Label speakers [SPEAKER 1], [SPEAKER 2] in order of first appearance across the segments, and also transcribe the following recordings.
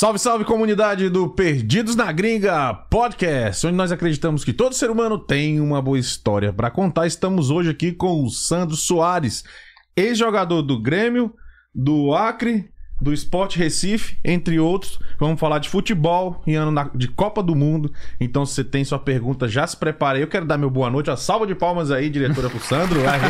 [SPEAKER 1] Salve, salve comunidade do Perdidos na Gringa Podcast, onde nós acreditamos que todo ser humano tem uma boa história para contar. Estamos hoje aqui com o Sandro Soares, ex-jogador do Grêmio, do Acre, do Esporte Recife, entre outros. Vamos falar de futebol e ano na- de Copa do Mundo. Então, se você tem sua pergunta, já se prepare. Eu quero dar meu boa noite. Uma salva de palmas aí, diretora pro Sandro. Aê.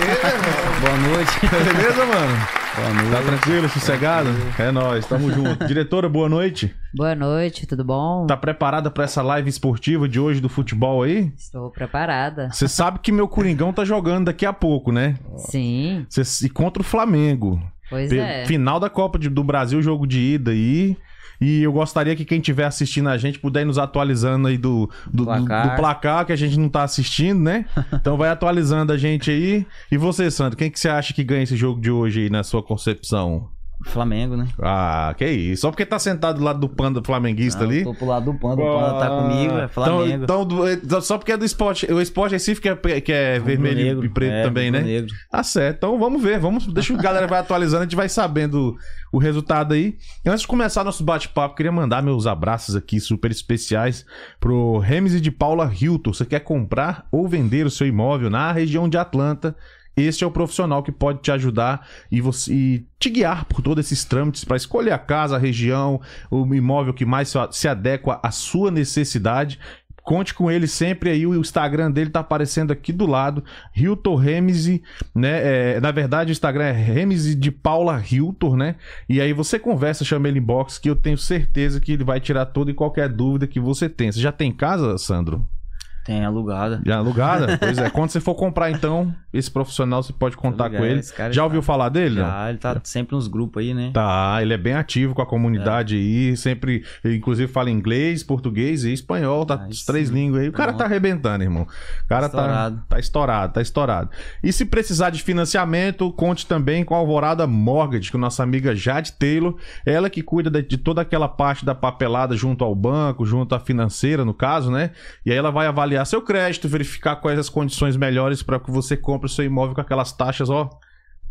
[SPEAKER 2] Boa noite.
[SPEAKER 1] Beleza, mano?
[SPEAKER 2] Boa noite.
[SPEAKER 1] Tá tranquilo, sossegado? É nóis, tamo junto. Diretora, boa noite.
[SPEAKER 3] Boa noite, tudo bom?
[SPEAKER 1] Tá preparada pra essa live esportiva de hoje do futebol aí?
[SPEAKER 3] Estou preparada.
[SPEAKER 1] Você sabe que meu Coringão tá jogando daqui a pouco, né?
[SPEAKER 3] Sim,
[SPEAKER 1] Cê- e contra o Flamengo.
[SPEAKER 3] Pois é.
[SPEAKER 1] Final da Copa de- do Brasil, jogo de ida aí. E eu gostaria que quem estiver assistindo a gente puder ir nos atualizando aí do, do, do-
[SPEAKER 2] Placar.
[SPEAKER 1] do placar, que a gente não tá assistindo, né? Então vai atualizando a gente aí. E você, Sandro, quem que você acha que ganha esse jogo de hoje aí, na sua concepção?
[SPEAKER 2] Flamengo, né?
[SPEAKER 1] Ah, que isso. Só porque tá sentado do lado do panda flamenguista
[SPEAKER 2] Ah,
[SPEAKER 1] ali.
[SPEAKER 2] eu Tô pro lado do Panda, o Panda tá comigo, é Flamengo.
[SPEAKER 1] Então, então, do- então, só porque é do esporte. O esporte Recife que é, que é vermelho
[SPEAKER 2] Rubro-negro.
[SPEAKER 1] e preto
[SPEAKER 2] É,
[SPEAKER 1] também, né?
[SPEAKER 2] rubro-negro.
[SPEAKER 1] Tá certo. Então vamos ver. Vamos, deixa a galera vai atualizando, a gente vai sabendo o resultado aí. E antes de começar nosso bate-papo, queria mandar meus abraços aqui super especiais pro Remes de Paula Hilton. Você quer comprar ou vender o seu imóvel na região de Atlanta? Este é o profissional que pode te ajudar e, você, e te guiar por todos esses trâmites para escolher a casa, a região, o imóvel que mais se- adequa à sua necessidade. Conte com ele sempre aí, o Instagram dele tá aparecendo aqui do lado, Hilton Remese, né? É, na verdade, o Instagram é Remese de Paula Hilton, né? E aí você conversa, chama ele inbox, que eu tenho certeza que ele vai tirar toda e qualquer dúvida que você tem. Você já tem casa, Sandro?
[SPEAKER 2] Tem alugada.
[SPEAKER 1] Já alugada? pois é. Quando você for comprar, então, esse profissional você pode contar com ele. Já
[SPEAKER 2] tá-
[SPEAKER 1] ouviu falar dele? não?
[SPEAKER 2] Já, ele tá sempre nos grupos aí, né?
[SPEAKER 1] Tá, ele é bem ativo com a comunidade aí, sempre, inclusive fala inglês, português e espanhol, tá as três línguas aí. O cara tá arrebentando, irmão. O cara tá
[SPEAKER 2] Estourado.
[SPEAKER 1] tá estourado, tá estourado. E se precisar de financiamento, conte também com a Alvorada Mortgage, com nossa amiga Jade Taylor, ela que cuida de, de toda aquela parte da papelada junto ao banco, junto à financeira, no caso, né? E aí ela vai avaliar seu crédito, verificar quais as condições melhores para que você compre o seu imóvel com aquelas taxas, ó,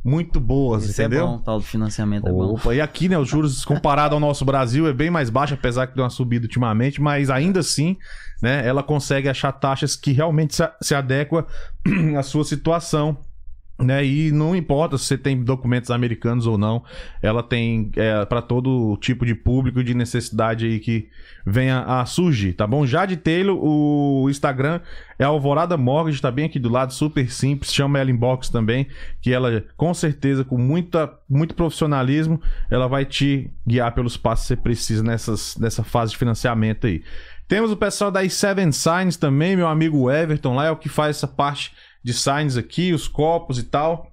[SPEAKER 1] muito boas,
[SPEAKER 2] Isso
[SPEAKER 1] entendeu?
[SPEAKER 2] é bom, tal do financiamento é bom.
[SPEAKER 1] Opa, e aqui, né, os juros comparado ao nosso Brasil é bem mais baixo, apesar que deu uma subida ultimamente, mas ainda assim, né, ela consegue achar taxas que realmente se, se adequam à sua situação. Né, e não importa se você tem documentos americanos ou não, ela tem é, para todo tipo de público de necessidade aí que venha a surgir, tá bom? Jade Taylor, o Instagram é Alvorada Mortgage, tá bem aqui do lado, super simples, chama ela inbox também, que ela com certeza com muita muito profissionalismo, ela vai te guiar pelos passos que você precisa nessas, nessa fase de financiamento aí. Temos o pessoal da Seven Signs também, meu amigo Everton lá é o que faz essa parte de signs aqui, os copos e tal.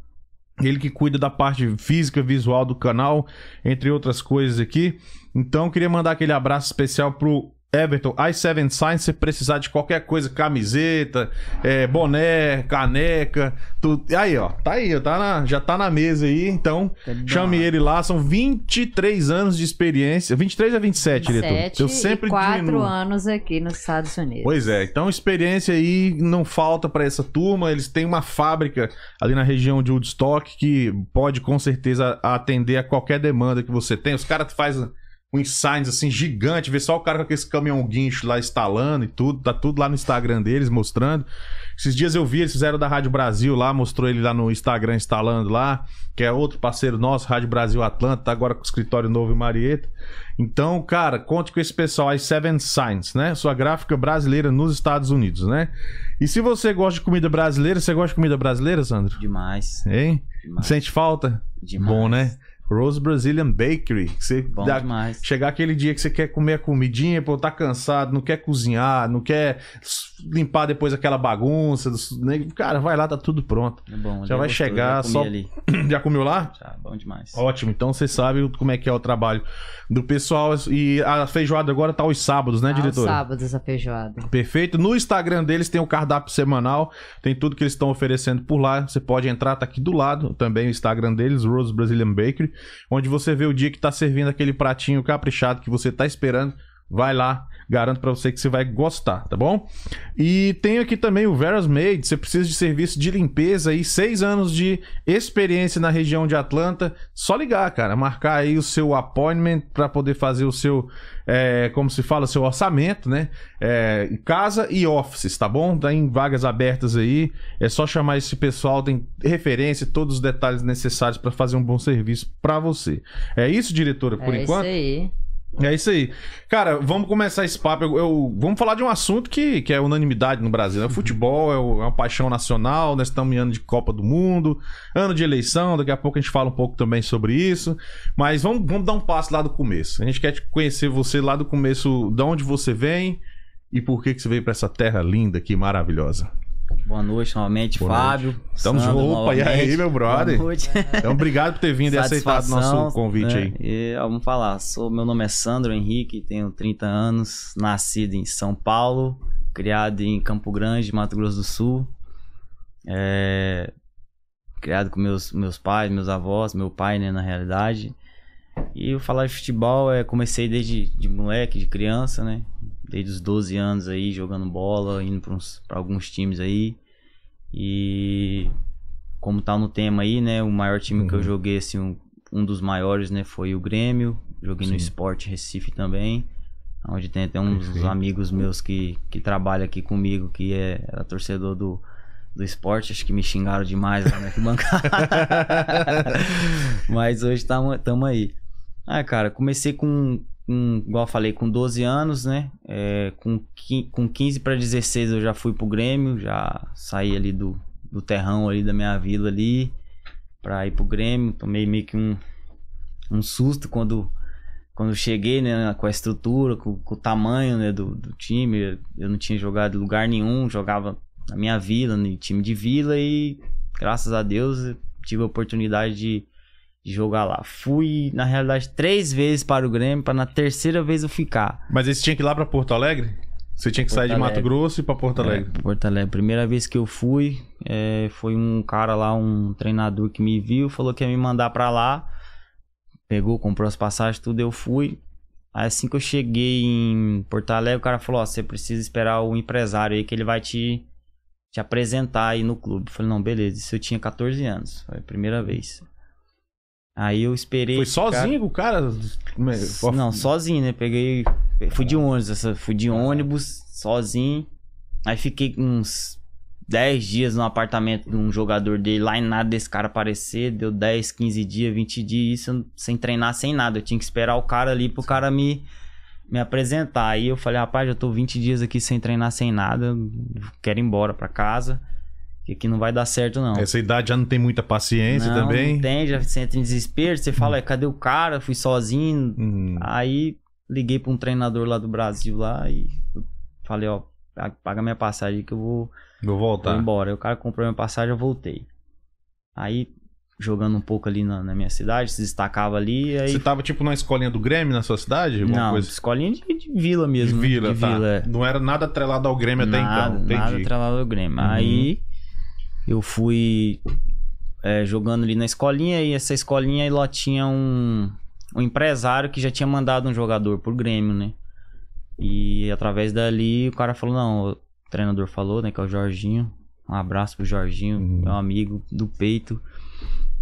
[SPEAKER 1] Ele que cuida da parte física, visual do canal, entre outras coisas aqui. Então, queria mandar aquele abraço especial pro Everton, i7 Signs, se precisar de qualquer coisa, camiseta, é, boné, caneca, tudo. Aí, ó, tá aí, tá na- já tá na mesa aí, então chame ele lá, são 23 anos de experiência, 23 a 27, diretor?
[SPEAKER 3] 27
[SPEAKER 1] Eu sempre
[SPEAKER 3] e quatro
[SPEAKER 1] diminuo.
[SPEAKER 3] anos aqui nos Estados Unidos.
[SPEAKER 1] Pois é, então experiência aí não falta pra essa turma. Eles têm uma fábrica ali na região de Woodstock que pode com certeza atender a qualquer demanda que você tem. Os caras fazem uns signs assim gigante, vê só o cara com esse caminhão guincho lá instalando e tudo, tá tudo lá no Instagram deles mostrando. Esses dias eu vi, eles fizeram da Rádio Brasil lá, mostrou ele lá no Instagram instalando lá, que é outro parceiro nosso, Rádio Brasil Atlanta, tá agora com o escritório novo em Marieta. Então, cara, conte com esse pessoal aí, Seven Signs, né? Sua gráfica brasileira nos Estados Unidos, né? E se você gosta de comida brasileira, você gosta de comida brasileira, Sandro?
[SPEAKER 2] Demais.
[SPEAKER 1] Hein?
[SPEAKER 2] demais,
[SPEAKER 1] Sente falta?
[SPEAKER 2] demais.
[SPEAKER 1] Bom, né? Rose Brazilian Bakery. que Você
[SPEAKER 2] Bom
[SPEAKER 1] dá-
[SPEAKER 2] demais.
[SPEAKER 1] Chegar aquele dia que você quer comer a comidinha, pô, tá cansado, não quer cozinhar, não quer limpar depois aquela bagunça. dos-? Cara, vai lá, tá tudo pronto.
[SPEAKER 2] É bom.
[SPEAKER 1] Já
[SPEAKER 2] é
[SPEAKER 1] vai
[SPEAKER 2] gostoso,
[SPEAKER 1] chegar
[SPEAKER 2] já
[SPEAKER 1] só-
[SPEAKER 2] ali.
[SPEAKER 1] Já comeu lá?
[SPEAKER 2] Já, bom demais.
[SPEAKER 1] Ótimo, então você sabe como é que é o trabalho do pessoal. E a feijoada agora tá aos sábados, né,
[SPEAKER 3] Aos
[SPEAKER 1] diretor?
[SPEAKER 3] sábados a feijoada.
[SPEAKER 1] Perfeito. No Instagram deles tem o cardápio semanal, tem tudo que eles estão oferecendo por lá. Você pode entrar, tá aqui do lado também o Instagram deles, Rose Brazilian Bakery, onde você vê o dia que tá servindo aquele pratinho caprichado que você tá esperando. Vai lá, Garanto para você que você vai gostar, tá bom? E tem aqui também o Veras Made. Você precisa de serviço de limpeza e seis anos de experiência na região de Atlanta. Só ligar, cara. Marcar aí o seu appointment para poder fazer o seu, é, como se fala, seu orçamento, né? É, casa e offices, tá bom? Tem vagas abertas aí. É só chamar esse pessoal. Tem referência, todos os detalhes necessários para fazer um bom serviço para você. É isso, diretora, por
[SPEAKER 3] é
[SPEAKER 1] enquanto?
[SPEAKER 3] É isso aí.
[SPEAKER 1] É isso aí. Cara, vamos começar esse papo. Eu, eu, vamos falar de um assunto que, que é unanimidade no Brasil. É futebol, é, o, é, uma paixão nacional. Nós estamos em ano de Copa do Mundo, ano de eleição. Daqui a pouco a gente fala um pouco também sobre isso. Mas vamos, vamos dar um passo lá do começo. A gente quer conhecer você lá do começo, de onde você vem e por que, que você veio para essa terra linda aqui, maravilhosa.
[SPEAKER 2] Boa noite novamente,
[SPEAKER 1] Boa
[SPEAKER 2] Fábio.
[SPEAKER 1] Noite. Estamos de roupa, e aí, meu brother?
[SPEAKER 2] Boa noite.
[SPEAKER 1] Então, obrigado por ter vindo e aceitado o nosso convite
[SPEAKER 2] né?
[SPEAKER 1] aí.
[SPEAKER 2] E, vamos falar, sou, meu nome é Sandro Henrique, tenho 30 anos, nascido em São Paulo, criado em Campo Grande, Mato Grosso do Sul. É, criado com meus, meus pais, meus avós, meu pai, né, na realidade. E eu falar de futebol, é, comecei desde de moleque, de criança, né? Desde os 12 anos aí, jogando bola, indo para alguns times aí. E como tá no tema aí, né? O maior time uhum. que eu uhum. joguei, assim, um, um, dos maiores, né? Foi o Grêmio. Joguei Sim. no Esporte Recife também. Onde tem até uns Perfeito. amigos meus que, que trabalham aqui comigo, que é, era torcedor do, do esporte, acho que me xingaram demais lá na arquibancada. Mas hoje estamos aí. Ah, cara, comecei com, com, igual eu falei, com 12 anos, né? É, com, com 15 para 16 eu já fui pro Grêmio, já saí ali do, do terrão ali da minha vila ali pra ir pro Grêmio. Tomei meio que um, um susto quando, quando cheguei, né? Com a estrutura, com, com o tamanho né, do, do time. Eu não tinha jogado em lugar nenhum, jogava na minha vila, no time de vila e graças a Deus tive a oportunidade de de jogar lá. Fui, na realidade, três vezes para o Grêmio, para na terceira vez eu ficar.
[SPEAKER 1] Mas você tinha que ir lá para Porto Alegre? Você tinha que Porto sair Alegre. de Mato Grosso e para Porto Alegre?
[SPEAKER 2] É, Porto Alegre. Primeira vez que eu fui, é, foi um cara lá, um treinador que me viu, falou que ia me mandar para lá. Pegou, comprou as passagens, tudo, eu fui. Aí assim que eu cheguei em Porto Alegre, o cara falou: Ó, você precisa esperar o empresário aí que ele vai te, te apresentar aí no clube. Eu falei: Não, beleza. Isso eu tinha 14 anos. Foi a primeira vez. Aí eu esperei.
[SPEAKER 1] Foi sozinho o cara?
[SPEAKER 2] Não, sozinho, né? Peguei. Fui de ônibus, fui de ônibus, sozinho. Aí fiquei uns 10 dias no apartamento de um jogador dele, lá e nada desse cara aparecer. Deu 10, 15 dias, 20 dias, isso sem treinar, sem nada. Eu tinha que esperar o cara ali pro cara me, me apresentar. Aí eu falei, rapaz, já tô 20 dias aqui sem treinar, sem nada. Quero ir embora pra casa que aqui não vai dar certo, não.
[SPEAKER 1] Essa idade já não tem muita paciência não, também?
[SPEAKER 2] Não tem, já você entra em desespero, você fala, hum. cadê o cara? Fui sozinho. Hum. Aí liguei para um treinador lá do Brasil lá e falei, ó, paga minha passagem que eu vou,
[SPEAKER 1] vou voltar.
[SPEAKER 2] Vou embora. Aí o cara comprou minha passagem, eu voltei. Aí jogando um pouco ali na, na, minha cidade, se destacava ali. Aí...
[SPEAKER 1] Você tava tipo na escolinha do Grêmio na sua cidade?
[SPEAKER 2] Não,
[SPEAKER 1] coisa?
[SPEAKER 2] escolinha de, de, vila mesmo.
[SPEAKER 1] De vila,
[SPEAKER 2] de
[SPEAKER 1] tá.
[SPEAKER 2] Vila, é.
[SPEAKER 1] Não era nada atrelado ao Grêmio
[SPEAKER 2] nada,
[SPEAKER 1] até então. Entendi.
[SPEAKER 2] Nada atrelado ao Grêmio. Uhum. Aí eu fui é, jogando ali na escolinha e essa escolinha lá tinha um, um empresário que já tinha mandado um jogador pro Grêmio, né? E através dali o cara falou, não, o treinador falou, né, que é o Jorginho. Um abraço pro Jorginho, uhum. meu amigo do peito.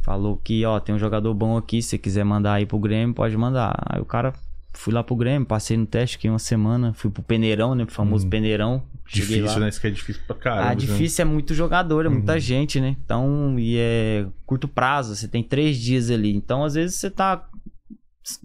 [SPEAKER 2] Falou que, ó, tem um jogador bom aqui, se você quiser mandar aí pro Grêmio, pode mandar. Aí o cara fui lá pro Grêmio, passei no teste, fiquei uma semana, fui pro Peneirão, né? Pro famoso uhum. Peneirão.
[SPEAKER 1] Difícil, lá. né? Isso que é difícil pra caramba.
[SPEAKER 2] Ah, né? difícil é muito jogador, é uhum. muita gente, né? Então, e é curto prazo, você tem três dias ali. Então, às vezes você tá,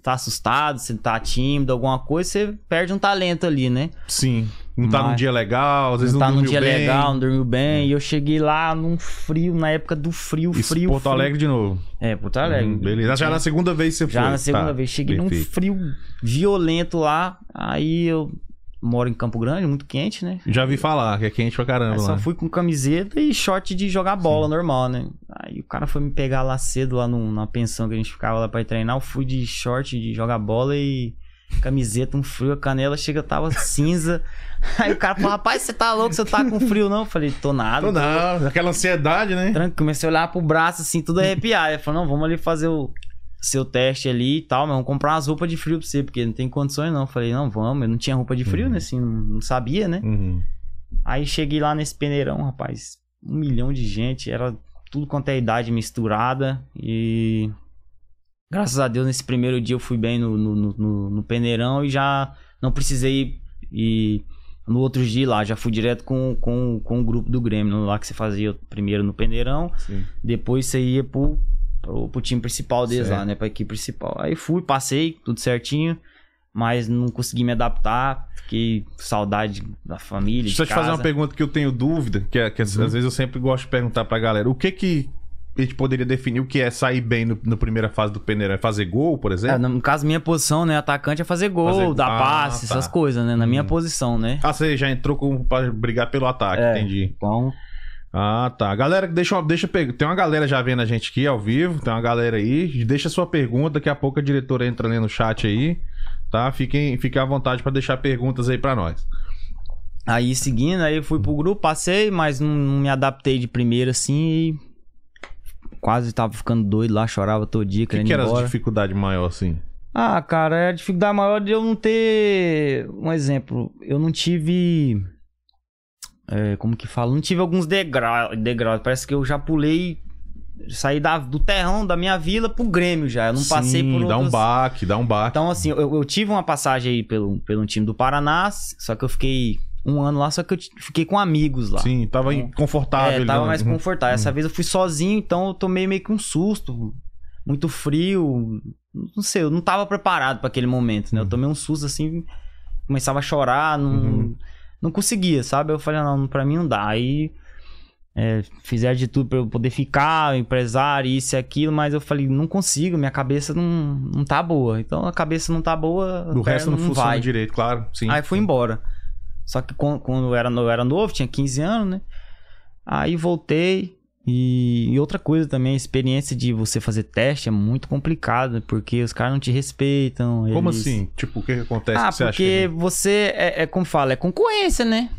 [SPEAKER 2] tá assustado, você tá tímido, alguma coisa, você perde um talento ali, né?
[SPEAKER 1] Sim. Não tá Mas, num dia legal, às vezes não,
[SPEAKER 2] não
[SPEAKER 1] tá
[SPEAKER 2] num dia
[SPEAKER 1] bem.
[SPEAKER 2] legal, não dormiu bem. É. E eu cheguei lá num frio, na época do frio, Isso, frio.
[SPEAKER 1] Porto
[SPEAKER 2] frio.
[SPEAKER 1] Alegre de novo.
[SPEAKER 2] É, Porto Alegre. Hum,
[SPEAKER 1] beleza. Já é. na segunda vez você
[SPEAKER 2] Já
[SPEAKER 1] foi.
[SPEAKER 2] na segunda tá. vez. Cheguei Perfeito. num frio violento lá. Aí eu moro em Campo Grande, muito quente, né?
[SPEAKER 1] Já vi falar que é quente pra caramba. Aí
[SPEAKER 2] só fui com camiseta e short de jogar bola Sim. normal, né? Aí o cara foi me pegar lá cedo, lá no, na pensão que a gente ficava lá pra ir treinar. Eu fui de short de jogar bola e camiseta, um frio, a canela chega, tava cinza. Aí o cara falou, rapaz, você tá louco, você tá com frio não? Eu falei, tô nada.
[SPEAKER 1] Tô nada, aquela ansiedade, né?
[SPEAKER 2] Tranquilo, comecei a olhar pro braço assim, tudo arrepiado. Ele falou, não, vamos ali fazer o seu teste ali e tal, mas vamos comprar umas roupas de frio pra você, porque não tem condições não. Eu falei, não, vamos. Eu não tinha roupa de frio,
[SPEAKER 1] Uhum.
[SPEAKER 2] né? Assim, não, sabia, né?
[SPEAKER 1] Uhum.
[SPEAKER 2] Aí cheguei lá nesse peneirão, rapaz. Um milhão de gente, era tudo quanto é idade misturada. E graças a Deus, nesse primeiro dia eu fui bem no, no, no- no, peneirão e já não precisei ir no outro dia lá. Já fui direto com, com, com o grupo do Grêmio, lá que você fazia primeiro no peneirão.
[SPEAKER 1] Sim.
[SPEAKER 2] Depois você ia pro, pro, pro time principal deles
[SPEAKER 1] Certo.
[SPEAKER 2] lá, né? Pra equipe principal. Aí fui, passei, tudo certinho. Mas não consegui me adaptar. Fiquei com saudade da família.
[SPEAKER 1] Deixa eu te fazer
[SPEAKER 2] casa.
[SPEAKER 1] uma pergunta que eu tenho dúvida, que, é, que
[SPEAKER 2] Uhum.
[SPEAKER 1] às vezes eu sempre gosto de perguntar pra galera. O que que a gente poderia definir o que é sair bem no, na primeira fase do peneirão? É fazer gol, por
[SPEAKER 2] É,
[SPEAKER 1] exemplo?
[SPEAKER 2] no caso, minha posição, né? Atacante é fazer gol,
[SPEAKER 1] Fazer-
[SPEAKER 2] dar
[SPEAKER 1] Ah,
[SPEAKER 2] passe,
[SPEAKER 1] tá.
[SPEAKER 2] essas coisas, né? Na minha
[SPEAKER 1] Hum.
[SPEAKER 2] posição, né?
[SPEAKER 1] Ah, você já entrou com, pra brigar pelo ataque,
[SPEAKER 2] É.
[SPEAKER 1] entendi.
[SPEAKER 2] Então,
[SPEAKER 1] Ah, tá. Galera, deixa, deixa eu pegar. Tem uma galera já vendo a gente aqui ao vivo, tem uma galera aí. Deixa sua pergunta, daqui a pouco a diretora entra ali no chat aí, tá? Fiquem, fiquem à vontade pra deixar perguntas aí pra nós.
[SPEAKER 2] aí seguindo, aí eu fui pro grupo, passei, mas não, não me adaptei de primeira assim e quase tava ficando doido lá, chorava todo dia,
[SPEAKER 1] O que,
[SPEAKER 2] querendo
[SPEAKER 1] que
[SPEAKER 2] ir
[SPEAKER 1] era as
[SPEAKER 2] embora.
[SPEAKER 1] dificuldades maior assim?
[SPEAKER 2] Ah, cara, é a dificuldade maior de eu não ter. Um exemplo, eu não tive. é, como que fala? Não tive alguns degraus. Degrau. Parece que eu já pulei. Saí da, do terrão da minha vila pro Grêmio já. Eu não passei
[SPEAKER 1] Sim,
[SPEAKER 2] por
[SPEAKER 1] Dá um baque, dá um baque.
[SPEAKER 2] Então, assim, eu, eu tive uma passagem aí pelo, pelo time do Paraná, só que eu fiquei um ano lá, só que eu fiquei com amigos lá.
[SPEAKER 1] Sim, tava
[SPEAKER 2] Então,
[SPEAKER 1] confortável.
[SPEAKER 2] É, tava
[SPEAKER 1] né?
[SPEAKER 2] mais
[SPEAKER 1] Uhum.
[SPEAKER 2] confortável. Essa vez eu fui sozinho, então eu tomei meio que um susto. Muito frio. Não sei, eu não tava preparado pra aquele momento, né? Eu tomei um susto assim, começava a chorar, não,
[SPEAKER 1] Uhum.
[SPEAKER 2] não conseguia, sabe? Eu falei, não, pra mim não dá. Aí é, fizeram de tudo pra eu poder ficar, empresário, isso e aquilo, mas eu falei, não consigo, minha cabeça não, não tá boa. Então a cabeça não tá boa,
[SPEAKER 1] O resto não,
[SPEAKER 2] perna
[SPEAKER 1] funciona
[SPEAKER 2] vai.
[SPEAKER 1] direito, claro. Sim.
[SPEAKER 2] Aí fui embora. Só que quando, quando eu, era, eu era novo, tinha 15 anos, né? Aí voltei. E, e outra coisa também, a experiência de você fazer teste é muito complicada, porque os caras não te respeitam.
[SPEAKER 1] Como
[SPEAKER 2] eles-
[SPEAKER 1] assim? Tipo, o que, que acontece
[SPEAKER 2] Ah,
[SPEAKER 1] que você acha
[SPEAKER 2] porque
[SPEAKER 1] que...
[SPEAKER 2] você é, é como fala, é concorrência, né?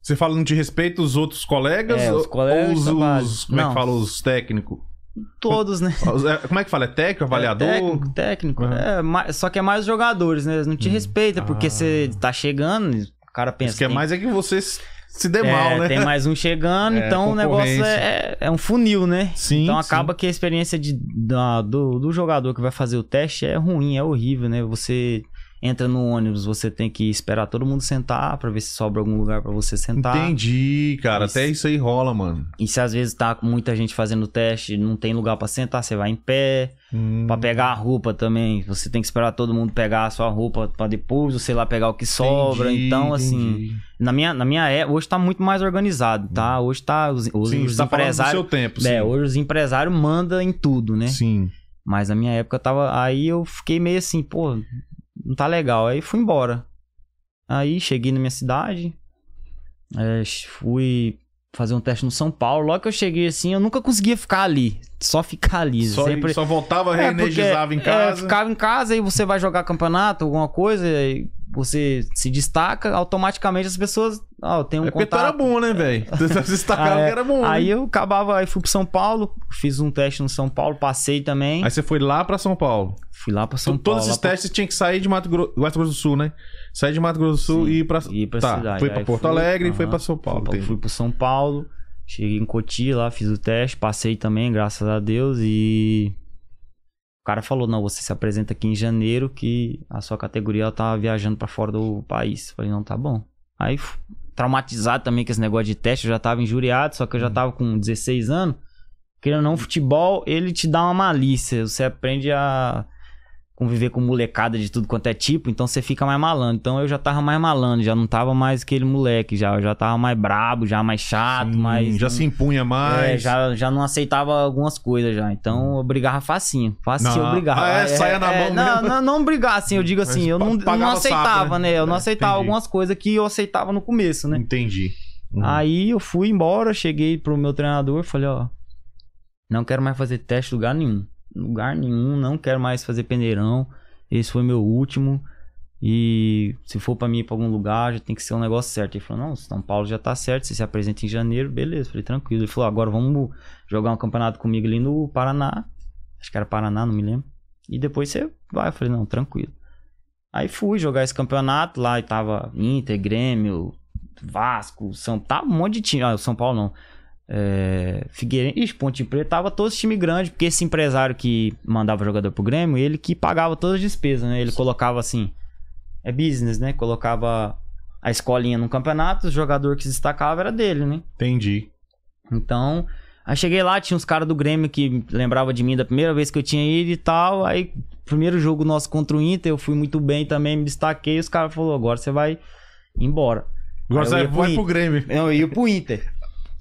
[SPEAKER 1] Você fala não te respeita os outros colegas?
[SPEAKER 2] É, os colegas
[SPEAKER 1] ou os, os- Como é que
[SPEAKER 2] Não.
[SPEAKER 1] fala? Os técnicos?
[SPEAKER 2] Todos, né?
[SPEAKER 1] É, Como é que fala? É técnico, avaliador?
[SPEAKER 2] É técnico, técnico.
[SPEAKER 1] Uhum.
[SPEAKER 2] É, só que é mais os jogadores, né? Eles não te
[SPEAKER 1] Hum.
[SPEAKER 2] respeitam, porque
[SPEAKER 1] Ah.
[SPEAKER 2] você tá chegando, cara pensa.
[SPEAKER 1] Isso que é mais é que você se dê
[SPEAKER 2] é,
[SPEAKER 1] mal, né?
[SPEAKER 2] Tem mais um chegando,
[SPEAKER 1] É,
[SPEAKER 2] então o negócio
[SPEAKER 1] concorrência.
[SPEAKER 2] é, é um funil, né?
[SPEAKER 1] Sim,
[SPEAKER 2] Então
[SPEAKER 1] sim.
[SPEAKER 2] acaba que a experiência de, da- do, do jogador que vai fazer o teste é ruim, é horrível, né? Você entra no ônibus, você tem que esperar todo mundo sentar pra ver se sobra algum lugar pra você sentar.
[SPEAKER 1] Entendi, cara.
[SPEAKER 2] Isso.
[SPEAKER 1] Até isso aí rola, mano.
[SPEAKER 2] E se às vezes tá com muita gente fazendo o teste, não tem lugar pra sentar, você vai em pé.
[SPEAKER 1] Hum.
[SPEAKER 2] Pra pegar a roupa também, você tem que esperar todo mundo pegar a sua roupa pra depois, sei lá, pegar o que sobra.
[SPEAKER 1] Entendi,
[SPEAKER 2] então, assim,
[SPEAKER 1] entendi.
[SPEAKER 2] na minha, na minha época, hoje tá muito mais organizado, tá? Hoje tá os, os,
[SPEAKER 1] Sim,
[SPEAKER 2] os
[SPEAKER 1] tá
[SPEAKER 2] empresários.
[SPEAKER 1] seu tempo, sim.
[SPEAKER 2] É, hoje os empresários mandam em tudo, né?
[SPEAKER 1] Sim.
[SPEAKER 2] Mas na minha época tava. Aí eu fiquei meio assim, pô, não tá legal. Aí fui embora. Aí cheguei na minha cidade. é, fui fazer um teste no São Paulo. Logo que eu cheguei assim, eu nunca conseguia ficar ali. Só ficar ali.
[SPEAKER 1] Só,
[SPEAKER 2] sempre...
[SPEAKER 1] só voltava,
[SPEAKER 2] É, porque,
[SPEAKER 1] reenergizava em
[SPEAKER 2] é,
[SPEAKER 1] casa.
[SPEAKER 2] ficava em casa e você vai jogar campeonato, alguma coisa, você se destaca, automaticamente as pessoas. Ó, tem um
[SPEAKER 1] É porque tu era
[SPEAKER 2] contato.
[SPEAKER 1] bom, né, velho? Tu se destacava
[SPEAKER 2] Ah, é.
[SPEAKER 1] que era bom.
[SPEAKER 2] Aí
[SPEAKER 1] né?
[SPEAKER 2] eu acabava, aí fui pro São Paulo, fiz um teste no São Paulo, passei também.
[SPEAKER 1] Aí você foi lá pra São Paulo.
[SPEAKER 2] Fui lá pra São
[SPEAKER 1] Tu-
[SPEAKER 2] Paulo.
[SPEAKER 1] Todos esses
[SPEAKER 2] lá pra-
[SPEAKER 1] testes tinha que sair de Mato Grosso, Mato Grosso do Sul, né? Sair de Mato Grosso do Sul
[SPEAKER 2] Sim,
[SPEAKER 1] e ir pra.
[SPEAKER 2] ir pra
[SPEAKER 1] tá,
[SPEAKER 2] cidade.
[SPEAKER 1] Foi pra
[SPEAKER 2] Aí
[SPEAKER 1] Porto
[SPEAKER 2] fui,
[SPEAKER 1] Alegre e foi pra São Paulo. Entendi.
[SPEAKER 2] Fui pro São Paulo, cheguei em Cotia lá, fiz o teste, passei também, graças a Deus, e o cara falou, não, você se apresenta aqui em janeiro que a sua categoria ela tá viajando pra fora do país. Falei, não, tá bom. Aí, traumatizado também com esse negócio de teste, eu já tava injuriado, só que eu
[SPEAKER 1] Uhum.
[SPEAKER 2] já tava com 16 anos. Querendo ou não, o futebol, ele te dá uma malícia, você aprende a conviver com molecada de tudo quanto é tipo, então você fica mais malandro. Então eu já tava mais malandro, já não tava mais aquele moleque, já eu já tava mais brabo, já mais chato,
[SPEAKER 1] Sim,
[SPEAKER 2] mais
[SPEAKER 1] Já se impunha mais.
[SPEAKER 2] é, já, já não aceitava algumas coisas já. Então eu brigava facinho. Facinho
[SPEAKER 1] Não.
[SPEAKER 2] eu brigava.
[SPEAKER 1] Ah, é? Saia na mão
[SPEAKER 2] não, não, não brigar assim, eu digo assim,
[SPEAKER 1] Mas
[SPEAKER 2] eu não, não
[SPEAKER 1] pagava sapo,
[SPEAKER 2] aceitava,
[SPEAKER 1] né?
[SPEAKER 2] né? Eu não
[SPEAKER 1] É,
[SPEAKER 2] aceitava
[SPEAKER 1] entendi.
[SPEAKER 2] algumas coisas que eu aceitava no começo, né?
[SPEAKER 1] Entendi. Uhum.
[SPEAKER 2] Aí eu fui embora, cheguei pro meu treinador, falei, ó, não quero mais fazer teste lugar nenhum. Lugar nenhum, não quero mais fazer peneirão. Esse foi meu último. E se for pra mim ir pra algum lugar, já tem que ser um negócio certo. Ele falou, não, São Paulo já tá certo, você se apresenta em janeiro, beleza. Falei, tranquilo. Ele falou, agora vamos jogar um campeonato comigo ali no Paraná. Acho que era Paraná, não me lembro. E depois você vai. Eu falei, não, tranquilo. Aí fui jogar esse campeonato lá e tava Inter, Grêmio, Vasco, São Tava um monte de time. Ah, São Paulo não. É, Figueirense, Ponte Preta, tava todos time grande, porque esse empresário que mandava jogador pro Grêmio, ele que pagava todas as despesas, né? Ele colocava assim, é business, né? Colocava a escolinha no campeonato, o jogador que se destacava era dele, né?
[SPEAKER 1] Entendi.
[SPEAKER 2] Então, aí cheguei lá, tinha uns caras do Grêmio que lembrava de mim da primeira vez que eu tinha ido e tal. Aí, primeiro jogo nosso contra o Inter, eu fui muito bem também, me destaquei. Os caras falaram, agora você vai embora.
[SPEAKER 1] Agora você
[SPEAKER 2] pro
[SPEAKER 1] vai
[SPEAKER 2] Inter.
[SPEAKER 1] pro Grêmio.
[SPEAKER 2] Não, eu ia pro Inter.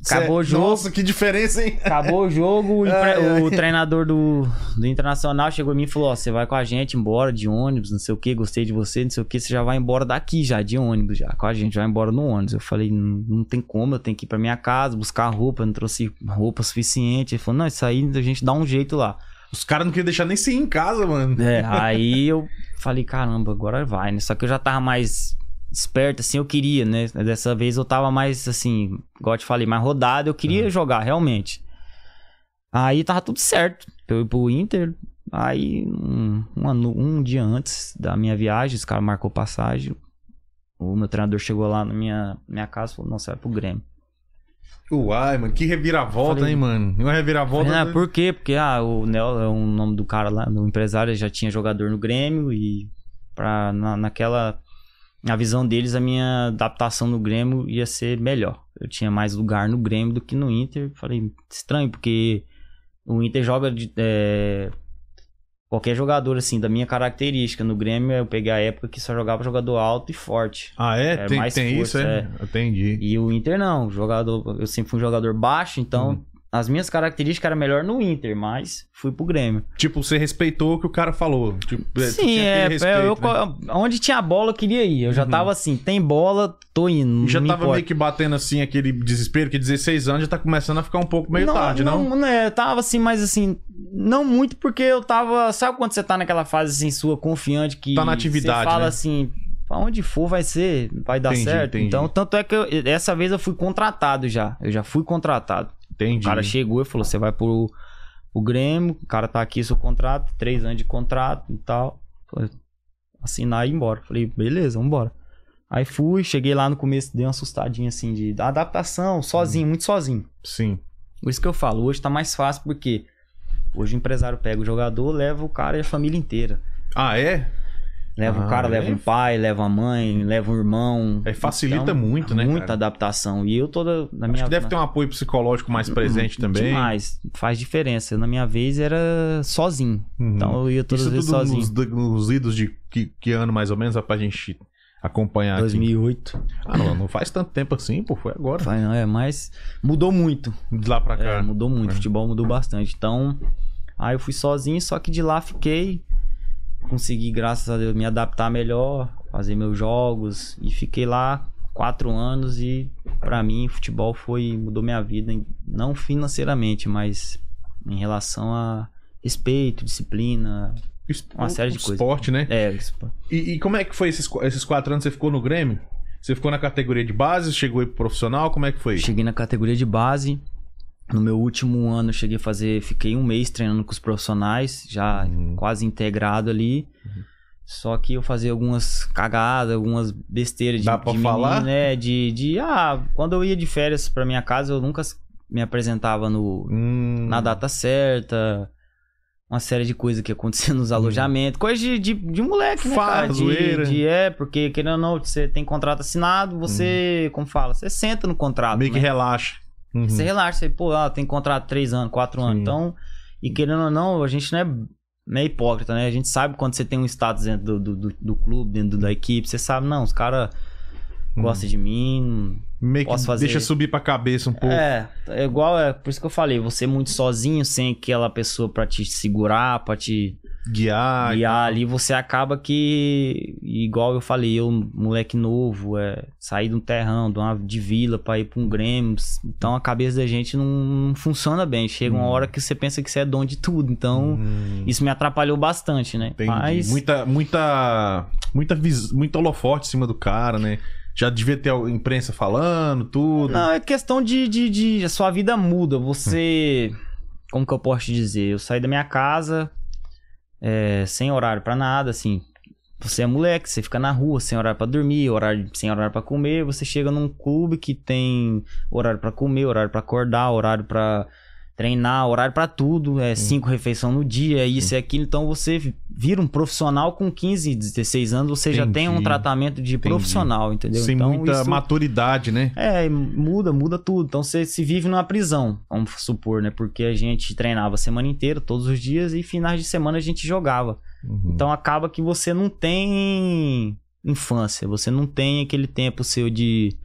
[SPEAKER 2] Acabou o jogo.
[SPEAKER 1] Nossa, que diferença, hein?
[SPEAKER 2] Acabou o jogo, o, treinador do, do Internacional chegou em mim e falou: Ó, você vai com a gente embora de ônibus, não sei o que, gostei de você, não sei o que, você já vai embora daqui já, de ônibus já, com a gente, vai embora no ônibus. Eu falei: não, não tem como, eu tenho que ir pra minha casa, buscar roupa, eu não trouxe roupa suficiente. Ele falou: não, isso aí a gente dá um jeito lá.
[SPEAKER 1] Os caras não queriam deixar nem você ir em casa, mano.
[SPEAKER 2] É, aí eu falei: caramba, agora vai, né? Só que eu já tava mais esperto, assim, eu queria, né? Dessa vez eu tava mais, assim, igual eu te falei, mais rodado, eu queria jogar, realmente. Aí tava tudo certo. Eu ir pro Inter. Aí, um, um, ano- um dia antes da minha viagem, esse cara marcou passagem. O meu treinador chegou lá na minha, minha casa e falou: Não, você vai pro Grêmio.
[SPEAKER 1] Uai, mano, que reviravolta,
[SPEAKER 2] Falei-
[SPEAKER 1] hein, mano? Uma reviravolta.
[SPEAKER 2] Falei,
[SPEAKER 1] né?
[SPEAKER 2] por quê? Porque ah, o Nel é o nome do cara lá, do empresário, já tinha jogador no Grêmio e pra, na, naquela. Na visão deles, a minha adaptação no Grêmio ia ser melhor. Eu tinha mais lugar no Grêmio do que no Inter. Falei, estranho, porque o Inter joga de, é, qualquer jogador assim, da minha característica. No Grêmio, eu peguei a época que só jogava jogador alto e forte.
[SPEAKER 1] Ah, é?
[SPEAKER 2] É
[SPEAKER 1] tem
[SPEAKER 2] mais
[SPEAKER 1] tem
[SPEAKER 2] força,
[SPEAKER 1] isso, é? Entendi.
[SPEAKER 2] E o Inter não, jogador, eu sempre fui um jogador baixo, então
[SPEAKER 1] Uhum.
[SPEAKER 2] As minhas características eram melhor no Inter, mas fui pro Grêmio.
[SPEAKER 1] Tipo, você respeitou o que o cara falou. Tipo,
[SPEAKER 2] Sim,
[SPEAKER 1] tinha
[SPEAKER 2] é,
[SPEAKER 1] respeito,
[SPEAKER 2] eu,
[SPEAKER 1] né?
[SPEAKER 2] onde tinha bola eu queria ir. Eu já
[SPEAKER 1] Uhum.
[SPEAKER 2] tava assim, tem bola, tô indo. Não
[SPEAKER 1] Já tava
[SPEAKER 2] importa.
[SPEAKER 1] meio que batendo assim aquele desespero, que 16 anos já tá começando a ficar um pouco meio tarde, não?
[SPEAKER 2] Não, é, eu tava assim, mas assim, não muito porque eu tava. Sabe quando você tá naquela fase assim, sua confiante que.
[SPEAKER 1] Tá na atividade,
[SPEAKER 2] Você fala
[SPEAKER 1] né?
[SPEAKER 2] assim, pra onde for vai ser, vai dar
[SPEAKER 1] Entendi,
[SPEAKER 2] certo.
[SPEAKER 1] entendi.
[SPEAKER 2] Então, tanto é que eu- dessa vez eu fui contratado já. Eu já fui contratado.
[SPEAKER 1] Entendi.
[SPEAKER 2] O cara chegou e falou: você vai pro, pro Grêmio, o cara tá aqui, seu contrato, três anos de contrato e tal. Falei, assinar e ir embora. Falei, beleza, vambora. Aí fui, cheguei lá no começo, dei uma assustadinha assim de adaptação, sozinho, muito sozinho.
[SPEAKER 1] Sim.
[SPEAKER 2] Por isso que eu falo, hoje tá mais fácil porque hoje o empresário pega o jogador, leva o cara e a família inteira.
[SPEAKER 1] Ah, é?
[SPEAKER 2] Leva
[SPEAKER 1] Ah,
[SPEAKER 2] o cara,
[SPEAKER 1] é?
[SPEAKER 2] leva um pai, leva a mãe, leva um irmão.
[SPEAKER 1] É, facilita
[SPEAKER 2] Então,
[SPEAKER 1] muito, né,
[SPEAKER 2] Muita
[SPEAKER 1] cara?
[SPEAKER 2] adaptação. E eu toda na
[SPEAKER 1] Acho
[SPEAKER 2] minha
[SPEAKER 1] que deve ter um apoio psicológico mais presente também.
[SPEAKER 2] Demais. Faz diferença. Na minha vez era sozinho.
[SPEAKER 1] Uhum.
[SPEAKER 2] Então eu ia todas
[SPEAKER 1] Isso
[SPEAKER 2] as vezes sozinho.
[SPEAKER 1] nos, nos idos de que, que ano mais ou menos, só pra gente acompanhar aqui.
[SPEAKER 2] 2008.
[SPEAKER 1] Ah, não, não faz tanto tempo assim, pô, foi agora.
[SPEAKER 2] Vai, não, é, mas mudou muito.
[SPEAKER 1] De lá pra cá.
[SPEAKER 2] É, mudou muito.
[SPEAKER 1] É.
[SPEAKER 2] O futebol mudou bastante. Então, aí eu fui sozinho, só que de lá fiquei. Consegui, graças a Deus, me adaptar melhor, fazer meus jogos. E fiquei lá quatro anos e pra mim futebol foi mudou minha vida não financeiramente mas em relação a respeito disciplina
[SPEAKER 1] Es-
[SPEAKER 2] uma série de coisas.
[SPEAKER 1] Esporte, né?
[SPEAKER 2] é isso.
[SPEAKER 1] E, e como é que foi esses, esses quatro anos? Você ficou no Grêmio? Você ficou na categoria de base? Chegou aí pro profissional? Como é que foi?
[SPEAKER 2] Cheguei na categoria de base. No meu último ano, eu cheguei a fazer. Fiquei um mês treinando com os profissionais, já
[SPEAKER 1] Uhum.
[SPEAKER 2] quase integrado ali. Só que eu fazia algumas cagadas, algumas besteiras de,
[SPEAKER 1] Dá pra
[SPEAKER 2] de
[SPEAKER 1] falar?
[SPEAKER 2] né? De, de. Ah, quando eu ia de férias pra minha casa, eu nunca me apresentava no,
[SPEAKER 1] Hum,
[SPEAKER 2] na data certa. Uma série de coisas que acontecia nos alojamentos. Coisa de, de, de moleque, né,
[SPEAKER 1] Farra,
[SPEAKER 2] cara? De,
[SPEAKER 1] zoeira.
[SPEAKER 2] de- é, porque querendo ou não, você tem contrato assinado, você, como fala, você senta no contrato.
[SPEAKER 1] Hum. Meio que
[SPEAKER 2] né?
[SPEAKER 1] relaxa. Uhum.
[SPEAKER 2] Você relaxa, você, pô, ah, tem contrato três anos, quatro anos.
[SPEAKER 1] Sim.
[SPEAKER 2] Então, e querendo ou não, a gente não é, não é hipócrita, né? A gente sabe quando você tem um status dentro do, do, do- clube, dentro da equipe, você sabe, não, os caras
[SPEAKER 1] Uhum.
[SPEAKER 2] gostam de mim.
[SPEAKER 1] Meio
[SPEAKER 2] Posso fazer-
[SPEAKER 1] deixa subir pra cabeça um pouco.
[SPEAKER 2] É, é igual, é por isso que eu falei, você muito sozinho, sem aquela pessoa pra te segurar, pra te
[SPEAKER 1] Guiar.
[SPEAKER 2] guiar ali, você acaba que, igual eu falei, eu, moleque novo, é, sair de um terrão, de, uma, de vila pra ir pra um Grêmio, então a cabeça da gente não, não funciona bem. Chega uma
[SPEAKER 1] Hum.
[SPEAKER 2] hora que você pensa que você é dono de tudo, então
[SPEAKER 1] Hum,
[SPEAKER 2] isso me atrapalhou bastante, né?
[SPEAKER 1] entendi.
[SPEAKER 2] Mas
[SPEAKER 1] Muita, muita, muita, vis... muito holofote em cima do cara, né? Já devia ter a imprensa falando, tudo.
[SPEAKER 2] não, é questão de, de, de- a sua vida muda. Você, como que eu posso te dizer? Eu saí da minha casa, é, sem horário pra nada, assim. Você é moleque, você fica na rua, sem horário pra dormir, horário, sem horário pra comer. Você chega num clube que tem horário pra comer, horário pra acordar, horário pra treinar, horário pra tudo. É cinco refeições no dia, é isso e aquilo. Então você vira um profissional com 15, 16 anos, você já tem um
[SPEAKER 1] Entendi.
[SPEAKER 2] tratamento de profissional, entendeu?
[SPEAKER 1] Sem
[SPEAKER 2] então,
[SPEAKER 1] muita
[SPEAKER 2] isso-
[SPEAKER 1] maturidade, né?
[SPEAKER 2] é, muda, muda tudo. Então você se vive numa prisão, vamos supor, né? Porque a gente treinava a semana inteira, todos os dias, e finais de semana a gente jogava.
[SPEAKER 1] Uhum.
[SPEAKER 2] Então acaba que você não tem infância, você não tem aquele tempo seu de.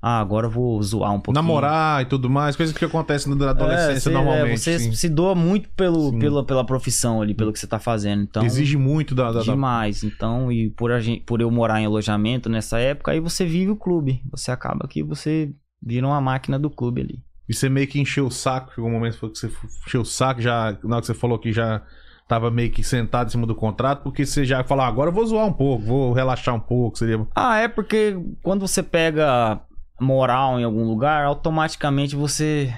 [SPEAKER 2] Ah, agora eu vou zoar um pouquinho.
[SPEAKER 1] Namorar e tudo mais, coisas que acontecem na adolescência
[SPEAKER 2] É, você-
[SPEAKER 1] normalmente.
[SPEAKER 2] é, você
[SPEAKER 1] sim.
[SPEAKER 2] se doa muito pelo,
[SPEAKER 1] Sim.
[SPEAKER 2] pela, pela profissão ali, pelo que você tá fazendo. Então,
[SPEAKER 1] Exige muito da. da- da-
[SPEAKER 2] demais. Então, e por, a gente, por eu morar em alojamento nessa época, aí você vive o clube. Você acaba que você vira uma máquina do clube ali.
[SPEAKER 1] E você meio que encheu o saco. Chegou um momento que você encheu o saco, já. Na hora que você falou que já tava meio que sentado em cima do contrato, porque você já falou, ah, agora eu vou zoar um pouco, vou relaxar um pouco. Seria.
[SPEAKER 2] Ah, é porque quando você pega moral em algum lugar, automaticamente você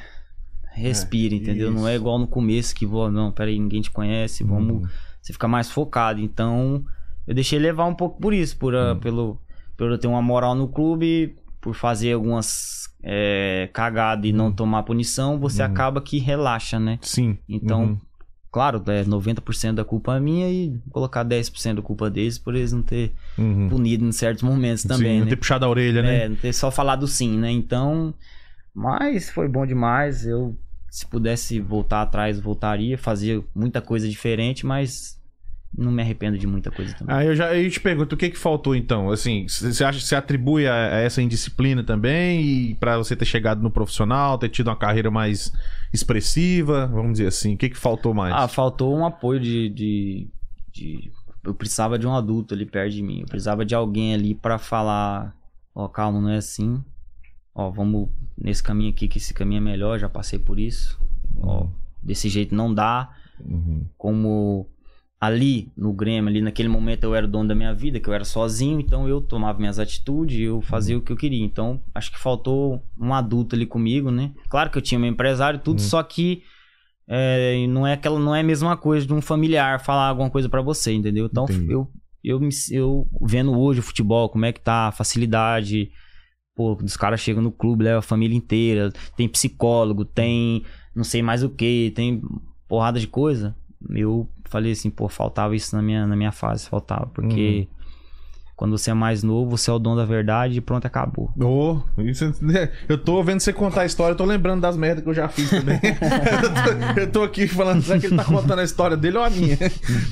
[SPEAKER 2] respira, entendeu? Não é
[SPEAKER 1] isso.
[SPEAKER 2] igual no começo que vou, não, peraí, ninguém te conhece, vamos.
[SPEAKER 1] Uhum.
[SPEAKER 2] Você fica mais focado. Então, eu deixei levar um pouco por isso, por, ah,
[SPEAKER 1] Hum.
[SPEAKER 2] pelo, por eu ter uma moral no clube, por fazer algumas é, cagadas e não
[SPEAKER 1] Hum.
[SPEAKER 2] tomar punição, você acaba que relaxa, né?
[SPEAKER 1] Sim.
[SPEAKER 2] Então,
[SPEAKER 1] Uhum.
[SPEAKER 2] Claro, é 90% da culpa é minha e colocar 10% da culpa deles por eles não ter
[SPEAKER 1] Uhum.
[SPEAKER 2] punido em certos momentos
[SPEAKER 1] Sim,
[SPEAKER 2] também,
[SPEAKER 1] não
[SPEAKER 2] né?
[SPEAKER 1] ter puxado a orelha, né?
[SPEAKER 2] É, não ter só falado sim, né? Então, mas foi bom demais. Eu, se pudesse voltar atrás, voltaria, fazia muita coisa diferente, mas não me arrependo de muita coisa também.
[SPEAKER 1] Aí eu já eu te pergunto, o que que faltou então? Assim, você acha que você atribui a, a essa indisciplina também e para você ter chegado no profissional, ter tido uma carreira mais expressiva, vamos dizer assim, o que que faltou mais?
[SPEAKER 2] Ah, faltou um apoio de, de, de- Eu precisava de um adulto ali perto de mim. Eu precisava de alguém ali pra falar: Ó, calma, não é assim. Ó, vamos nesse caminho aqui, que esse caminho é melhor. Já passei por isso. Ó, desse jeito não dá.
[SPEAKER 1] Uhum.
[SPEAKER 2] como ali no Grêmio, ali naquele momento eu era o dono da minha vida, que eu era sozinho, então eu tomava minhas atitudes, eu fazia o que eu queria. Então, acho que faltou um adulto ali comigo, né? Claro que eu tinha meu empresário e tudo,
[SPEAKER 1] Uhum.
[SPEAKER 2] só que é, não é aquela não é a mesma coisa de um familiar falar alguma coisa pra você, entendeu? Então,
[SPEAKER 1] Entendi.
[SPEAKER 2] eu eu me eu vendo hoje o futebol, como é que tá, a facilidade, pô, os caras chegam no clube, leva a família inteira, tem psicólogo, tem não sei mais o que, tem porrada de coisa. Eu falei assim, pô, faltava isso na minha, na minha fase, faltava, porque quando você é mais novo, você é o dono da verdade e pronto, acabou.
[SPEAKER 1] Isso, é- eu tô vendo você contar a história, eu tô lembrando das merdas que eu já fiz também. eu, tô, eu tô aqui falando, será que ele tá contando a história dele ou a minha?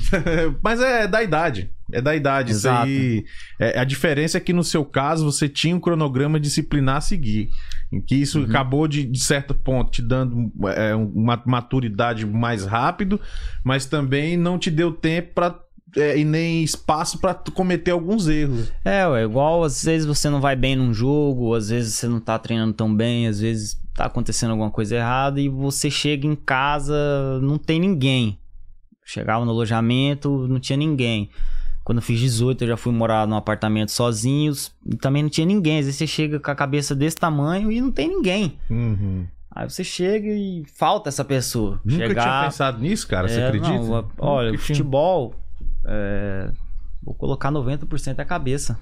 [SPEAKER 1] Mas é da idade. É da idade.
[SPEAKER 2] Exato.
[SPEAKER 1] aí. É, a diferença é que no seu caso você tinha um cronograma disciplinar a seguir. Em que isso acabou de, de certo ponto te dando é, uma maturidade mais rápido, mas também não te deu tempo pra, é, e nem espaço tu cometer alguns erros.
[SPEAKER 2] É, ué, igual às vezes você não vai bem num jogo, às vezes você não tá treinando tão bem, às vezes tá acontecendo alguma coisa errada e você chega em casa, não tem ninguém. Chegava no alojamento, não tinha ninguém. Quando eu fiz 18, eu já fui morar num apartamento sozinho e também não tinha ninguém. Às vezes você chega com a cabeça desse tamanho e não tem ninguém.
[SPEAKER 1] Uhum.
[SPEAKER 2] Aí você chega e falta essa pessoa.
[SPEAKER 1] Nunca
[SPEAKER 2] Chegar,
[SPEAKER 1] tinha pensado nisso, cara. você
[SPEAKER 2] é,
[SPEAKER 1] acredita?
[SPEAKER 2] não, olha,
[SPEAKER 1] Nunca
[SPEAKER 2] futebol, é, vou colocar 90% é a cabeça.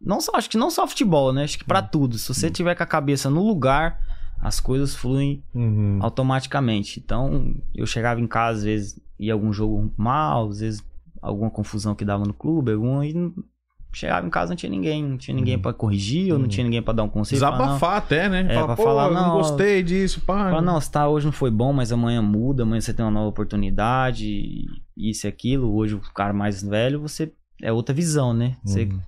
[SPEAKER 2] Não só, acho que não só futebol, né? Acho que
[SPEAKER 1] Hum.
[SPEAKER 2] pra tudo. Se você tiver com a cabeça no lugar, as coisas fluem
[SPEAKER 1] Uhum.
[SPEAKER 2] automaticamente. Então, eu chegava em casa, às vezes ia algum jogo mal, às vezes alguma confusão que dava no clube, alguma, e chegava em casa não tinha ninguém, não tinha ninguém pra corrigir, ou não
[SPEAKER 1] Uhum.
[SPEAKER 2] tinha ninguém pra dar um conselho. falar, não,
[SPEAKER 1] Desabafar até, né?
[SPEAKER 2] É,
[SPEAKER 1] Fala,
[SPEAKER 2] pra falar,
[SPEAKER 1] não
[SPEAKER 2] não,
[SPEAKER 1] gostei disso, pá.
[SPEAKER 2] Fala, não, tá, hoje não foi bom, mas amanhã muda, amanhã você tem uma nova oportunidade, isso e aquilo. Hoje o cara mais velho, você é outra visão, né? Você,
[SPEAKER 1] Uhum.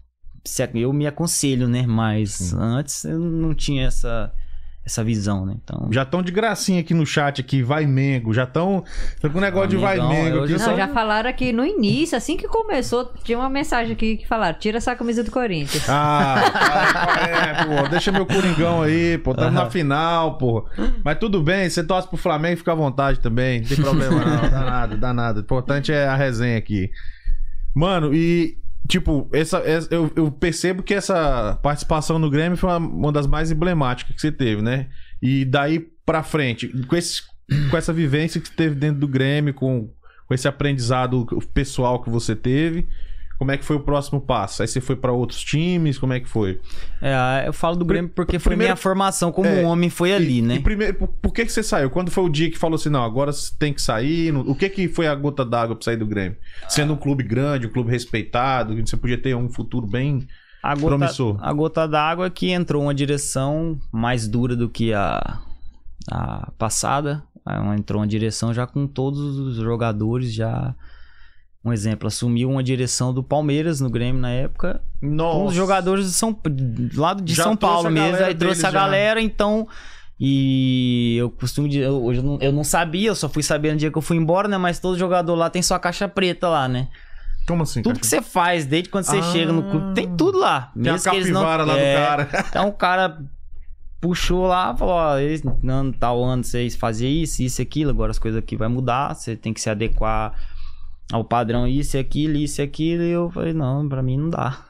[SPEAKER 2] eu me aconselho, né? Mas
[SPEAKER 1] Sim.
[SPEAKER 2] antes eu não tinha essa, essa visão, né? Então.
[SPEAKER 1] Já estão de gracinha aqui no chat aqui, vai Mengo. Já estão com um negócio de vai Mengo
[SPEAKER 2] eu
[SPEAKER 1] aqui.
[SPEAKER 2] já-
[SPEAKER 1] só-
[SPEAKER 3] Não, já falaram aqui no início, assim que começou, tinha uma mensagem aqui que falaram: tira essa camisa do Corinthians.
[SPEAKER 1] Ah, é, pô, deixa meu Coringão aí, pô, tamo na final, pô. Mas tudo bem, você torce pro Flamengo, fica à vontade também, não tem problema não, dá nada, dá nada. O importante é a resenha aqui. Mano, e, tipo, essa, essa- eu, eu percebo que essa participação no Grêmio foi uma, uma das mais emblemáticas que você teve, né? E daí pra frente, com, esse, com essa vivência que você teve dentro do Grêmio, com, com esse aprendizado pessoal que você teve, como é que foi o próximo passo? Aí você foi pra outros times, como é que foi?
[SPEAKER 2] É, eu falo do Grêmio porque foi
[SPEAKER 1] primeiro-
[SPEAKER 2] minha formação como
[SPEAKER 1] É,
[SPEAKER 2] homem foi ali,
[SPEAKER 1] E-
[SPEAKER 2] né?
[SPEAKER 1] E primeiro, por, por que que você saiu? Quando foi o dia que falou assim, não, agora você tem que sair? O que que foi a gota d'água pra sair do Grêmio? Sendo um clube grande, um clube respeitado, você podia ter um futuro bem
[SPEAKER 2] A gota,
[SPEAKER 1] promissor.
[SPEAKER 2] a gota d'água é que entrou uma direção mais dura do que a, a passada. Aí Entrou uma direção já com todos os jogadores já. Um exemplo, assumiu uma direção do Palmeiras no Grêmio na época.
[SPEAKER 1] Nossa.
[SPEAKER 2] Com os jogadores de São, lá de
[SPEAKER 1] Já
[SPEAKER 2] São Paulo
[SPEAKER 1] a
[SPEAKER 2] mesmo. Aí trouxe a
[SPEAKER 1] já.
[SPEAKER 2] galera, então. E eu costumo dizer, eu, hoje eu não, eu não sabia, eu só fui saber no dia que eu fui embora, né? Mas todo jogador lá tem sua caixa preta lá, né?
[SPEAKER 1] Como assim?
[SPEAKER 2] Tudo
[SPEAKER 1] cara?
[SPEAKER 2] que você faz, desde quando você
[SPEAKER 1] Ah.
[SPEAKER 2] chega no clube, tem tudo lá.
[SPEAKER 1] Tem a
[SPEAKER 2] Mesmo que eles não-
[SPEAKER 1] lá
[SPEAKER 2] É,
[SPEAKER 1] do cara.
[SPEAKER 2] Então o cara puxou lá, falou, ó, eles, não, tal ano vocês faziam isso, isso e aquilo, agora as coisas aqui vai mudar, você tem que se adequar ao padrão isso e aquilo, isso e aquilo. E eu falei, não, pra mim não dá.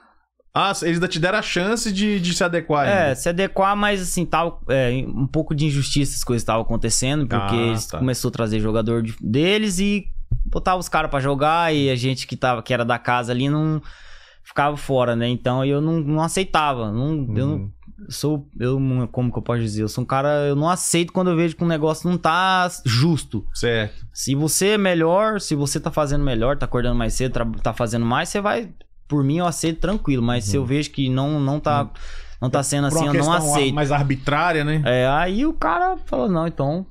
[SPEAKER 1] Ah, eles ainda te deram a chance de, de se adequar
[SPEAKER 2] É,
[SPEAKER 1] ainda.
[SPEAKER 2] se adequar, mas assim, tal, é, um pouco de injustiça as coisas estavam acontecendo, porque
[SPEAKER 1] Ah,
[SPEAKER 2] eles
[SPEAKER 1] tá.
[SPEAKER 2] começou a trazer jogador de- deles e botava os caras pra jogar e a gente que, tava, que era da casa ali não ficava fora, né? Então eu não, não aceitava. Não, Eu não
[SPEAKER 1] Uhum.
[SPEAKER 2] Sou. Eu, como que eu posso dizer? Eu sou um cara. Eu não aceito quando eu vejo que um negócio não tá justo.
[SPEAKER 1] Certo.
[SPEAKER 2] Se você é melhor, se você tá fazendo melhor, tá acordando mais cedo, tá fazendo mais, você vai. Por mim, eu aceito tranquilo. Mas se eu vejo que não, não tá. Não tá sendo
[SPEAKER 1] Uhum. Por
[SPEAKER 2] assim, eu não aceito.
[SPEAKER 1] mais arbitrária, né?
[SPEAKER 2] É, aí o cara falou, não, então,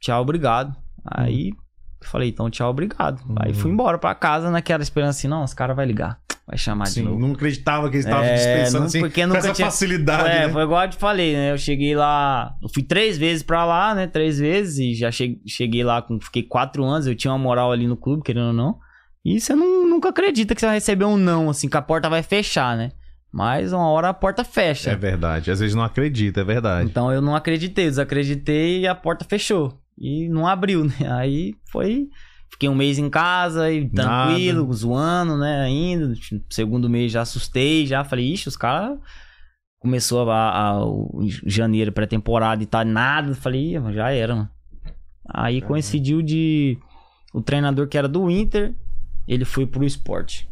[SPEAKER 2] tchau, obrigado. Aí eu falei, então, tchau, obrigado. Aí
[SPEAKER 1] Uhum.
[SPEAKER 2] fui embora pra casa naquela esperança assim, não, os caras vai ligar, vai chamar
[SPEAKER 1] Sim,
[SPEAKER 2] de novo.
[SPEAKER 1] não acreditava que eles estavam
[SPEAKER 2] É,
[SPEAKER 1] dispensando
[SPEAKER 2] não-
[SPEAKER 1] assim,
[SPEAKER 2] porque nunca
[SPEAKER 1] essa
[SPEAKER 2] tinha-
[SPEAKER 1] facilidade,
[SPEAKER 2] É,
[SPEAKER 1] né?
[SPEAKER 2] foi igual eu te falei, né? Eu cheguei lá, eu fui três vezes pra lá, né? Três vezes e já che- cheguei lá, com, fiquei quatro anos, eu tinha uma moral ali no clube, querendo ou não. E você não- nunca acredita que você vai receber um não, assim, que a porta vai fechar, né? Mas uma hora a porta fecha.
[SPEAKER 1] É verdade. Às vezes não acredita, é verdade.
[SPEAKER 2] Então eu não acreditei, desacreditei e a porta fechou. E não abriu, né? Aí foi. Fiquei um mês em casa e tranquilo, zoando, né? Ainda. Segundo mês já assustei, já falei, ixi, os caras. Começou a, a- janeiro pré-temporada e tá nada. Falei, "Ih, já era, mano. Aí coincidiu de. O treinador que era do Inter, ele foi pro esporte.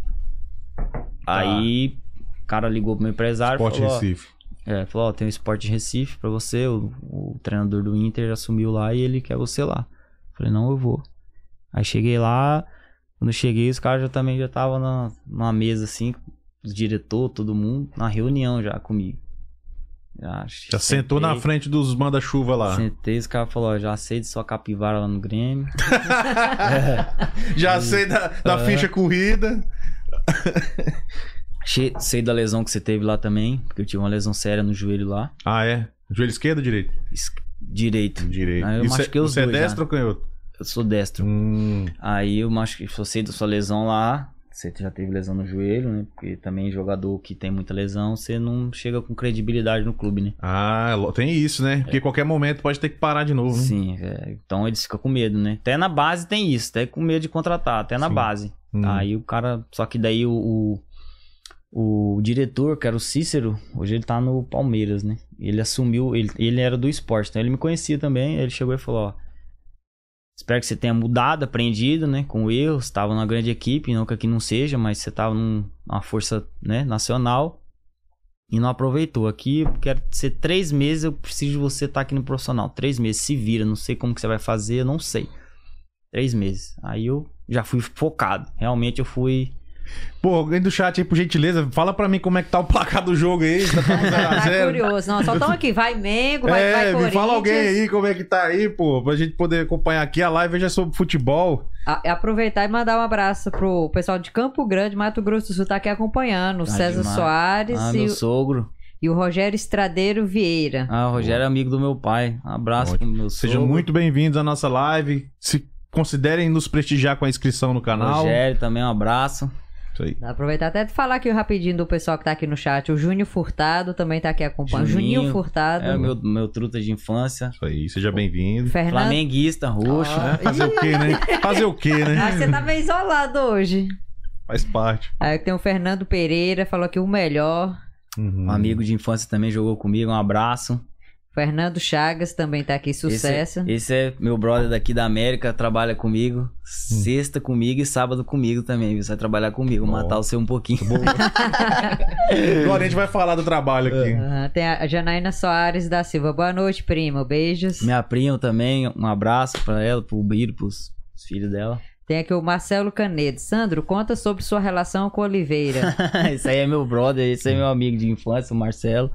[SPEAKER 2] Aí o cara ligou pro meu empresário.
[SPEAKER 1] Esporte
[SPEAKER 2] falou, ó,
[SPEAKER 1] Recife.
[SPEAKER 2] é, falou, ó, tem um esporte Recife pra você, o, o treinador do Inter já assumiu lá e ele quer você lá. Falei, não, eu vou. Aí cheguei lá, quando cheguei, os caras já também já estavam na, numa mesa assim, os diretor, todo mundo, na reunião já comigo. Já,
[SPEAKER 1] Já sentou na frente dos manda-chuva lá.
[SPEAKER 2] Sentei, os caras falaram, já sei de sua capivara lá no Grêmio.
[SPEAKER 1] Já sei da, da ficha corrida.
[SPEAKER 2] Sei da lesão que você teve lá também, porque eu tive uma lesão séria no joelho lá.
[SPEAKER 1] Ah, é? Joelho esquerdo ou direito?
[SPEAKER 2] Es- Direito.
[SPEAKER 1] Direito.
[SPEAKER 2] Ah, eu
[SPEAKER 1] E você-
[SPEAKER 2] machuquei os
[SPEAKER 1] você
[SPEAKER 2] dois
[SPEAKER 1] é
[SPEAKER 2] já.
[SPEAKER 1] destro ou canhoto?
[SPEAKER 2] Eu sou destro.
[SPEAKER 1] Hum,
[SPEAKER 2] Aí eu acho que você da sua lesão lá, você já teve lesão no joelho, né? Porque também jogador que tem muita lesão, você não chega com credibilidade no clube, né?
[SPEAKER 1] Ah, tem isso, né? Porque qualquer momento pode ter que parar de novo. né?
[SPEAKER 2] Sim, é, então eles ficam com medo, né? Até na base tem isso, até com medo de contratar, até na
[SPEAKER 1] Sim.
[SPEAKER 2] base.
[SPEAKER 1] Hum.
[SPEAKER 2] Aí o cara, só que daí o, o, o diretor, que era o Cícero, hoje ele tá no Palmeiras, né? Ele assumiu, ele, ele era do esporte, então ele me conhecia também, ele chegou e falou, ó, espero que você tenha mudado, aprendido, né, com erros, estava numa grande equipe, não que aqui não seja, mas você tava num- numa força, né, nacional e não aproveitou. Aqui eu quero ser três meses, eu preciso de você estar aqui no profissional, três meses, se vira, não sei como que você vai fazer, eu não sei. Três meses. Aí eu já fui focado. Realmente eu fui.
[SPEAKER 1] Pô, alguém do chat aí, por gentileza, fala pra mim como é que tá o placar do jogo aí. Tá
[SPEAKER 3] Tá curioso. Não, só estão aqui. Vai Mengo, vai,
[SPEAKER 1] É,
[SPEAKER 3] vai
[SPEAKER 1] me
[SPEAKER 3] Corinthians.
[SPEAKER 1] fala alguém aí como é que tá aí, pô, pra gente poder acompanhar aqui. A live já é sobre futebol.
[SPEAKER 3] A- aproveitar e mandar um abraço pro pessoal de Campo Grande, Mato Grosso do Sul, tá aqui acompanhando. O
[SPEAKER 2] Tá
[SPEAKER 3] César
[SPEAKER 2] demais.
[SPEAKER 3] Soares
[SPEAKER 2] Ah,
[SPEAKER 3] e,
[SPEAKER 2] meu
[SPEAKER 3] o-
[SPEAKER 2] sogro.
[SPEAKER 3] e o Rogério Estradeiro Vieira.
[SPEAKER 2] Ah, o Rogério é amigo do meu pai. Um abraço pro meu
[SPEAKER 1] Sejam
[SPEAKER 2] sogro.
[SPEAKER 1] muito bem-vindos à nossa live. Se considerem nos prestigiar com a inscrição no canal.
[SPEAKER 2] Rogério também, um abraço.
[SPEAKER 1] Isso aí.
[SPEAKER 3] Aproveitar até de falar aqui rapidinho do pessoal que tá aqui no chat. O Júnior Furtado também tá aqui acompanhando.
[SPEAKER 2] Juninho,
[SPEAKER 3] Juninho Furtado.
[SPEAKER 2] É o meu, meu truta de infância.
[SPEAKER 1] Isso aí, seja bem-vindo.
[SPEAKER 3] Fernando.
[SPEAKER 2] Flamenguista, roxo.
[SPEAKER 1] É, fazer o quê, né? Fazer o quê, né?
[SPEAKER 3] Ah, você tá meio isolado hoje.
[SPEAKER 1] Faz parte.
[SPEAKER 3] Aí tem o Fernando Pereira, falou que o melhor.
[SPEAKER 1] Uhum.
[SPEAKER 2] Um amigo de infância também jogou comigo. Um abraço.
[SPEAKER 3] Fernando Chagas também tá aqui, sucesso.
[SPEAKER 2] Esse, esse é meu brother daqui da América, trabalha comigo. Sexta comigo e sábado comigo também, viu? Você vai trabalhar comigo, matar o seu um pouquinho.
[SPEAKER 1] Agora a gente vai falar do trabalho aqui.
[SPEAKER 3] Ah, tem a Janaína Soares da Silva. Boa noite, primo. Beijos.
[SPEAKER 2] Minha prima também, um abraço pra ela, pro Biro, pros os filhos dela.
[SPEAKER 3] Tem aqui o Marcelo Canedo. Sandro, conta sobre sua relação com Oliveira.
[SPEAKER 2] esse aí é meu brother, esse é meu amigo de infância, o Marcelo.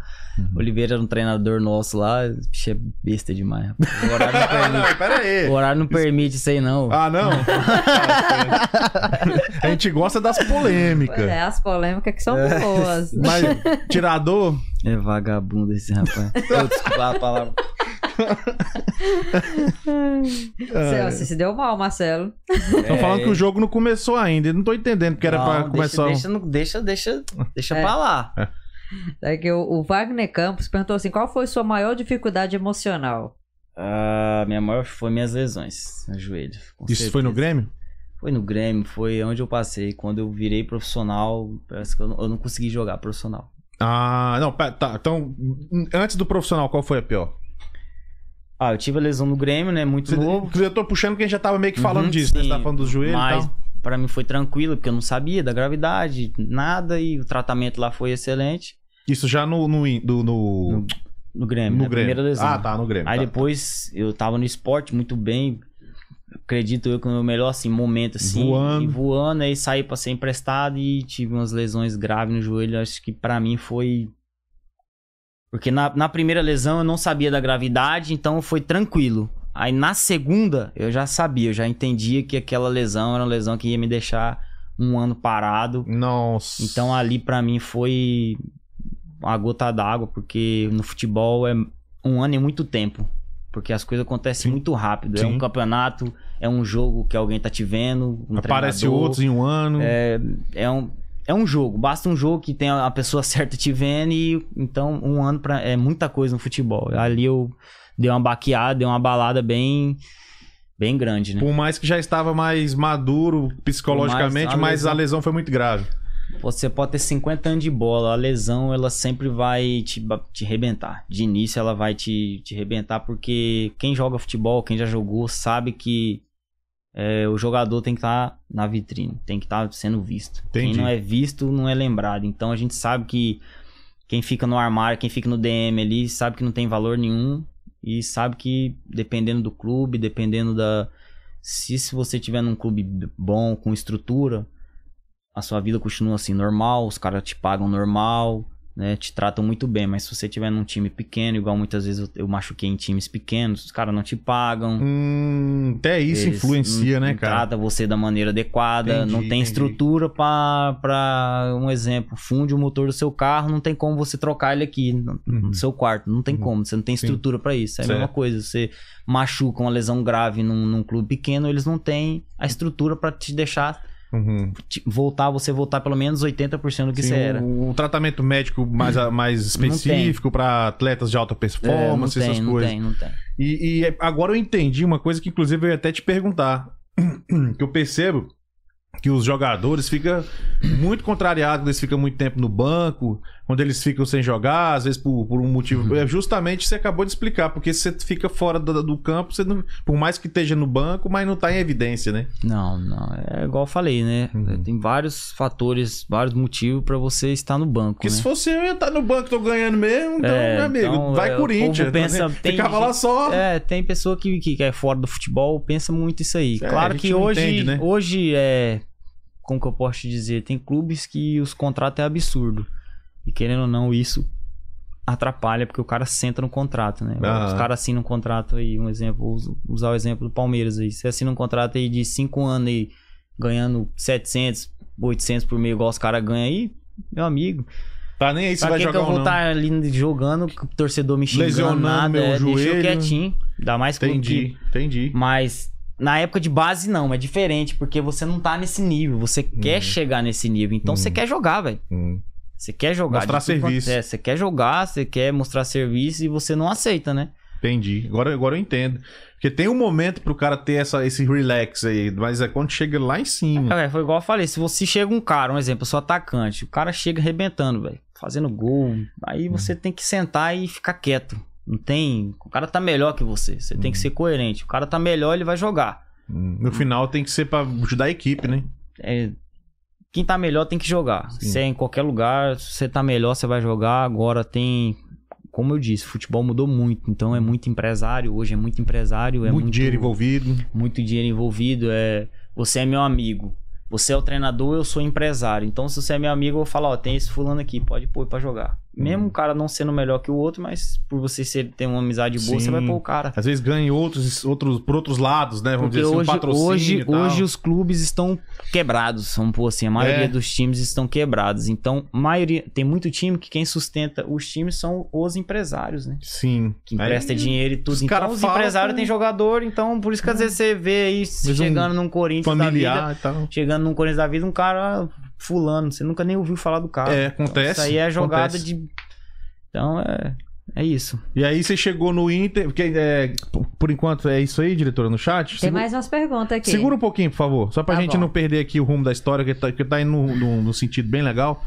[SPEAKER 2] Oliveira era um treinador nosso lá, bicho é besta demais. rapaz. O horário não permite,
[SPEAKER 1] não, pera aí.
[SPEAKER 2] o horário não permite isso aí, não.
[SPEAKER 1] Ah, não? a gente gosta das polêmicas.
[SPEAKER 3] Pois é, as polêmicas que são
[SPEAKER 2] É.
[SPEAKER 3] boas.
[SPEAKER 1] Mas, tirador,
[SPEAKER 2] É vagabundo esse rapaz. Eu, desculpa a palavra.
[SPEAKER 3] Você, você se deu mal, Marcelo.
[SPEAKER 1] estão falando que o jogo não começou ainda. Não tô entendendo porque era
[SPEAKER 2] Não,
[SPEAKER 1] pra
[SPEAKER 2] deixa-
[SPEAKER 1] começar.
[SPEAKER 2] Deixa, não- deixa, deixa, deixa
[SPEAKER 3] É.
[SPEAKER 2] pra lá.
[SPEAKER 3] Aqui, o, o Wagner Campos perguntou assim: qual foi sua maior dificuldade emocional?
[SPEAKER 2] Ah, minha maior foi minhas lesões no joelho.
[SPEAKER 1] Isso foi no
[SPEAKER 2] certeza.
[SPEAKER 1] Grêmio?
[SPEAKER 2] Foi no Grêmio, foi onde eu passei. Quando eu virei profissional, parece que eu não, eu não consegui jogar profissional.
[SPEAKER 1] Ah, não, pera, tá. Então, antes do profissional, qual foi a pior?
[SPEAKER 2] Ah, eu tive a lesão no Grêmio, né? Muito
[SPEAKER 1] Você-
[SPEAKER 2] novo.
[SPEAKER 1] Eu tô puxando que a gente já tava meio que falando
[SPEAKER 2] Uhum,
[SPEAKER 1] disso, né? Você
[SPEAKER 2] sim,
[SPEAKER 1] tá falando dos joelhos
[SPEAKER 2] Mas
[SPEAKER 1] e tal.
[SPEAKER 2] pra mim foi tranquilo, porque eu não sabia da gravidade, nada, e o tratamento lá foi excelente.
[SPEAKER 1] Isso já no, no, do- no,
[SPEAKER 2] No, no Grêmio,
[SPEAKER 1] no
[SPEAKER 2] na
[SPEAKER 1] Grêmio.
[SPEAKER 2] primeira lesão.
[SPEAKER 1] Ah, tá, no Grêmio.
[SPEAKER 2] Aí
[SPEAKER 1] tá.
[SPEAKER 2] depois eu tava no esporte muito bem. Acredito eu que o meu melhor assim, momento assim.
[SPEAKER 1] Voando.
[SPEAKER 2] E voando, aí saí pra ser emprestado e tive umas lesões graves no joelho. Acho que pra mim foi. Porque na, na primeira lesão eu não sabia da gravidade, então foi tranquilo. Aí na segunda eu já sabia, eu já entendia que aquela lesão era uma lesão que ia me deixar um ano parado.
[SPEAKER 1] Nossa.
[SPEAKER 2] Então ali pra mim foi uma gota d'água, porque no futebol é um ano é muito tempo. Porque as coisas acontecem
[SPEAKER 1] Sim.
[SPEAKER 2] muito rápido. É
[SPEAKER 1] Sim.
[SPEAKER 2] um campeonato, é um jogo que alguém tá te vendo. Um
[SPEAKER 1] Aparece outros em um ano.
[SPEAKER 2] É, é um, é um jogo. Basta um jogo que tenha a pessoa certa te vendo e então um ano pra, é muita coisa no futebol. Ali eu dei uma baqueada, dei uma balada bem bem grande, né?
[SPEAKER 1] Por mais que já estava mais maduro psicologicamente,
[SPEAKER 2] mais a
[SPEAKER 1] mas a
[SPEAKER 2] lesão-
[SPEAKER 1] lesão foi muito grave.
[SPEAKER 2] Você pode ter 50 anos de bola, a lesão ela sempre vai te, te rebentar. De início ela vai te, te rebentar porque quem joga futebol, quem já jogou, sabe que é, o jogador tem que estar na vitrine, tem que estar sendo visto.
[SPEAKER 1] Entendi.
[SPEAKER 2] Quem não é visto não é lembrado. Então a gente sabe que quem fica no armário, quem fica no DM ali, sabe que não tem valor nenhum e sabe que dependendo do clube, dependendo da. Se, se você tiver num clube bom, com estrutura, a sua vida continua assim, normal, os caras te pagam normal, né? Te tratam muito bem, mas se você tiver num time pequeno, igual muitas vezes eu, eu machuquei em times pequenos, os caras não te pagam.
[SPEAKER 1] Hum, até isso influencia,
[SPEAKER 2] não-
[SPEAKER 1] né,
[SPEAKER 2] não
[SPEAKER 1] cara?
[SPEAKER 2] Trata você da maneira adequada,
[SPEAKER 1] Entendi,
[SPEAKER 2] não tem
[SPEAKER 1] entendi.
[SPEAKER 2] estrutura pra, pra um exemplo, funde o motor do seu carro, não tem como você trocar ele aqui no,
[SPEAKER 1] Uhum.
[SPEAKER 2] seu quarto, não tem
[SPEAKER 1] Uhum.
[SPEAKER 2] como, você não tem estrutura pra isso. É a
[SPEAKER 1] Certo.
[SPEAKER 2] mesma coisa, você machuca uma lesão grave num, num clube pequeno, eles não têm a estrutura pra te deixar
[SPEAKER 1] Uhum.
[SPEAKER 2] voltar, você voltar pelo menos 80% do que
[SPEAKER 1] Sim,
[SPEAKER 2] você era.
[SPEAKER 1] Um, um tratamento médico mais, mais específico para atletas de alta
[SPEAKER 2] É, não
[SPEAKER 1] performance,
[SPEAKER 2] tem,
[SPEAKER 1] essas
[SPEAKER 2] não
[SPEAKER 1] coisas.
[SPEAKER 2] tem, não tem.
[SPEAKER 1] E, e agora eu entendi uma coisa que, inclusive, eu ia até te perguntar. que eu percebo que os jogadores ficam muito contrariados quando eles ficam muito tempo no banco, quando eles ficam sem jogar, às vezes por, por um motivo. É justamente você acabou de explicar, porque você fica fora do, do campo, você não, por mais que esteja no banco, mas não tá em evidência, né?
[SPEAKER 2] Não, não. É igual eu falei, né?
[SPEAKER 1] Uhum.
[SPEAKER 2] Tem vários fatores, vários motivos pra você estar no banco,
[SPEAKER 1] Porque
[SPEAKER 2] né?
[SPEAKER 1] se fosse eu, ia estar no banco, tô ganhando mesmo, então,
[SPEAKER 2] É,
[SPEAKER 1] meu amigo,
[SPEAKER 2] então,
[SPEAKER 1] vai
[SPEAKER 2] é,
[SPEAKER 1] Corinthians.
[SPEAKER 2] povo pensa-
[SPEAKER 1] né?
[SPEAKER 2] tem
[SPEAKER 1] Ficava lá só.
[SPEAKER 2] É, tem pessoa que, que é fora do futebol, pensa muito isso aí.
[SPEAKER 1] É,
[SPEAKER 2] claro que hoje,
[SPEAKER 1] entende, né?
[SPEAKER 2] hoje é. Como que eu posso te dizer? Tem clubes que os contratos é absurdo. E querendo ou não, isso atrapalha, porque o cara senta no contrato, né?
[SPEAKER 1] Aham.
[SPEAKER 2] Os caras assinam um contrato aí, um exemplo, vou us- usar o exemplo do Palmeiras aí. Você assina um contrato aí de 5 anos aí, ganhando 700, 800 por mês, igual os caras ganham aí, meu amigo.
[SPEAKER 1] Tá nem aí se
[SPEAKER 2] Pra
[SPEAKER 1] vai
[SPEAKER 2] que, que
[SPEAKER 1] jogar
[SPEAKER 2] eu
[SPEAKER 1] ou
[SPEAKER 2] vou estar ali jogando, torcedor me xingando,
[SPEAKER 1] Lesionando
[SPEAKER 2] nada,
[SPEAKER 1] meu
[SPEAKER 2] é, eu
[SPEAKER 1] joelho.
[SPEAKER 2] quietinho. Ainda mais clube que-
[SPEAKER 1] Entendi, entendi.
[SPEAKER 2] Mas na época de base não, é diferente, porque você não tá nesse nível, você quer chegar nesse nível, então
[SPEAKER 1] Uhum.
[SPEAKER 2] você quer jogar, velho.
[SPEAKER 1] Hum.
[SPEAKER 2] Você quer jogar.
[SPEAKER 1] Mostrar serviço.
[SPEAKER 2] É, você quer jogar, você quer mostrar serviço e você não aceita, né?
[SPEAKER 1] Entendi. Agora, agora eu entendo. Porque tem um momento pro cara ter essa, esse relax aí, mas é quando chega lá em cima.
[SPEAKER 2] É, foi igual eu falei, se você chega um cara, um exemplo, eu sou atacante, o cara chega arrebentando, velho, fazendo gol, aí você tem que sentar e ficar quieto. Não tem. O cara tá melhor que você. Você tem que ser coerente. O cara tá melhor, ele vai jogar.
[SPEAKER 1] Hum, No final tem que ser pra ajudar a equipe, né?
[SPEAKER 2] É, quem tá melhor tem que jogar.
[SPEAKER 1] Sim.
[SPEAKER 2] Se é em qualquer lugar, se você tá melhor, você vai jogar. Agora tem. Como eu disse, futebol mudou muito. Então é muito empresário. Hoje é muito empresário. É
[SPEAKER 1] muito,
[SPEAKER 2] muito,
[SPEAKER 1] dinheiro envolvido.
[SPEAKER 2] muito dinheiro envolvido. É, você é meu amigo. Você é o treinador, eu sou empresário. Então, se você é meu amigo, eu vou falar, ó, tem esse fulano aqui, pode pôr pra jogar. Mesmo
[SPEAKER 1] Uhum.
[SPEAKER 2] o cara não sendo melhor que o outro, mas por você ser, ter uma amizade boa,
[SPEAKER 1] Sim.
[SPEAKER 2] você vai pôr o cara.
[SPEAKER 1] Às vezes ganha outros, outros, por outros lados, né? Vamos
[SPEAKER 2] Porque
[SPEAKER 1] dizer assim, um
[SPEAKER 2] hoje,
[SPEAKER 1] patrocínio
[SPEAKER 2] hoje, hoje os clubes estão quebrados, vamos pôr assim, a maioria
[SPEAKER 1] É.
[SPEAKER 2] dos times estão quebrados. Então, maioria, tem muito time que quem sustenta os times são os empresários, né?
[SPEAKER 1] Sim.
[SPEAKER 2] Que empresta
[SPEAKER 1] Aí,
[SPEAKER 2] dinheiro e tudo.
[SPEAKER 1] os
[SPEAKER 2] Então, os empresários têm jogador, então por isso que às vezes você vê aí
[SPEAKER 1] um
[SPEAKER 2] chegando num Corinthians da vida,
[SPEAKER 1] Familiar e tal.
[SPEAKER 2] chegando num Corinthians da vida, um cara fulano, você nunca nem ouviu falar do cara.
[SPEAKER 1] É,
[SPEAKER 2] Então,
[SPEAKER 1] acontece.
[SPEAKER 2] isso aí é jogada
[SPEAKER 1] acontece.
[SPEAKER 2] de. Então é. É isso.
[SPEAKER 1] E aí você chegou no Inter, porque é, por enquanto é isso aí, diretora, no chat?
[SPEAKER 3] Tem
[SPEAKER 1] Segura-
[SPEAKER 3] mais umas perguntas aqui.
[SPEAKER 1] Segura um pouquinho, por favor. Só pra
[SPEAKER 3] Tá
[SPEAKER 1] gente
[SPEAKER 3] bom.
[SPEAKER 1] não perder aqui o rumo da história, que tá, que tá indo no, no- no sentido bem legal.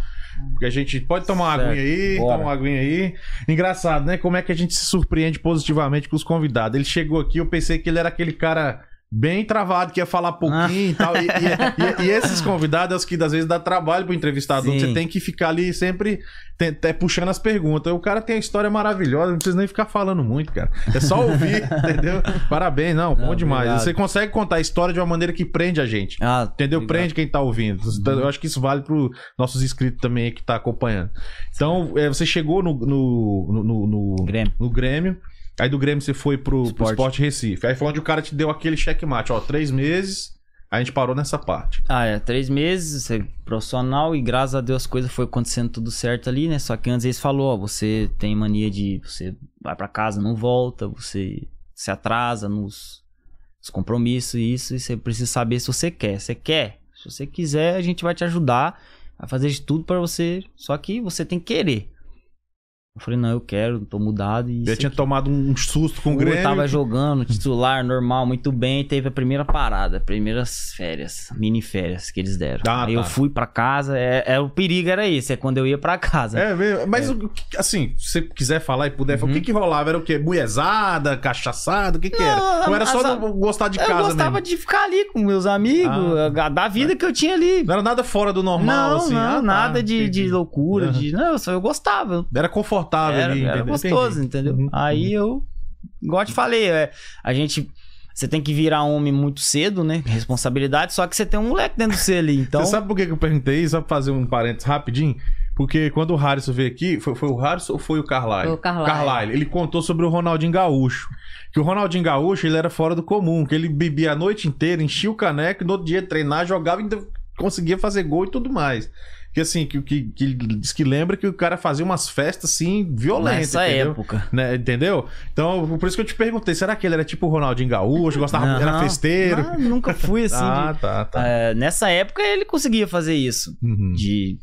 [SPEAKER 1] Porque a gente pode tomar uma aguinha aí,
[SPEAKER 2] Bora.
[SPEAKER 1] tomar uma aguinha aí. Engraçado, né? Como é que a gente se surpreende positivamente com os convidados. Ele chegou aqui, eu pensei que ele era aquele cara bem travado, que ia falar pouquinho e tal. E, e- e- e esses convidados é os que às vezes dá trabalho pro entrevistador.
[SPEAKER 2] Sim.
[SPEAKER 1] Você tem que ficar ali sempre tem- puxando as perguntas. O cara tem a história maravilhosa, não precisa nem ficar falando muito, cara. É só ouvir, entendeu? Parabéns, não, bom
[SPEAKER 2] Não,
[SPEAKER 1] demais.
[SPEAKER 2] obrigado.
[SPEAKER 1] Você consegue contar a história de uma maneira que prende a gente.
[SPEAKER 2] Ah,
[SPEAKER 1] Entendeu?
[SPEAKER 2] obrigado.
[SPEAKER 1] Prende quem tá ouvindo. Então, Eu acho que isso vale para nossos inscritos também que tá acompanhando. Então, é, você chegou no, no, no, no- no-
[SPEAKER 2] Grêmio.
[SPEAKER 1] no Grêmio. Aí do Grêmio você foi pro, pro
[SPEAKER 2] Sport.
[SPEAKER 1] Sport Recife. Aí foi onde o cara te deu aquele checkmate. Ó, três meses. A gente parou nessa parte.
[SPEAKER 2] Ah, é, três meses, você é profissional e graças a Deus as coisas foi acontecendo tudo certo ali, né? Só que antes eles falou, ó, você tem mania de você vai pra casa, não volta, você se atrasa nos, nos compromissos e isso, e você precisa saber se você quer. Você quer? Se você quiser, a gente vai te ajudar, vai fazer de tudo pra você, só que você tem que querer. Eu falei, não, eu quero, tô mudado e
[SPEAKER 1] Já tinha
[SPEAKER 2] aqui.
[SPEAKER 1] tomado um susto com o Grêmio.
[SPEAKER 2] tava jogando, titular, normal, muito bem. Teve a primeira parada, primeiras férias, mini férias que eles deram.
[SPEAKER 1] Ah,
[SPEAKER 2] Aí
[SPEAKER 1] tá.
[SPEAKER 2] eu fui pra casa, é, é, o perigo era esse, é quando eu ia pra casa.
[SPEAKER 1] É, mesmo. mas que- assim, se você quiser falar e puder, falar, o
[SPEAKER 2] Uhum.
[SPEAKER 1] que que rolava? Era o quê? Mulherzada, cachaçada? O que que era?
[SPEAKER 2] Não,
[SPEAKER 1] Não era só não gostar de
[SPEAKER 2] eu
[SPEAKER 1] casa
[SPEAKER 2] gostava
[SPEAKER 1] mesmo?
[SPEAKER 2] de ficar ali com meus amigos,
[SPEAKER 1] Ah.
[SPEAKER 2] da vida que eu tinha ali.
[SPEAKER 1] Não era nada fora do normal,
[SPEAKER 2] não,
[SPEAKER 1] assim?
[SPEAKER 2] não,
[SPEAKER 1] Ah, tá,
[SPEAKER 2] nada de,
[SPEAKER 1] entendi.
[SPEAKER 2] de loucura,
[SPEAKER 1] Aham.
[SPEAKER 2] de. Não, eu só eu gostava.
[SPEAKER 1] Era confortável
[SPEAKER 2] Era,
[SPEAKER 1] ali,
[SPEAKER 2] era
[SPEAKER 1] entendeu?
[SPEAKER 2] gostoso,
[SPEAKER 1] Entendi.
[SPEAKER 2] entendeu?
[SPEAKER 1] Uhum,
[SPEAKER 2] Aí eu, igual eu te falei, é, a gente. Você tem que virar homem muito cedo, né? Responsabilidade, só que você tem um moleque dentro de você ali. Então.
[SPEAKER 1] Você sabe por que eu perguntei isso? Só pra fazer um parênteses rapidinho. Porque quando o Harrison veio aqui, foi, foi o Harrison ou foi o Carlyle?
[SPEAKER 3] Foi o Carlyle.
[SPEAKER 1] Ele contou sobre o Ronaldinho Gaúcho. Que o Ronaldinho Gaúcho, ele era fora do comum. Que ele bebia a noite inteira, enchia o caneco, no outro dia treinar, jogava e ainda conseguia fazer gol e tudo mais. Que assim, que, que, que diz que lembra que o cara fazia umas festas assim, violentas,
[SPEAKER 2] Nessa
[SPEAKER 1] entendeu?
[SPEAKER 2] época.
[SPEAKER 1] Né, entendeu? Então, por isso que eu te perguntei, será que ele era tipo o Ronaldinho Gaúcho, gostava, era
[SPEAKER 2] Não,
[SPEAKER 1] festeiro?
[SPEAKER 2] não, nunca fui assim.
[SPEAKER 1] ah,
[SPEAKER 2] de-
[SPEAKER 1] tá, tá.
[SPEAKER 2] É, nessa época ele conseguia fazer isso.
[SPEAKER 1] Uhum.
[SPEAKER 2] De.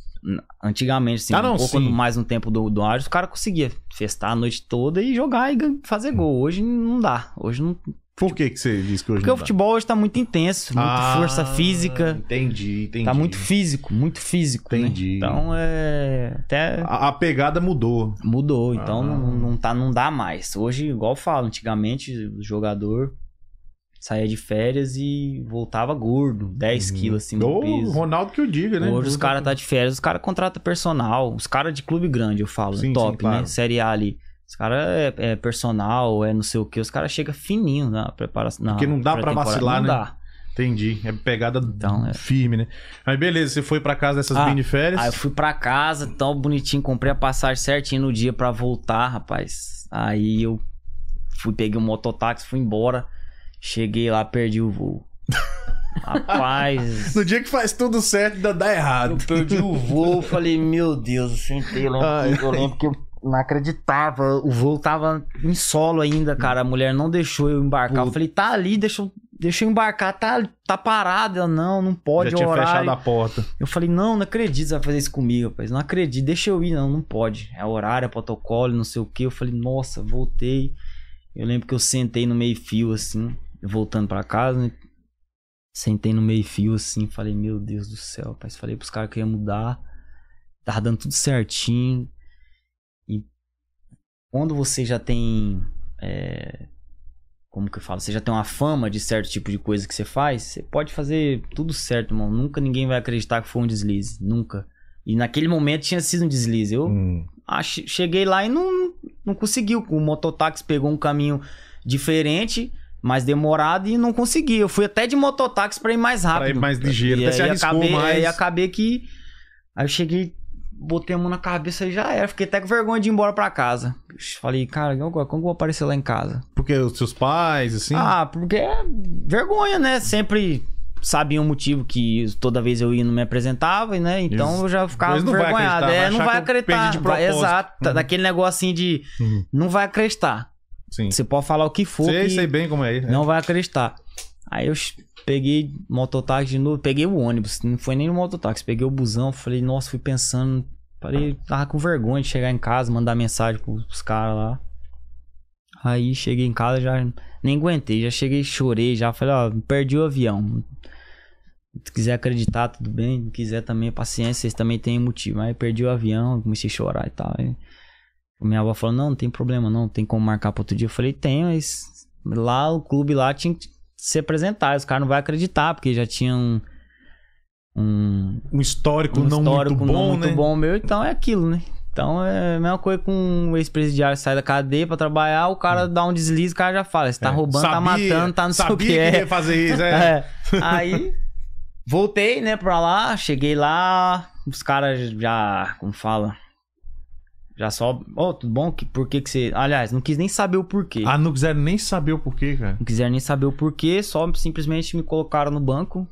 [SPEAKER 2] Antigamente, assim,
[SPEAKER 1] Ah, não,
[SPEAKER 2] um pouco
[SPEAKER 1] sim.
[SPEAKER 2] mais no tempo do, do Arias, o cara conseguia festar a noite toda e jogar e fazer gol. Hoje não dá. Hoje não.
[SPEAKER 1] Por que, que você diz que hoje
[SPEAKER 2] Porque o futebol hoje tá muito intenso, muita
[SPEAKER 1] Ah,
[SPEAKER 2] força física.
[SPEAKER 1] Entendi, entendi.
[SPEAKER 2] Tá muito físico, muito físico. né?
[SPEAKER 1] Entendi.
[SPEAKER 2] Então é. Até
[SPEAKER 1] A, a pegada mudou.
[SPEAKER 2] mudou. Então
[SPEAKER 1] Ah.
[SPEAKER 2] não, não, tá, não dá mais. Hoje, igual eu falo, antigamente o jogador saía de férias e voltava gordo, 10 quilos acima do
[SPEAKER 1] Ou o
[SPEAKER 2] peso.
[SPEAKER 1] Ronaldo que o diga, né?
[SPEAKER 2] Hoje os caras tá de férias, os caras contratam personal. Os caras de clube grande, eu falo,
[SPEAKER 1] Sim,
[SPEAKER 2] top,
[SPEAKER 1] sim, claro.
[SPEAKER 2] né? Série A ali. Os caras é, é personal, é não sei o que. Os caras chegam fininho na preparação. na
[SPEAKER 1] Porque não dá pra vacilar,
[SPEAKER 2] não
[SPEAKER 1] né?
[SPEAKER 2] Dá.
[SPEAKER 1] Entendi. É pegada
[SPEAKER 2] Então, é.
[SPEAKER 1] firme, né? Aí beleza, você foi pra casa dessas
[SPEAKER 2] Ah,
[SPEAKER 1] mini férias.
[SPEAKER 2] Aí eu fui pra casa, tão bonitinho, comprei a passagem certinho no dia pra voltar, rapaz. Aí eu fui, peguei um mototáxi, fui embora. Cheguei lá, perdi o voo. Rapaz.
[SPEAKER 1] No dia que faz tudo certo, ainda dá errado.
[SPEAKER 2] Eu perdi o voo, falei, meu Deus, eu sentei lá.
[SPEAKER 1] Ai.
[SPEAKER 2] Eu lembro que eu não acreditava. O voo tava em solo ainda, cara. A mulher não deixou eu embarcar. Eu
[SPEAKER 1] Puta.
[SPEAKER 2] falei, tá ali, deixa eu, deixa eu embarcar. Tá, tá parada. Ela, não, não pode,
[SPEAKER 1] Já tinha
[SPEAKER 2] horário.
[SPEAKER 1] fechado a porta.
[SPEAKER 2] Eu falei, não, não acredito você vai fazer isso comigo, rapaz. Não acredito, deixa eu ir, não, não pode. É horário, é protocolo, não sei o que. Eu falei, nossa, voltei. Eu lembro que eu sentei no meio-fio, assim, voltando pra casa, né? Sentei no meio-fio, assim, falei, meu Deus do céu, rapaz. Falei pros caras que eu ia mudar. Tava dando tudo certinho. Quando você já tem. é, como que eu falo? Você já tem uma fama de certo tipo de coisa que você faz, você pode fazer tudo certo, irmão. Nunca ninguém vai acreditar que foi um deslize. Nunca. E naquele momento tinha sido um deslize. Eu
[SPEAKER 1] Hum.
[SPEAKER 2] ach- cheguei lá e não, não conseguiu. O mototáxi pegou um caminho diferente, mais demorado e não consegui. Eu fui até de mototáxi pra ir mais rápido.
[SPEAKER 1] Pra ir mais ligeiro.
[SPEAKER 2] E
[SPEAKER 1] Até se
[SPEAKER 2] aí
[SPEAKER 1] arriscou
[SPEAKER 2] acabei,
[SPEAKER 1] mais.
[SPEAKER 2] aí acabei que. Aí eu cheguei, botei a mão na cabeça e já era. Fiquei até com vergonha de ir embora pra casa. Falei, cara, como eu vou aparecer lá em casa?
[SPEAKER 1] Porque os seus pais, assim.
[SPEAKER 2] Ah, porque é vergonha, né? Sempre sabia o motivo que toda vez eu ia não me apresentava, né? Então
[SPEAKER 1] Eles-
[SPEAKER 2] eu já ficava
[SPEAKER 1] não
[SPEAKER 2] vergonhado. é, não vai
[SPEAKER 1] que
[SPEAKER 2] acreditar.
[SPEAKER 1] de
[SPEAKER 2] Vai- exato.
[SPEAKER 1] Uhum.
[SPEAKER 2] Daquele negócio assim de
[SPEAKER 1] Uhum.
[SPEAKER 2] não vai acreditar.
[SPEAKER 1] Sim.
[SPEAKER 2] Você pode falar o que for
[SPEAKER 1] Sei,
[SPEAKER 2] que
[SPEAKER 1] sei bem como é.
[SPEAKER 2] não vai acreditar. Aí eu peguei mototáxi de novo, peguei o ônibus, não foi nem o mototáxi, peguei o busão, falei, nossa, fui pensando, falei, tava com vergonha de chegar em casa, mandar mensagem pros caras lá. Aí cheguei em casa, já nem aguentei, já cheguei, chorei, já falei, ó, perdi o avião. Se quiser acreditar, tudo bem, não quiser também, paciência, vocês também têm motivo. Aí perdi o avião, comecei a chorar e tal. Aí minha avó falou, não, não tem problema não, tem como marcar pra outro dia. Eu falei, tem, mas lá o clube lá tinha que se apresentar. Os caras não vão acreditar, porque já tinham um,
[SPEAKER 1] Um histórico
[SPEAKER 2] um
[SPEAKER 1] não
[SPEAKER 2] histórico
[SPEAKER 1] muito bom,
[SPEAKER 2] não muito
[SPEAKER 1] né?
[SPEAKER 2] bom meu, então é aquilo, né? Então é a mesma coisa com um ex-presidiário sai da cadeia pra trabalhar, o cara dá um deslize, o cara já fala, você tá.
[SPEAKER 1] É.
[SPEAKER 2] roubando, tá
[SPEAKER 1] Sabia-
[SPEAKER 2] matando, tá não sei o
[SPEAKER 1] sabia
[SPEAKER 2] que. é.
[SPEAKER 1] ia fazer isso, é.
[SPEAKER 2] É. Aí voltei, né, pra lá, cheguei lá, os caras já, como fala, já só, ô, tudo bom? Que, por que que você, aliás, não quis nem saber o porquê.
[SPEAKER 1] Ah, não quiseram nem saber o porquê, cara.
[SPEAKER 2] Não quiseram nem saber o porquê, só simplesmente me colocaram no banco.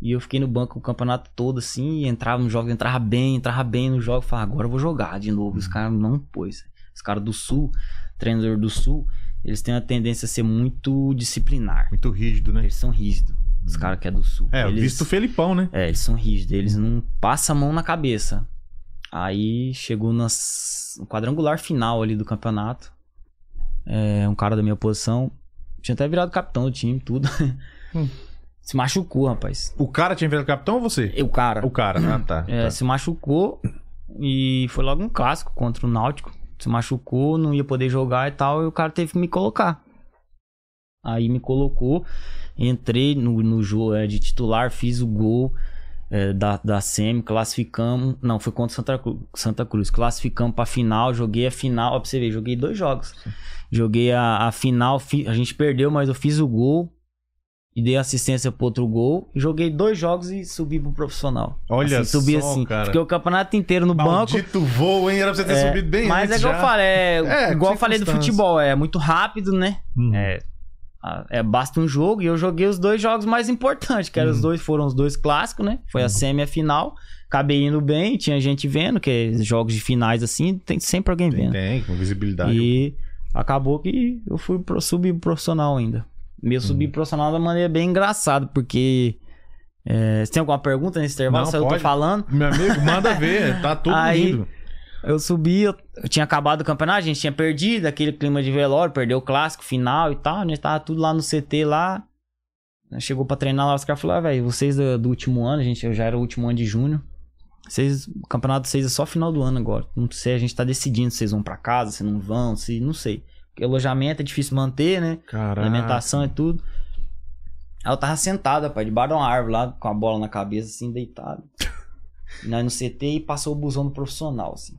[SPEAKER 2] E eu fiquei no banco o campeonato todo, assim, e entrava no jogo, entrava bem, entrava bem no jogo. Falei, agora eu vou jogar de novo. Os caras não pôs. Os caras do Sul, treinador do Sul, eles têm a tendência a ser muito disciplinar.
[SPEAKER 1] Muito rígido, né?
[SPEAKER 2] Eles são rígidos. Os caras que é do Sul.
[SPEAKER 1] É,
[SPEAKER 2] eles...
[SPEAKER 1] visto o Felipão, né?
[SPEAKER 2] É, eles são rígidos, eles não passam a mão na cabeça. Aí chegou nas, no quadrangular final ali do campeonato. É, um cara da minha posição. Tinha até virado capitão do time, tudo.
[SPEAKER 1] Hum.
[SPEAKER 2] Se machucou, rapaz.
[SPEAKER 1] O cara tinha virado capitão ou você?
[SPEAKER 2] E o cara.
[SPEAKER 1] O cara, ah, tá.
[SPEAKER 2] É,
[SPEAKER 1] tá.
[SPEAKER 2] se machucou e foi logo um clássico contra o Náutico. Se machucou, não ia poder jogar e tal, e o cara teve que me colocar. Aí me colocou, entrei no, no jogo é, de titular, fiz o gol é, da, da SEMI, classificamos. Não, foi contra Santa, Santa Cruz. Classificamos pra final, joguei a final. Ó, pra você ver, joguei dois jogos. Joguei a, a final, fi- a gente perdeu, mas eu fiz o gol. E dei assistência pro outro gol. Joguei dois jogos e subi pro profissional.
[SPEAKER 1] Olha
[SPEAKER 2] assim, subi
[SPEAKER 1] só,
[SPEAKER 2] assim.
[SPEAKER 1] cara.
[SPEAKER 2] Fiquei o campeonato inteiro no banco.
[SPEAKER 1] Maldito voo, hein? Era pra você ter
[SPEAKER 2] É,
[SPEAKER 1] subido bem
[SPEAKER 2] mas é que eu
[SPEAKER 1] já.
[SPEAKER 2] falei, é,
[SPEAKER 1] É,
[SPEAKER 2] igual eu falei do futebol, é muito rápido, né?
[SPEAKER 1] Uhum.
[SPEAKER 2] É, é, basta um jogo e eu joguei os dois jogos mais importantes, que eram os
[SPEAKER 1] Uhum.
[SPEAKER 2] dois, foram os dois clássicos, né? Foi a semi e a final. Acabei indo bem, tinha gente vendo, que jogos de finais assim, tem sempre alguém vendo.
[SPEAKER 1] Tem, com visibilidade.
[SPEAKER 2] E acabou que eu fui pro subir pro profissional ainda. Meu subir
[SPEAKER 1] Uhum.
[SPEAKER 2] pro profissional da maneira bem engraçada, porque. É, você tem alguma pergunta nesse intervalo?
[SPEAKER 1] Não,
[SPEAKER 2] eu tô falando.
[SPEAKER 1] Meu amigo, manda ver. Tá tudo
[SPEAKER 2] Aí-
[SPEAKER 1] lindo.
[SPEAKER 2] Eu subi, eu, eu tinha acabado o campeonato, a gente tinha perdido aquele clima de velório, perdeu o clássico final e tal, né? Tava tudo lá no CT lá. Chegou pra treinar lá, os caras falaram, ah, velho, vocês do, do último ano, a gente, eu já era o último ano de junho. Vocês, o campeonato de vocês é só final do ano agora. Não sei, a gente tá decidindo se vocês vão pra casa, se não vão, se. Não sei. Porque alojamento é difícil manter, né?
[SPEAKER 1] Caraca.
[SPEAKER 2] Alimentação e tudo. Aí eu tava sentado, rapaz, debaixo de uma árvore lá, com a bola na cabeça, assim, deitado. E nós no CT e passou o busão no profissional, assim.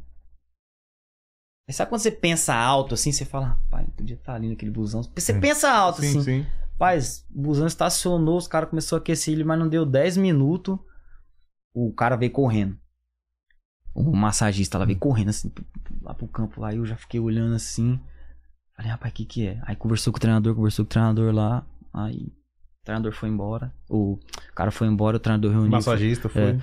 [SPEAKER 2] Aí sabe quando você pensa alto, assim, você fala, rapaz, podia estar ali naquele busão. Porque você
[SPEAKER 1] É.
[SPEAKER 2] pensa alto,
[SPEAKER 1] Sim,
[SPEAKER 2] assim.
[SPEAKER 1] sim.
[SPEAKER 2] Rapaz, o busão estacionou, os caras começaram a aquecer ele, mas não deu 10 minutos. O cara veio correndo. O massagista lá veio correndo, assim, lá pro campo lá. Eu já fiquei olhando assim. Falei, rapaz, o que que é? Aí conversou com o treinador, conversou com o treinador lá. Aí o treinador foi embora. O cara foi embora, o treinador reuniu.
[SPEAKER 1] Massagista foi.
[SPEAKER 2] É.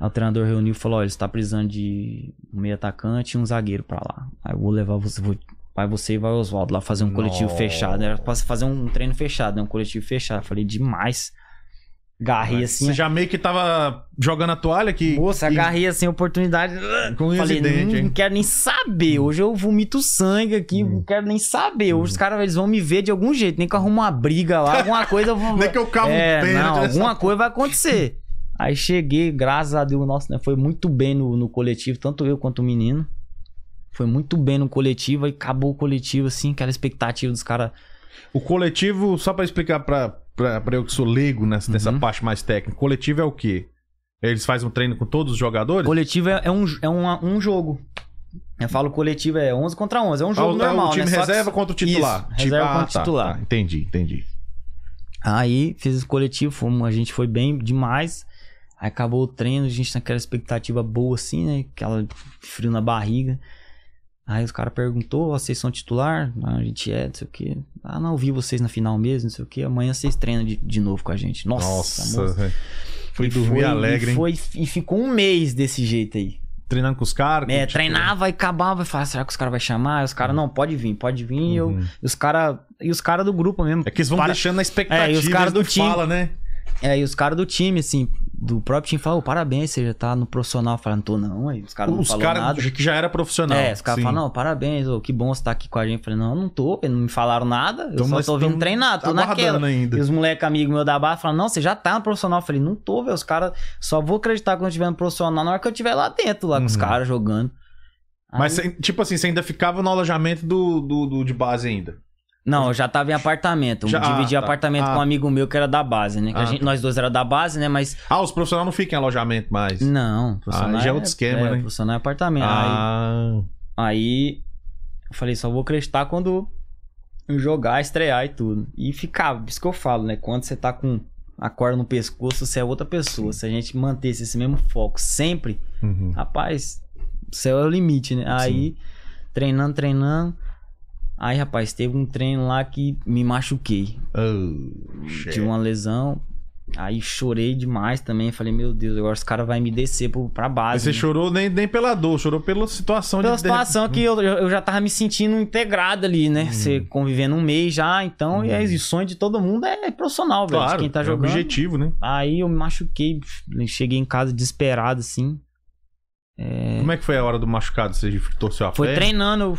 [SPEAKER 2] Aí o treinador reuniu e falou: Olha, você tá precisando de um meio atacante e um zagueiro pra lá. Aí eu vou levar você, vou, vai você e vai o Oswaldo lá fazer um coletivo fechado. Era pra fazer um treino fechado, né? Um coletivo fechado. Falei, demais. Garrei assim.
[SPEAKER 1] Você já meio que tava jogando a toalha que.
[SPEAKER 2] Moça,
[SPEAKER 1] que-
[SPEAKER 2] agarrei assim a oportunidade.
[SPEAKER 1] Com
[SPEAKER 2] Falei, não,
[SPEAKER 1] hein?
[SPEAKER 2] não quero nem saber. Hoje eu vomito sangue aqui,
[SPEAKER 1] Hum.
[SPEAKER 2] não quero nem saber. Hoje os caras eles vão me ver de algum jeito, nem que eu arrumo uma briga lá, alguma coisa eu vou.
[SPEAKER 1] Nem que eu cavo
[SPEAKER 2] é,
[SPEAKER 1] um pênalti.
[SPEAKER 2] não,
[SPEAKER 1] nessa
[SPEAKER 2] alguma coisa vai acontecer. Aí cheguei, graças a Deus, nossa, né, foi muito bem no, no coletivo, tanto eu quanto o menino. foi muito bem no coletivo, aí acabou o coletivo, assim, aquela expectativa dos caras.
[SPEAKER 1] O coletivo, só pra explicar pra, pra, pra eu que sou leigo nessa, nessa
[SPEAKER 2] Uhum.
[SPEAKER 1] parte mais técnica, coletivo é o quê? Eles fazem um treino com todos os jogadores?
[SPEAKER 2] Coletivo é, é um, é um, um jogo. Eu falo coletivo é 11 contra 11, é um jogo
[SPEAKER 1] Ah,
[SPEAKER 2] normal,
[SPEAKER 1] o time
[SPEAKER 2] né? Só que-
[SPEAKER 1] reserva contra o titular.
[SPEAKER 2] Isso, reserva
[SPEAKER 1] ah,
[SPEAKER 2] contra o
[SPEAKER 1] tá,
[SPEAKER 2] titular.
[SPEAKER 1] tá. Entendi, entendi.
[SPEAKER 2] Aí fiz o coletivo, fomos, a gente foi bem demais. Aí acabou o treino, a gente naquela expectativa boa assim, né? Aquela frio na barriga. Aí os caras perguntou, "Ó, vocês são titular? Ah, a gente é, não sei o quê. Ah, não, vi vocês na final mesmo, não sei o quê. Amanhã vocês treinam de, de novo com a gente. Nossa,
[SPEAKER 1] Nossa. Fui
[SPEAKER 2] E
[SPEAKER 1] dormir
[SPEAKER 2] foi-
[SPEAKER 1] alegre,
[SPEAKER 2] e
[SPEAKER 1] hein?
[SPEAKER 2] foi E ficou um mês desse jeito aí.
[SPEAKER 1] Treinando com os caras.
[SPEAKER 2] É,
[SPEAKER 1] tipo,
[SPEAKER 2] treinava e acabava e falava, será que os caras vão chamar? Aí os caras, não, pode vir, pode vir. E, eu,
[SPEAKER 1] Uhum.
[SPEAKER 2] e os caras e os cara do grupo mesmo.
[SPEAKER 1] É que eles vão
[SPEAKER 2] para-
[SPEAKER 1] deixando na expectativa.
[SPEAKER 2] É, e os caras do time-
[SPEAKER 1] falam, né?
[SPEAKER 2] É, e os caras do time, assim, do próprio time falaram, "Ô, parabéns, você já tá no profissional. Eu falei, não tô não, aí os caras não
[SPEAKER 1] Os
[SPEAKER 2] falaram
[SPEAKER 1] caras
[SPEAKER 2] nada.
[SPEAKER 1] que já era profissional.
[SPEAKER 2] É, os caras falam, não, parabéns, ô, que bom você tá aqui com a gente. Eu falei, não, eu não tô, não me falaram nada, eu
[SPEAKER 1] Então
[SPEAKER 2] só tô vindo treinar, tô naquela.
[SPEAKER 1] ainda.
[SPEAKER 2] E os moleques amigos meus da base falaram, não, você já tá no profissional. Eu falei, não tô, velho, os caras só vou acreditar quando eu estiver no profissional na hora que eu estiver lá dentro, lá com os
[SPEAKER 1] Uhum.
[SPEAKER 2] caras jogando.
[SPEAKER 1] Mas,
[SPEAKER 2] Aí-
[SPEAKER 1] tipo assim, você ainda ficava no alojamento do, do, do- de base ainda.
[SPEAKER 2] Não, eu já tava em apartamento.
[SPEAKER 1] Já-
[SPEAKER 2] Eu dividi
[SPEAKER 1] ah, tá.
[SPEAKER 2] apartamento
[SPEAKER 1] Ah.
[SPEAKER 2] com um amigo meu que era da base, né?
[SPEAKER 1] Ah,
[SPEAKER 2] gente- nós dois era da base, né? Mas.
[SPEAKER 1] Ah, os profissionais não ficam em alojamento mais.
[SPEAKER 2] Não, profissional
[SPEAKER 1] já é outro esquema,
[SPEAKER 2] é,
[SPEAKER 1] né?
[SPEAKER 2] Profissional é apartamento. Aí,
[SPEAKER 1] Ah,
[SPEAKER 2] aí eu falei, só vou acreditar quando jogar, estrear e tudo. E ficava, por isso que eu falo, né? Quando você tá com a corda no pescoço, você é outra pessoa. Se a gente mantesse esse mesmo foco sempre,
[SPEAKER 1] uhum.
[SPEAKER 2] rapaz, o céu é o limite, né? Aí, treinando, treinando. Aí, rapaz, teve um treino lá que me machuquei.
[SPEAKER 1] Oh.
[SPEAKER 2] Tive uma lesão. Aí chorei demais também. Falei, meu Deus, agora os caras vão me descer pro, pra
[SPEAKER 1] Mas
[SPEAKER 2] base.
[SPEAKER 1] você
[SPEAKER 2] né?
[SPEAKER 1] chorou nem, nem pela dor, chorou pela situação
[SPEAKER 2] Pela
[SPEAKER 1] de.
[SPEAKER 2] situação que eu, eu já tava me sentindo integrado ali, né?
[SPEAKER 1] Uhum.
[SPEAKER 2] Você convivendo um mês já, então, e aí, o sonho de todo mundo é profissional, velho. de
[SPEAKER 1] Claro,
[SPEAKER 2] quem tá
[SPEAKER 1] é
[SPEAKER 2] jogando.
[SPEAKER 1] objetivo, né?
[SPEAKER 2] Aí eu me machuquei, cheguei em casa desesperado, assim.
[SPEAKER 1] Como é que foi a hora do machucado? Você torceu a
[SPEAKER 2] Foi
[SPEAKER 1] perna?
[SPEAKER 2] treinando, eu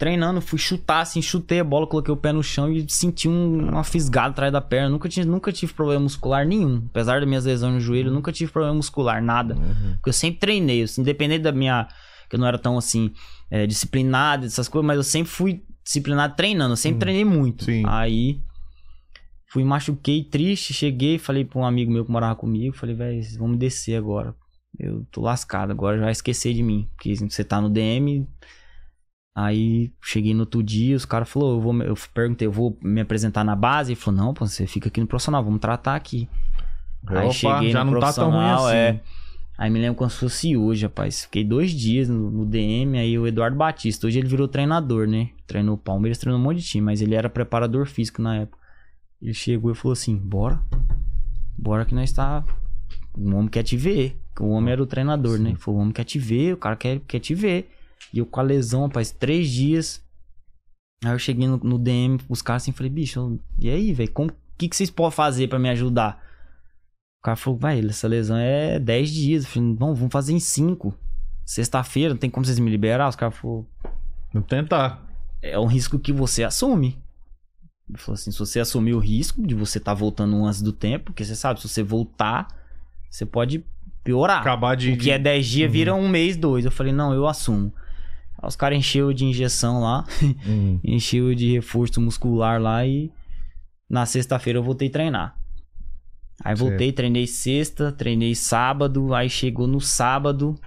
[SPEAKER 2] treinando, fui chutar, assim, chutei a bola, coloquei o pé no chão e senti um- uma fisgada atrás da perna. Nunca, tinha, nunca tive problema muscular nenhum. Apesar das minhas lesões no joelho, nunca tive problema muscular, nada.
[SPEAKER 1] Uhum.
[SPEAKER 2] Porque eu sempre treinei, assim, independente da minha. Que eu não era tão assim, é, disciplinado, essas coisas, mas eu sempre fui disciplinado treinando, eu sempre
[SPEAKER 1] Uhum.
[SPEAKER 2] treinei muito.
[SPEAKER 1] Sim.
[SPEAKER 2] Aí. Fui, machuquei, triste, cheguei, falei pra um amigo meu que morava comigo, falei, velho, vamos descer agora. Eu tô lascado, agora já vai esquecer de mim. Porque você tá no DM. Aí cheguei no outro dia, os caras falaram, eu vou. Eu perguntei, eu vou me apresentar na base? Ele falou, não, pô, você fica aqui no profissional, vamos tratar aqui. Aí
[SPEAKER 1] Opa,
[SPEAKER 2] cheguei
[SPEAKER 1] já
[SPEAKER 2] no
[SPEAKER 1] não tá tão ruim assim.
[SPEAKER 2] é. Aí me lembro como se fosse hoje, rapaz. Fiquei dois dias no, no DM, aí o Eduardo Batista. Hoje ele virou treinador, né? Treinou o Palmeiras, treinou um monte de time, mas ele era preparador físico na época. Ele chegou e falou assim: bora. Bora que nós tá. O homem quer te ver. O homem era o treinador, né? Ele falou: o homem quer te ver, o cara quer, quer te ver. E eu com a lesão, rapaz, três dias. Aí eu cheguei no, no DM, os caras assim, falei, bicho, e aí, velho? O que, que vocês podem fazer pra me ajudar? O cara falou, vai, essa lesão é 10 dias. Eu falei, não, vamos fazer em 5. Sexta-feira, não tem como vocês me liberar? Os caras falaram,
[SPEAKER 1] Vou tentar.
[SPEAKER 2] é um risco que você assume. Ele falou assim, se você assumir o risco de você estar voltando antes do tempo, porque você sabe, se você voltar, você pode piorar.
[SPEAKER 1] Acabar de.
[SPEAKER 2] O que é 10 dias
[SPEAKER 1] Uhum.
[SPEAKER 2] vira um mês, dois. Eu falei, não, eu assumo. Aí os caras encheu de injeção lá,
[SPEAKER 1] Hum.
[SPEAKER 2] encheu de reforço muscular lá e na sexta-feira eu voltei a treinar. Aí
[SPEAKER 1] Certo.
[SPEAKER 2] voltei, treinei sexta, treinei sábado, aí chegou no sábado,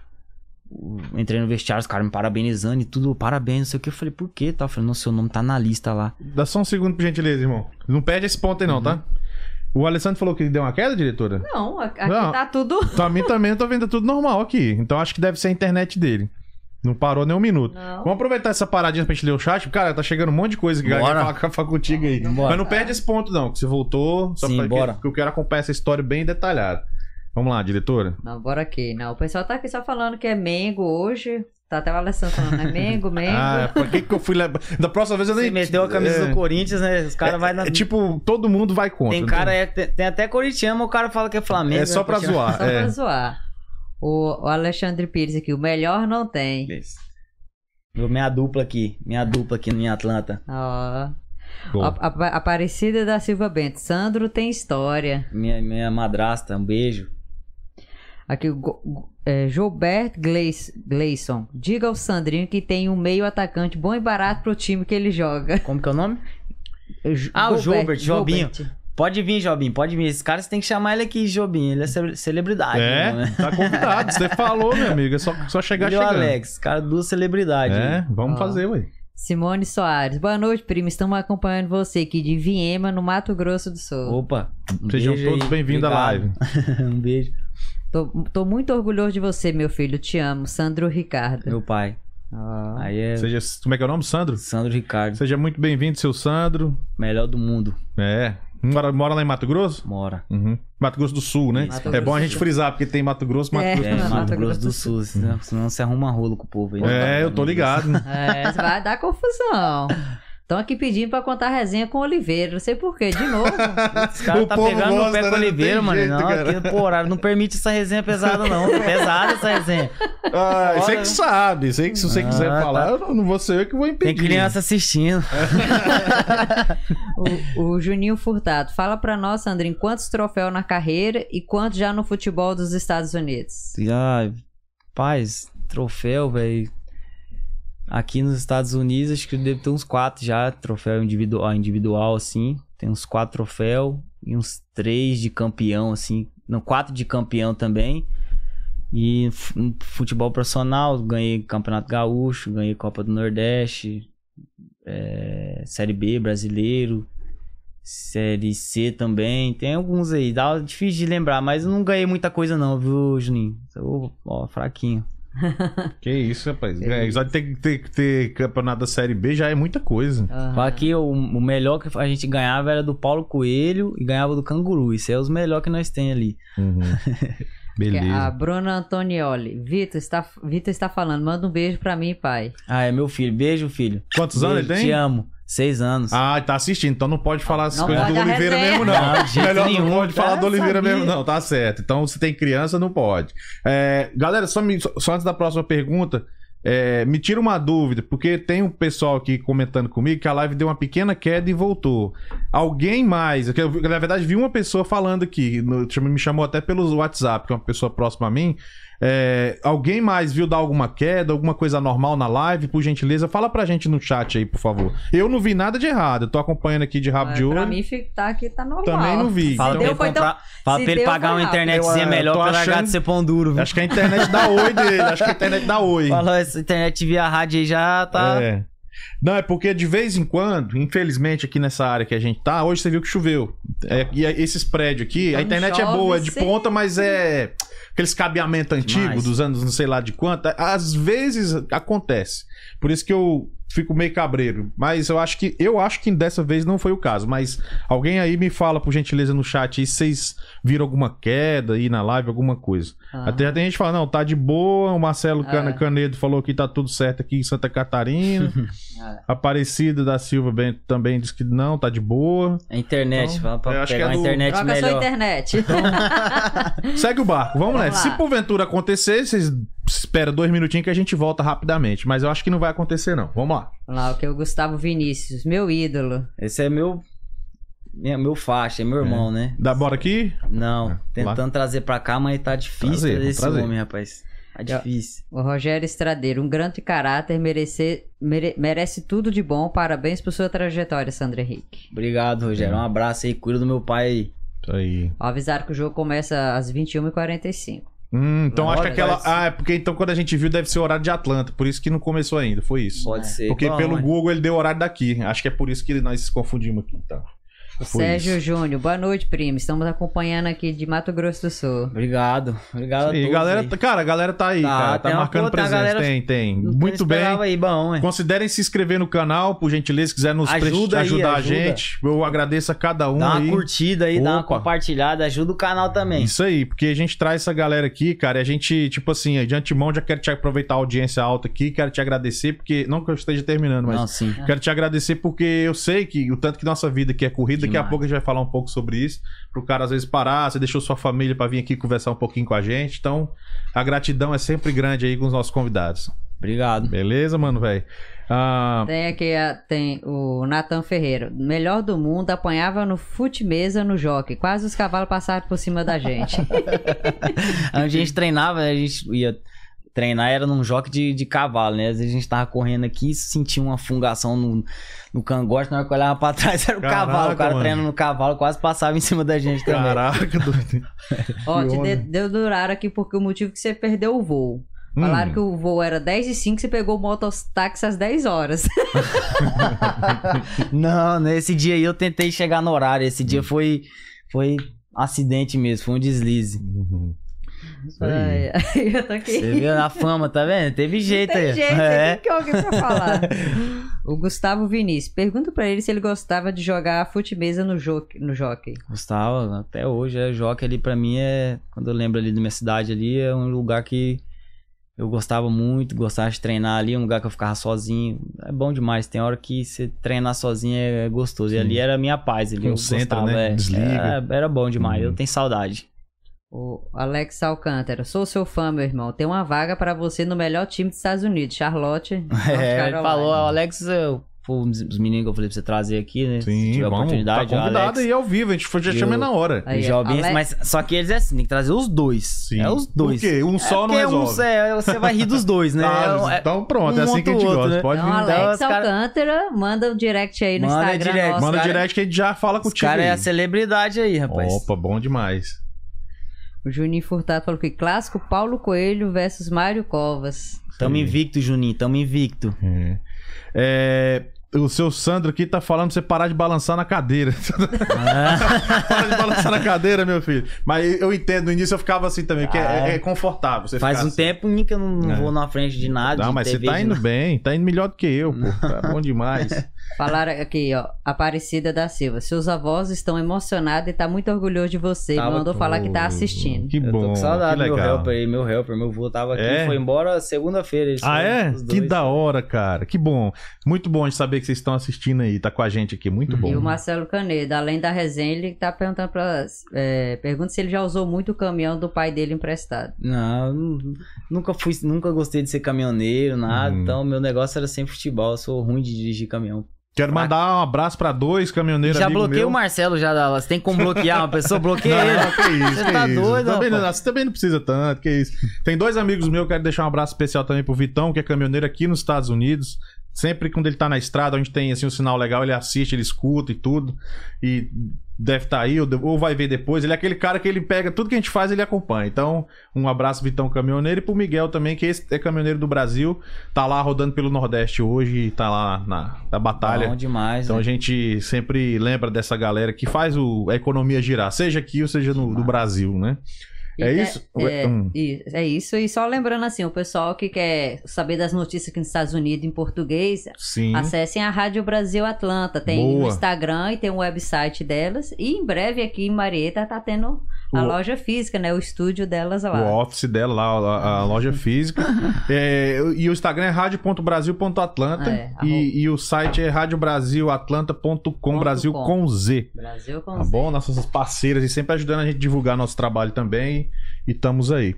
[SPEAKER 2] entrei no vestiário, os caras me parabenizando e tudo, parabéns, não sei o que. Eu falei, por quê? Tá? Eu falei, não, seu nome tá na lista lá.
[SPEAKER 1] Dá só um segundo, por gentileza, irmão. Não perde esse ponto aí, não, tá? O Alessandro falou que ele deu uma queda, diretora?
[SPEAKER 3] Não, aqui
[SPEAKER 1] Não.
[SPEAKER 3] tá tudo.
[SPEAKER 1] Pra mim também eu tô vendo tudo normal aqui. Então acho que deve ser a internet dele. Não parou nem um minuto.
[SPEAKER 3] Não.
[SPEAKER 1] Vamos aproveitar essa paradinha pra gente ler o chat. Cara, tá chegando um monte de coisa que a vai falar, falar contigo aí.
[SPEAKER 2] Bora.
[SPEAKER 1] Mas não perde esse ponto, não. Que você voltou. Só
[SPEAKER 2] Sim,
[SPEAKER 1] pra
[SPEAKER 2] bora.
[SPEAKER 1] Que, porque eu quero acompanhar essa história bem detalhada. Vamos lá, diretora.
[SPEAKER 3] Não, bora aqui. Não, o pessoal tá aqui só falando que é Mengo hoje. Tá até o Alessandro falando, é Mengo, Mengo.
[SPEAKER 1] Ah, por que, que eu fui levar. Da próxima vez eu nem.
[SPEAKER 2] Você meteu a camisa
[SPEAKER 1] é,
[SPEAKER 2] do Corinthians, né? Os caras vai na.
[SPEAKER 1] é, tipo, todo mundo vai contra.
[SPEAKER 2] tem cara, é, tem, tem até corintiano, mas o cara fala que é Flamengo.
[SPEAKER 1] É só
[SPEAKER 2] né,
[SPEAKER 1] pra zoar.
[SPEAKER 3] Só
[SPEAKER 1] é.
[SPEAKER 3] pra zoar. O, Alexandre Pires aqui, o melhor não tem.
[SPEAKER 2] Vou- Minha dupla aqui, minha dupla aqui em Atlanta.
[SPEAKER 3] Ó. A- Aparecida da Silva Bento. Sandro tem história.
[SPEAKER 2] Minha, minha madrasta, um beijo.
[SPEAKER 3] Aqui, o é, Gilbert Gleis- Gleison. Diga ao Sandrinho que tem um meio atacante bom e barato pro time que ele joga.
[SPEAKER 2] Como que é o nome? Ah, o Gilbert, Jobinho.
[SPEAKER 3] Gilbert.
[SPEAKER 2] Pode vir, Jobinho, pode vir. Esse cara você tem que chamar ele aqui, Jobinho. Ele é ce- celebridade.
[SPEAKER 1] É,
[SPEAKER 2] né?
[SPEAKER 1] tá convidado. Você falou, meu amigo. É só, só chegar
[SPEAKER 2] e o
[SPEAKER 1] chegando.
[SPEAKER 2] Alex, cara duas celebridades.
[SPEAKER 1] É, vamos
[SPEAKER 3] Ó.
[SPEAKER 1] fazer, ué.
[SPEAKER 3] Simone Soares. Boa noite, primo. Estamos acompanhando você aqui de Viema, no Mato Grosso do Sul.
[SPEAKER 2] Opa. um
[SPEAKER 1] Sejam
[SPEAKER 2] beijo
[SPEAKER 1] todos bem-vindos à
[SPEAKER 2] obrigado. um beijo.
[SPEAKER 3] Tô, tô muito orgulhoso de você, meu filho. Te amo. Sandro Ricardo.
[SPEAKER 2] Meu pai.
[SPEAKER 3] Ó.
[SPEAKER 2] Aí é
[SPEAKER 1] Seja, como é que é o nome? Sandro?
[SPEAKER 2] Sandro Ricardo.
[SPEAKER 1] Seja muito bem-vindo, seu Sandro.
[SPEAKER 2] Melhor do mundo.
[SPEAKER 1] É. Mora, mora lá em Mato Grosso?
[SPEAKER 2] Mora.
[SPEAKER 1] Uhum. Mato Grosso do Sul, né?
[SPEAKER 3] Mato
[SPEAKER 1] é
[SPEAKER 3] Grosso
[SPEAKER 1] bom a gente frisar, porque tem Mato Grosso, Mato
[SPEAKER 3] É.
[SPEAKER 1] Grosso
[SPEAKER 2] É,
[SPEAKER 1] do Sul.
[SPEAKER 2] Mato Grosso do Sul. Senão, senão você arruma rolo com o povo aí.
[SPEAKER 1] É, eu tô ligado.
[SPEAKER 3] É, vai dar confusão. Estão aqui pedindo pra contar resenha com o Oliveira. Não sei porquê. De novo.
[SPEAKER 2] Os caras tá pegando no
[SPEAKER 1] gosta,
[SPEAKER 2] pé
[SPEAKER 1] né?
[SPEAKER 2] com o
[SPEAKER 1] Não
[SPEAKER 2] Oliveira, mano.
[SPEAKER 1] jeito,
[SPEAKER 2] não, aqui, pô, horário não permite essa resenha pesada, não. Pesada essa resenha.
[SPEAKER 1] Ah, você que sabe. Sei que se você
[SPEAKER 2] Ah,
[SPEAKER 1] quiser
[SPEAKER 2] tá.
[SPEAKER 1] falar, eu não, não vou ser eu que vou impedir.
[SPEAKER 2] Tem criança assistindo.
[SPEAKER 3] O, o Juninho Furtado. Fala pra nós, Sandrinho, quantos troféus na carreira e quantos já no futebol dos Estados Unidos?
[SPEAKER 2] Ah, paz, troféu, velho. Aqui nos Estados Unidos, acho que eu devo ter uns quatro já, troféu individual, individual assim. Tem uns quatro troféus e uns três de campeão, assim. Não, quatro de campeão também. E futebol profissional, ganhei Campeonato Gaúcho, ganhei Copa do Nordeste, é, Série B brasileiro, Série C também. Tem alguns aí, dá difícil de lembrar, mas não ganhei muita coisa não, viu, Juninho? Ô, ó, fraquinho.
[SPEAKER 1] Que isso, rapaz.
[SPEAKER 3] Que
[SPEAKER 1] É, só ter, ter, ter campeonato da Série B já é muita coisa.
[SPEAKER 2] Fala que o, o melhor que a gente ganhava era do Paulo Coelho e ganhava do Canguru. Isso é os melhores que nós tem ali.
[SPEAKER 1] Uhum.
[SPEAKER 3] A
[SPEAKER 1] Beleza.
[SPEAKER 3] Bruna Antonioli. Vitor está, Vitor está falando. Manda um beijo pra mim, pai.
[SPEAKER 2] Ah, é meu filho. Beijo, filho.
[SPEAKER 1] Quantos anos ele
[SPEAKER 2] Beijo,
[SPEAKER 1] tem?
[SPEAKER 2] Te amo. Seis anos.
[SPEAKER 1] Ah, tá assistindo, então não pode falar essas
[SPEAKER 3] Não
[SPEAKER 1] coisas do Oliveira
[SPEAKER 3] resenha.
[SPEAKER 1] mesmo, não.
[SPEAKER 2] Não, de
[SPEAKER 1] Melhor
[SPEAKER 2] nenhum.
[SPEAKER 1] não pode falar
[SPEAKER 2] Ah,
[SPEAKER 1] do Oliveira
[SPEAKER 2] sabia.
[SPEAKER 1] mesmo, não, tá certo. Então, se tem criança, não pode. É, galera, só, me- só- antes da próxima pergunta, é, me tira uma dúvida, porque tem um pessoal aqui comentando comigo que a live deu uma pequena queda e voltou. Alguém mais, eu, na verdade, vi uma pessoa falando aqui, no- me chamou até pelo WhatsApp, que é uma pessoa próxima a mim. É, alguém mais viu dar alguma queda, alguma coisa anormal na live? Por gentileza, fala pra gente no chat aí, por favor. Eu não vi nada de errado, eu tô acompanhando aqui de rabo
[SPEAKER 3] Mas
[SPEAKER 1] de olho.
[SPEAKER 3] pra mim tá aqui, tá normal.
[SPEAKER 1] Também não vi.
[SPEAKER 2] Fala
[SPEAKER 1] Então-
[SPEAKER 2] pra ele, comprar, fala
[SPEAKER 3] se
[SPEAKER 2] pra ele
[SPEAKER 3] deu,
[SPEAKER 2] pagar uma internetzinha
[SPEAKER 1] Eu, é,
[SPEAKER 2] melhor pra largar
[SPEAKER 1] achando-
[SPEAKER 2] de ser pão duro. viu?
[SPEAKER 1] Acho que a internet dá oi dele. Acho que a internet dá oi.
[SPEAKER 2] Falou, essa internet via rádio aí já tá.
[SPEAKER 1] É. Não, é porque de vez em quando, infelizmente aqui nessa área que a gente tá, hoje você viu que choveu. É, e aí esses prédios aqui, a
[SPEAKER 3] Quando
[SPEAKER 1] internet é boa, é de
[SPEAKER 3] sim.
[SPEAKER 1] ponta, mas é aqueles cabeamento antigo
[SPEAKER 2] Demais.
[SPEAKER 1] dos anos não sei lá de quanto. Às vezes acontece. Por isso que eu fico meio cabreiro. Mas eu acho que eu acho que dessa vez não foi o caso. Mas alguém aí me fala, por gentileza, no chat aí se vocês viram alguma queda aí na live, alguma coisa.
[SPEAKER 3] Ah.
[SPEAKER 1] Até tem gente que fala, não, tá de boa. O Marcelo
[SPEAKER 3] É.
[SPEAKER 1] Canedo falou que tá tudo certo aqui em Santa Catarina. Aparecida da Silva Bento também disse que não, tá de boa.
[SPEAKER 2] A internet,
[SPEAKER 1] Então,
[SPEAKER 2] fala
[SPEAKER 1] acho
[SPEAKER 2] pegar
[SPEAKER 1] que é
[SPEAKER 2] uma
[SPEAKER 1] do-
[SPEAKER 2] internet
[SPEAKER 3] Troca sua
[SPEAKER 2] melhor.
[SPEAKER 3] internet.
[SPEAKER 1] Segue o barco, vamos,
[SPEAKER 3] Vamos
[SPEAKER 1] nessa.
[SPEAKER 3] lá.
[SPEAKER 1] Se porventura acontecer, vocês esperam dois minutinhos que a gente volta rapidamente. Mas eu acho que não vai acontecer, não. Vamos lá.
[SPEAKER 3] Vamos lá, o que é o Gustavo Vinícius, meu ídolo.
[SPEAKER 2] Esse é meu. Minha, meu faixa, é meu irmão, né?
[SPEAKER 1] Dá bora aqui?
[SPEAKER 2] Não,
[SPEAKER 1] É,
[SPEAKER 2] tentando trazer pra cá, mas tá difícil
[SPEAKER 1] Trazer,
[SPEAKER 2] esse
[SPEAKER 1] trazer.
[SPEAKER 2] homem, rapaz. Tá difícil.
[SPEAKER 3] O Rogério Estradeiro, um grande caráter, merece, mere- merece tudo de bom. Parabéns por sua trajetória, Sandra Henrique.
[SPEAKER 2] Obrigado, Rogério. Um abraço aí, cuida do meu pai aí.
[SPEAKER 1] Isso aí.
[SPEAKER 3] Avisaram que o jogo começa às 21h45.
[SPEAKER 1] Hum, então acho que aquela. Ah, é porque então quando a gente viu deve ser o horário de Atlanta. Por isso que não começou ainda. Foi isso.
[SPEAKER 2] Pode ser.
[SPEAKER 1] Porque
[SPEAKER 2] Bom,
[SPEAKER 1] pelo
[SPEAKER 2] mas-
[SPEAKER 1] Google ele deu o horário daqui. Acho que é por isso que nós se confundimos aqui. Tá. Foi
[SPEAKER 3] Sérgio
[SPEAKER 1] isso.
[SPEAKER 3] Júnior, boa noite, primo. Estamos acompanhando aqui de Mato Grosso do Sul.
[SPEAKER 2] Obrigado. Obrigado a
[SPEAKER 1] E
[SPEAKER 2] todos.
[SPEAKER 1] galera,
[SPEAKER 2] aí.
[SPEAKER 1] cara, a galera tá aí,
[SPEAKER 2] Tá,
[SPEAKER 1] cara. Tá marcando presença.
[SPEAKER 2] galera-
[SPEAKER 1] Tem, tem. Muito bem.
[SPEAKER 2] aí, bom, hein?
[SPEAKER 1] Considerem se inscrever no canal, por gentileza, se quiser nos
[SPEAKER 2] Ajuda aí,
[SPEAKER 1] ajudar a
[SPEAKER 2] ajuda.
[SPEAKER 1] gente. Eu agradeço a cada um
[SPEAKER 2] Dá uma
[SPEAKER 1] aí.
[SPEAKER 2] curtida aí, dá uma
[SPEAKER 1] Opa.
[SPEAKER 2] compartilhada, ajuda o canal também.
[SPEAKER 1] Isso aí, porque a gente traz essa galera aqui, cara, e a gente, tipo assim, de antemão já quero te aproveitar a audiência alta aqui, quero te agradecer, porque, não que eu esteja terminando, mas
[SPEAKER 2] Não, sim.
[SPEAKER 1] quero te agradecer porque eu sei que o tanto que nossa vida aqui é corrida, daqui a pouco a gente vai falar um pouco sobre isso, pro cara às vezes parar, você deixou sua família pra vir aqui conversar um pouquinho com a gente, então a gratidão é sempre grande aí com os nossos convidados.
[SPEAKER 2] Obrigado.
[SPEAKER 1] Beleza, mano, velho? Ah,
[SPEAKER 3] Tem aqui a- tem o Nathan Ferreira. Melhor do mundo, apanhava no fute-mesa no jockey. Quase os cavalos passaram por cima da gente.
[SPEAKER 2] A gente treinava, a gente ia treinar, era num joque de, de cavalo, né? Às vezes a gente tava correndo aqui, sentia uma fungação no, no cangote, na hora que eu olhava pra trás era o
[SPEAKER 1] Caraca,
[SPEAKER 2] cavalo. O cara
[SPEAKER 1] mano.
[SPEAKER 2] treinando no cavalo quase passava em cima da gente também.
[SPEAKER 1] caraca, doido.
[SPEAKER 3] Ó, te de- deu durar aqui porque o motivo que você perdeu o voo. Falaram
[SPEAKER 1] Hum.
[SPEAKER 3] que o voo era 10 e 5, você pegou o mototáxi às 10 horas.
[SPEAKER 2] Não, nesse dia aí eu tentei chegar no horário. Esse
[SPEAKER 1] Hum.
[SPEAKER 2] dia foi, foi acidente mesmo, foi um deslize.
[SPEAKER 1] Uhum. Isso aí.
[SPEAKER 3] Ai, ai, eu tô aqui.
[SPEAKER 2] Você viu na fama, tá vendo? Teve jeito
[SPEAKER 3] Tem
[SPEAKER 2] aí.
[SPEAKER 3] jeito,
[SPEAKER 2] é.
[SPEAKER 3] tem que alguém pra falar. O Gustavo Vinícius. Pergunta pra ele se ele gostava de jogar fute-mesa no, jo no jockey.
[SPEAKER 2] Gostava, até hoje, é Joque ali pra mim é. Quando eu lembro ali da minha cidade ali, é um lugar que eu gostava muito, gostava de treinar ali, um lugar que eu ficava sozinho. É bom demais. Tem hora que você treinar sozinho é gostoso. E
[SPEAKER 1] Sim.
[SPEAKER 2] ali era a minha paz. Ali, eu
[SPEAKER 1] Concentra,
[SPEAKER 2] gostava,
[SPEAKER 1] né?
[SPEAKER 2] é.
[SPEAKER 1] Desliga.
[SPEAKER 2] Era, era bom demais.
[SPEAKER 1] Uhum.
[SPEAKER 2] Eu tenho saudade.
[SPEAKER 3] O Alex Alcântara. Sou seu fã, meu irmão. Tem uma vaga pra você no melhor time dos Estados Unidos, Charlotte.
[SPEAKER 2] É, ele falou, o Alex, eu, os meninos que eu falei pra você trazer aqui, né? Se
[SPEAKER 1] Sim,
[SPEAKER 2] tiver
[SPEAKER 1] vamos. Tá
[SPEAKER 2] oportunidade, o
[SPEAKER 1] convidado
[SPEAKER 2] Alex.
[SPEAKER 1] aí ao vivo, a gente foi, já
[SPEAKER 2] E
[SPEAKER 1] chama
[SPEAKER 2] o-
[SPEAKER 1] na hora.
[SPEAKER 3] Aí,
[SPEAKER 2] o Jobim,
[SPEAKER 3] Alex-
[SPEAKER 2] mas só que eles é assim, tem que trazer os dois.
[SPEAKER 1] Sim.
[SPEAKER 2] É os dois.
[SPEAKER 1] Por quê? Um só não
[SPEAKER 2] porque
[SPEAKER 1] resolve.
[SPEAKER 2] Um, é, você vai rir dos dois, né?
[SPEAKER 1] Ah,
[SPEAKER 2] É-
[SPEAKER 1] então pronto,
[SPEAKER 2] um
[SPEAKER 1] é assim que a gente
[SPEAKER 2] o outro,
[SPEAKER 1] gosta.
[SPEAKER 2] né?
[SPEAKER 1] Pode
[SPEAKER 3] Então,
[SPEAKER 1] vir.
[SPEAKER 3] Alex
[SPEAKER 2] os cara-
[SPEAKER 3] Alcântara, manda um direct aí no
[SPEAKER 2] Manda
[SPEAKER 3] Instagram
[SPEAKER 2] direct,
[SPEAKER 3] nosso.
[SPEAKER 1] Manda
[SPEAKER 2] cara-
[SPEAKER 1] direct que a gente já fala contigo.
[SPEAKER 2] caras é
[SPEAKER 1] aí.
[SPEAKER 2] a celebridade aí, rapaz.
[SPEAKER 1] Opa, bom demais.
[SPEAKER 3] O Juninho Furtado falou que clássico Paulo Coelho versus Mário Covas.
[SPEAKER 2] Tamo invicto, Juninho, tamo invicto.
[SPEAKER 1] É. É, o seu Sandro aqui tá falando pra você parar de balançar na cadeira. Para de balançar na cadeira, meu filho. Mas eu entendo, no início eu ficava assim também, porque
[SPEAKER 2] Ah.
[SPEAKER 1] é, é confortável. Você
[SPEAKER 2] Faz
[SPEAKER 1] ficar
[SPEAKER 2] um
[SPEAKER 1] assim.
[SPEAKER 2] tempo que eu não, não
[SPEAKER 1] É.
[SPEAKER 2] vou na frente de nada.
[SPEAKER 1] Não,
[SPEAKER 2] de
[SPEAKER 1] mas você
[SPEAKER 2] TV,
[SPEAKER 1] tá
[SPEAKER 2] de
[SPEAKER 1] indo
[SPEAKER 2] nada.
[SPEAKER 1] bem, tá indo melhor do que eu, pô. Tá bom demais.
[SPEAKER 3] Falaram aqui, ó, Aparecida da Silva. Seus avós estão emocionados e tá muito orgulhoso de você.
[SPEAKER 2] Tava
[SPEAKER 3] Mandou falar que tá assistindo.
[SPEAKER 1] Que
[SPEAKER 2] Eu
[SPEAKER 1] bom,
[SPEAKER 2] tô com saudade do meu helper aí, meu helper, meu avô tava aqui,
[SPEAKER 1] É?
[SPEAKER 2] foi embora segunda-feira.
[SPEAKER 1] Ah, é? Que da hora, cara. Que bom. Muito bom de saber que vocês estão assistindo aí, tá com a gente aqui. Muito bom.
[SPEAKER 3] E o Marcelo Canedo, além da resenha, ele tá perguntando pra. É, pergunta se ele já usou muito o caminhão do pai dele emprestado.
[SPEAKER 2] Não, nu- nunca fui, nunca gostei de ser caminhoneiro, nada.
[SPEAKER 1] Uhum.
[SPEAKER 2] Então, meu negócio era sempre futebol. Eu sou ruim de dirigir caminhão.
[SPEAKER 1] Quero mandar um abraço pra dois caminhoneiros
[SPEAKER 2] já bloqueei o Marcelo já. da- Você tem como bloquear uma pessoa? Bloqueia ele.
[SPEAKER 1] Não, que isso,
[SPEAKER 2] Você
[SPEAKER 1] que
[SPEAKER 2] tá
[SPEAKER 1] isso.
[SPEAKER 2] doido,
[SPEAKER 1] também, não? Você também não precisa tanto, que isso. Tem dois amigos meus, quero deixar um abraço especial também pro Vitão, que é caminhoneiro aqui nos Estados Unidos. Sempre quando ele tá na estrada, onde tem assim um sinal legal, ele assiste, ele escuta e tudo. E deve estar aí, ou, vai ver depois. Ele é aquele cara que ele pega tudo que a gente faz, ele acompanha. Então, um abraço, Vitão Caminhoneiro, e pro Miguel também, que esse é caminhoneiro do Brasil. Tá lá rodando pelo Nordeste hoje, tá lá na, na batalha.
[SPEAKER 2] Bom demais.
[SPEAKER 1] Então
[SPEAKER 2] né?
[SPEAKER 1] a gente sempre lembra dessa galera que faz o- a economia girar, seja aqui ou seja no, no Brasil, né?
[SPEAKER 3] E
[SPEAKER 1] É
[SPEAKER 3] te-
[SPEAKER 1] isso?
[SPEAKER 3] É,
[SPEAKER 1] Hum.
[SPEAKER 3] e- é isso. E só lembrando assim, o pessoal que quer saber das notícias aqui nos Estados Unidos em português,
[SPEAKER 1] Sim.
[SPEAKER 3] acessem a Rádio Brasil Atlanta. Tem
[SPEAKER 1] Boa.
[SPEAKER 3] o Instagram e tem o website delas. E em breve aqui em Marieta tá tendo a
[SPEAKER 1] O-
[SPEAKER 3] loja física, né? O estúdio delas lá.
[SPEAKER 1] O office dela lá, a, a loja física. É, e o Instagram é rádio.brasil.atlanta.
[SPEAKER 3] É,
[SPEAKER 1] e, e o site é radiobrasilatlanta.com, Brasil
[SPEAKER 3] com.
[SPEAKER 1] com Z.
[SPEAKER 3] Brasil com
[SPEAKER 1] Tá
[SPEAKER 3] Z.
[SPEAKER 1] bom? Nossas parceiras e sempre ajudando a gente a divulgar nosso trabalho também. E estamos aí.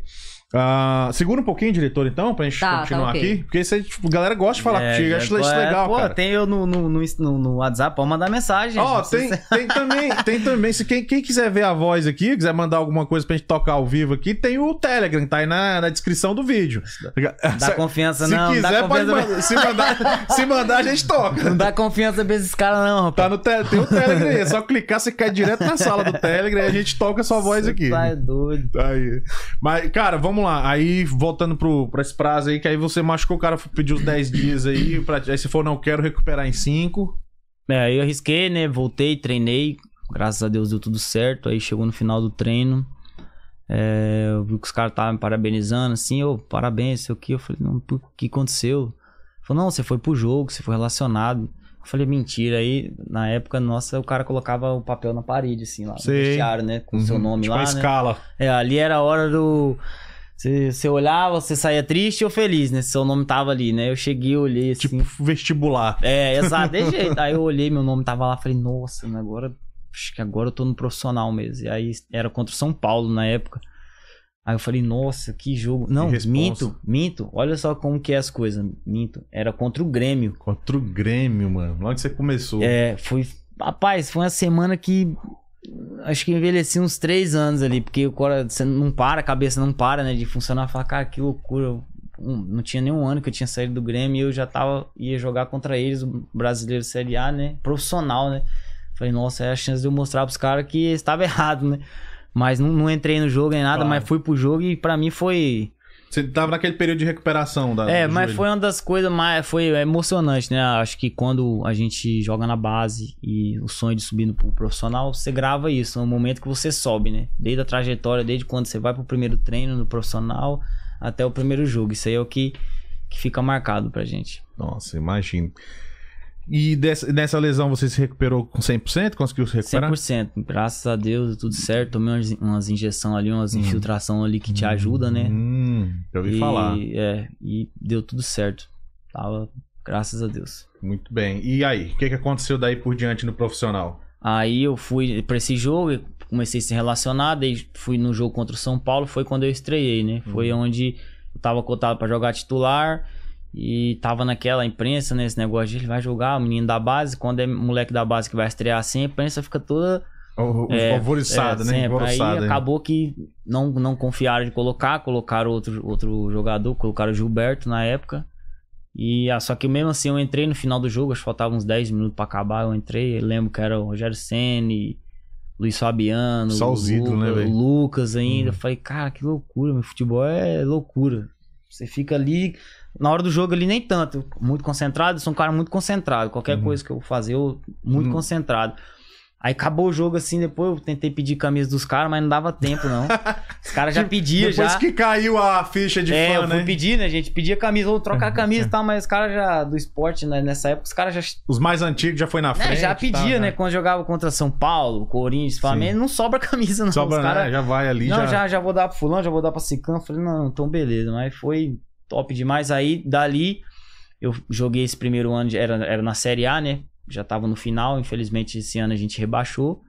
[SPEAKER 1] Ah, segura um pouquinho, diretor, então, pra gente
[SPEAKER 3] Tá, tá
[SPEAKER 1] continuar
[SPEAKER 3] ok.
[SPEAKER 1] aqui. Porque isso aí, tipo, a galera gosta de falar
[SPEAKER 2] É,
[SPEAKER 1] contigo. Acho isso
[SPEAKER 2] é,
[SPEAKER 1] legal,
[SPEAKER 2] pô,
[SPEAKER 1] cara.
[SPEAKER 2] tem eu no, no, no, no- WhatsApp, pode mandar mensagem.
[SPEAKER 1] Ó,
[SPEAKER 2] precisa
[SPEAKER 1] tem,
[SPEAKER 2] ser-
[SPEAKER 1] tem também, tem também. Se quem, quem quiser ver a voz aqui, quiser mandar alguma coisa pra gente tocar ao vivo aqui, tem o Telegram, tá aí na, na descrição do vídeo.
[SPEAKER 2] Dá confiança,
[SPEAKER 1] Se
[SPEAKER 2] não. dá
[SPEAKER 1] quiser, pode
[SPEAKER 2] confiança,
[SPEAKER 1] mandar. Se mandar, se mandar, a gente toca.
[SPEAKER 2] Não dá confiança pra esses caras, não,
[SPEAKER 1] Tá
[SPEAKER 2] rapaz.
[SPEAKER 1] no te, tem o Telegram aí. É só clicar, você cai direto na sala do Telegram e a gente toca a sua voz
[SPEAKER 2] Você
[SPEAKER 1] aqui.
[SPEAKER 2] Tá é doido.
[SPEAKER 1] Aí. Mas, cara, vamos lá. Aí, voltando pro, pra esse prazo aí, que aí você machucou, o cara pediu os 10 dias aí. Pra, aí se for, não quero recuperar em 5.
[SPEAKER 2] É, aí eu arrisquei, né? Voltei, treinei. Graças a Deus deu tudo certo. Aí chegou no final do treino. é, eu vi que os caras estavam me parabenizando, assim, ô, parabéns, sei o que. Eu falei, não, o que aconteceu? Falou, não, você foi pro jogo, você foi relacionado. Eu falei, mentira. Aí, na época, nossa, o cara colocava o papel na parede, assim, lá no
[SPEAKER 1] Sei.
[SPEAKER 2] vestiário, né? Com o seu nome
[SPEAKER 1] tipo
[SPEAKER 2] lá,
[SPEAKER 1] a
[SPEAKER 2] né?
[SPEAKER 1] escala.
[SPEAKER 2] É, ali era a hora do. Você, você olhava, você saía triste ou feliz, né? Seu nome tava ali, né? Eu cheguei, olhei assim.
[SPEAKER 1] Tipo vestibular.
[SPEAKER 2] É, exato, desse jeito. Aí eu olhei, meu nome tava lá, falei, nossa, agora. Acho que agora eu tô no profissional mesmo. E aí era contra o São Paulo na época. Aí eu falei, nossa, que jogo. Não,
[SPEAKER 1] responsa.
[SPEAKER 2] minto, minto. Olha só como que é as coisas. Minto. Era contra o Grêmio.
[SPEAKER 1] Contra o Grêmio, mano. Logo que você começou.
[SPEAKER 2] É, foi. Rapaz, foi uma semana que. Acho que envelheci uns três anos ali, porque o cora- você não para, a cabeça não para, né, de funcionar. Falar, cara, que loucura. Um, Não tinha nenhum ano que eu tinha saído do Grêmio e eu já tava. ia jogar contra eles, o brasileiro Série A, né? Profissional, né? Falei, nossa, é a chance de eu mostrar pros caras que estava errado, né? Mas não, não entrei no jogo nem nada,
[SPEAKER 1] Claro.
[SPEAKER 2] mas fui pro jogo e pra mim foi.
[SPEAKER 1] Você tava naquele período de recuperação da.
[SPEAKER 2] É, mas
[SPEAKER 1] joelho.
[SPEAKER 2] foi uma das coisas mais. Foi emocionante, né? Acho que quando a gente joga na base e o sonho de subir no pro profissional, você grava isso, no momento que você sobe, né? Desde a trajetória, desde quando você vai pro primeiro treino no profissional até o primeiro jogo. Isso aí é o que, que fica marcado pra gente.
[SPEAKER 1] Nossa, imagino. E dessa, dessa lesão você se recuperou com 100%? Conseguiu se recuperar?
[SPEAKER 2] 100%. Graças a Deus, tudo certo. Tomei umas, umas injeções ali, umas
[SPEAKER 1] Hum.
[SPEAKER 2] infiltração ali que te ajuda, né?
[SPEAKER 1] Hum, já ouvi
[SPEAKER 2] e,
[SPEAKER 1] falar.
[SPEAKER 2] É, e deu tudo certo. Tava, graças a Deus.
[SPEAKER 1] Muito bem. E aí, o que, que aconteceu daí por diante no profissional?
[SPEAKER 2] Aí eu fui pra esse jogo, eu comecei a se relacionar, daí fui no jogo contra o São Paulo, foi quando eu estreiei, né? Foi onde eu tava cotado pra jogar titular e tava naquela imprensa, né? Esse negócio de ele vai jogar, o menino da base, quando é moleque da base que vai estrear assim, a imprensa fica toda
[SPEAKER 1] O,
[SPEAKER 2] É,
[SPEAKER 1] alvoriçada,
[SPEAKER 2] é,
[SPEAKER 1] né?
[SPEAKER 2] sempre.
[SPEAKER 1] Alvoriçada,
[SPEAKER 2] Aí acabou que não, não confiaram de colocar, colocaram outro, outro jogador, colocaram o Gilberto na época. E ah, só que mesmo assim eu entrei no final do jogo, acho que faltava uns 10 minutos pra acabar, eu entrei, eu lembro que era o Rogério Ceni, Luiz Fabiano,
[SPEAKER 1] Só os ídolos, né,
[SPEAKER 2] Lucas ainda.
[SPEAKER 1] Uhum.
[SPEAKER 2] Eu falei, cara, que loucura, meu futebol é loucura. Você fica ali, na hora do jogo ali nem tanto, muito concentrado, sou um cara muito concentrado, qualquer
[SPEAKER 1] Uhum.
[SPEAKER 2] coisa que eu vou fazer, eu muito
[SPEAKER 1] Uhum.
[SPEAKER 2] concentrado. Aí acabou o jogo assim, depois eu tentei pedir camisa dos caras, mas não dava tempo, não. Os caras já pediam,
[SPEAKER 1] Depois
[SPEAKER 2] já.
[SPEAKER 1] que caiu a ficha de
[SPEAKER 2] é,
[SPEAKER 1] fã,
[SPEAKER 2] eu fui
[SPEAKER 1] né?
[SPEAKER 2] pedir, né, gente? Pedia camisa, ou trocar camisa e tal, mas os caras já, do esporte, né, nessa época, os caras já
[SPEAKER 1] Os mais antigos já foi na
[SPEAKER 2] né,
[SPEAKER 1] frente.
[SPEAKER 2] já pedia,
[SPEAKER 1] tá,
[SPEAKER 2] né? Quando jogava contra São Paulo, Corinthians, Flamengo, não sobra camisa, não.
[SPEAKER 1] Sobra,
[SPEAKER 2] Os cara-
[SPEAKER 1] né? Já vai ali,
[SPEAKER 2] não,
[SPEAKER 1] já...
[SPEAKER 2] já... já, vou dar pro fulano, já vou dar pra Ciclano. Falei, não, então beleza. Mas foi top demais. Aí, dali, eu joguei esse primeiro ano, de- era, era na Série A, né? Já tava no final. Infelizmente, esse ano a gente rebaixou.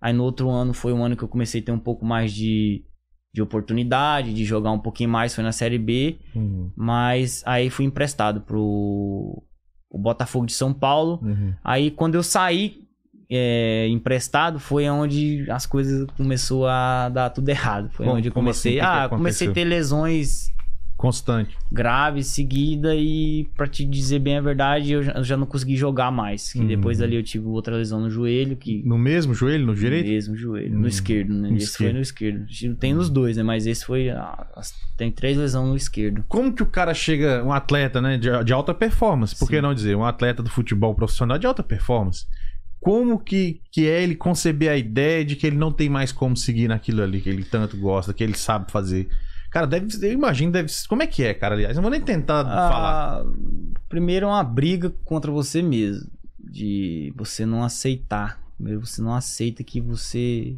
[SPEAKER 2] Aí, no outro ano, foi um ano que eu comecei a ter um pouco mais de, de oportunidade, de jogar um pouquinho mais. Foi na Série B.
[SPEAKER 1] Uhum,
[SPEAKER 2] Mas aí fui emprestado pro o Botafogo de São Paulo.
[SPEAKER 1] uhum.
[SPEAKER 2] Aí quando eu saí é, emprestado foi onde as coisas começou a dar tudo errado. Foi
[SPEAKER 1] Como-
[SPEAKER 2] onde eu
[SPEAKER 1] assim?
[SPEAKER 2] comecei.
[SPEAKER 1] O que que
[SPEAKER 2] ah, comecei a ter lesões
[SPEAKER 1] Constante.
[SPEAKER 2] graves seguida e pra te dizer bem a verdade, eu já, eu já não consegui jogar mais. Que
[SPEAKER 1] Uhum.
[SPEAKER 2] depois ali eu tive outra lesão no joelho que
[SPEAKER 1] No mesmo joelho, no direito?
[SPEAKER 2] no mesmo joelho,
[SPEAKER 1] Hum,
[SPEAKER 2] no esquerdo, né?
[SPEAKER 1] no
[SPEAKER 2] esse
[SPEAKER 1] esquerdo.
[SPEAKER 2] foi no esquerdo. Tem nos dois, né? Mas esse foi ah, tem três lesões no esquerdo.
[SPEAKER 1] Como que o cara chega, um atleta, né, de, de alta performance, por que
[SPEAKER 2] Sim.
[SPEAKER 1] não dizer, um atleta do futebol profissional de alta performance, como que, que é ele conceber a ideia de que ele não tem mais como seguir naquilo ali que ele tanto gosta, que ele sabe fazer? Cara, deve, eu imagino, deve Como é que é, cara? Aliás, não vou nem tentar falar.
[SPEAKER 2] Ah, Primeiro é uma briga contra você mesmo. De você não aceitar. Primeiro você não aceita que você.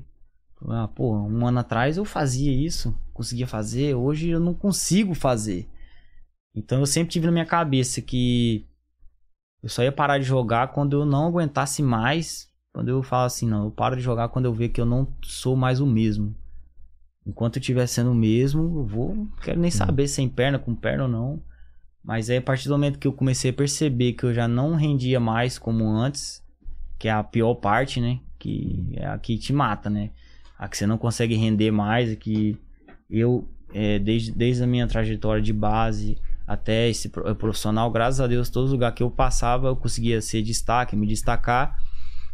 [SPEAKER 2] Ah, pô, um ano atrás eu fazia isso, conseguia fazer, hoje eu não consigo fazer. Então eu sempre tive na minha cabeça que eu só ia parar de jogar quando eu não aguentasse mais. Quando eu falo assim, não, eu paro de jogar quando eu ver que eu não sou mais o mesmo. Enquanto eu estiver sendo o mesmo, eu vou. Não quero nem saber sem perna, com perna ou não. Mas aí, a partir do momento que eu comecei a perceber que eu já não rendia mais como antes, que é a pior parte, né? Que é a que te mata, né? A que você não consegue render mais, a que eu, é, desde, desde a minha trajetória de base até esse eh, profissional, graças a Deus, todo lugar que eu passava, eu conseguia ser destaque, me destacar.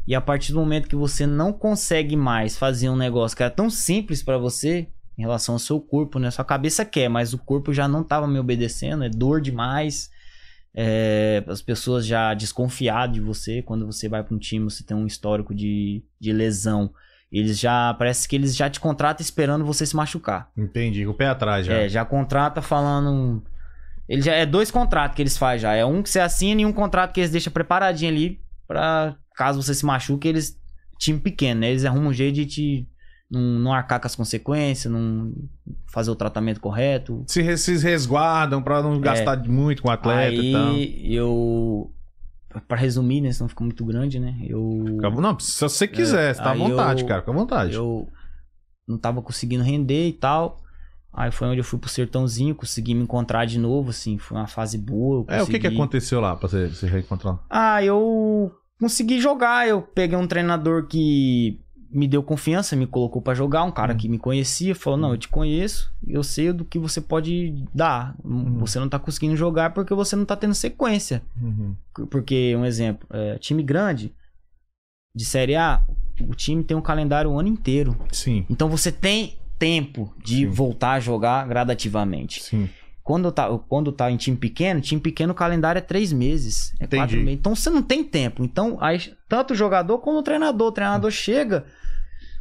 [SPEAKER 2] E a partir do momento que você não consegue mais fazer um negócio que era tão simples pra você, em relação ao seu corpo, né? Sua cabeça quer, mas o corpo já não tava me obedecendo, é dor demais. É, as pessoas já desconfiadas de você, quando você vai pra um time, você tem um histórico de, de lesão. Eles já, parece que eles já te contratam esperando você se machucar.
[SPEAKER 1] Entendi, o pé atrás já.
[SPEAKER 2] É, já contrata falando. Ele já é dois contratos que eles fazem já. É um que você assina e um contrato que eles deixam preparadinho ali pra caso você se machuque, eles. Time pequeno, né? Eles arrumam um jeito de te. Não, não arcar com as consequências, não fazer o tratamento correto.
[SPEAKER 1] Se, re- se resguardam pra não gastar muito com o atleta e tal.
[SPEAKER 2] É. Aí eu. Pra resumir, né? Senão fica muito grande, né? Eu.
[SPEAKER 1] Não, se você quiser, você tá à
[SPEAKER 2] aí
[SPEAKER 1] vontade,
[SPEAKER 2] eu-
[SPEAKER 1] cara, fica à vontade.
[SPEAKER 2] Eu não tava conseguindo render e tal. Aí foi onde eu fui pro Sertãozinho, consegui me encontrar de novo, assim, foi uma fase boa. eu
[SPEAKER 1] É, o que que
[SPEAKER 2] consegui-
[SPEAKER 1] aconteceu lá pra você se reencontrar?
[SPEAKER 2] Ah, eu consegui jogar, eu peguei um treinador que me deu confiança, me colocou pra jogar, um cara que me conhecia, falou: "Não, eu te conheço, eu sei do que você pode dar. Você não tá conseguindo jogar porque você não tá tendo sequência".
[SPEAKER 1] Uhum.
[SPEAKER 2] Porque, um exemplo, é, time grande de Série A, o time tem um calendário o ano inteiro.
[SPEAKER 1] Sim,
[SPEAKER 2] Então você tem tempo de
[SPEAKER 1] Sim.
[SPEAKER 2] voltar a jogar gradativamente.
[SPEAKER 1] sim.
[SPEAKER 2] Quando tá, quando tá em time pequeno, time pequeno o calendário é três meses. É
[SPEAKER 1] Entendi.
[SPEAKER 2] quatro meses. Então você não tem tempo. Então, aí, tanto o jogador como o treinador. O treinador chega,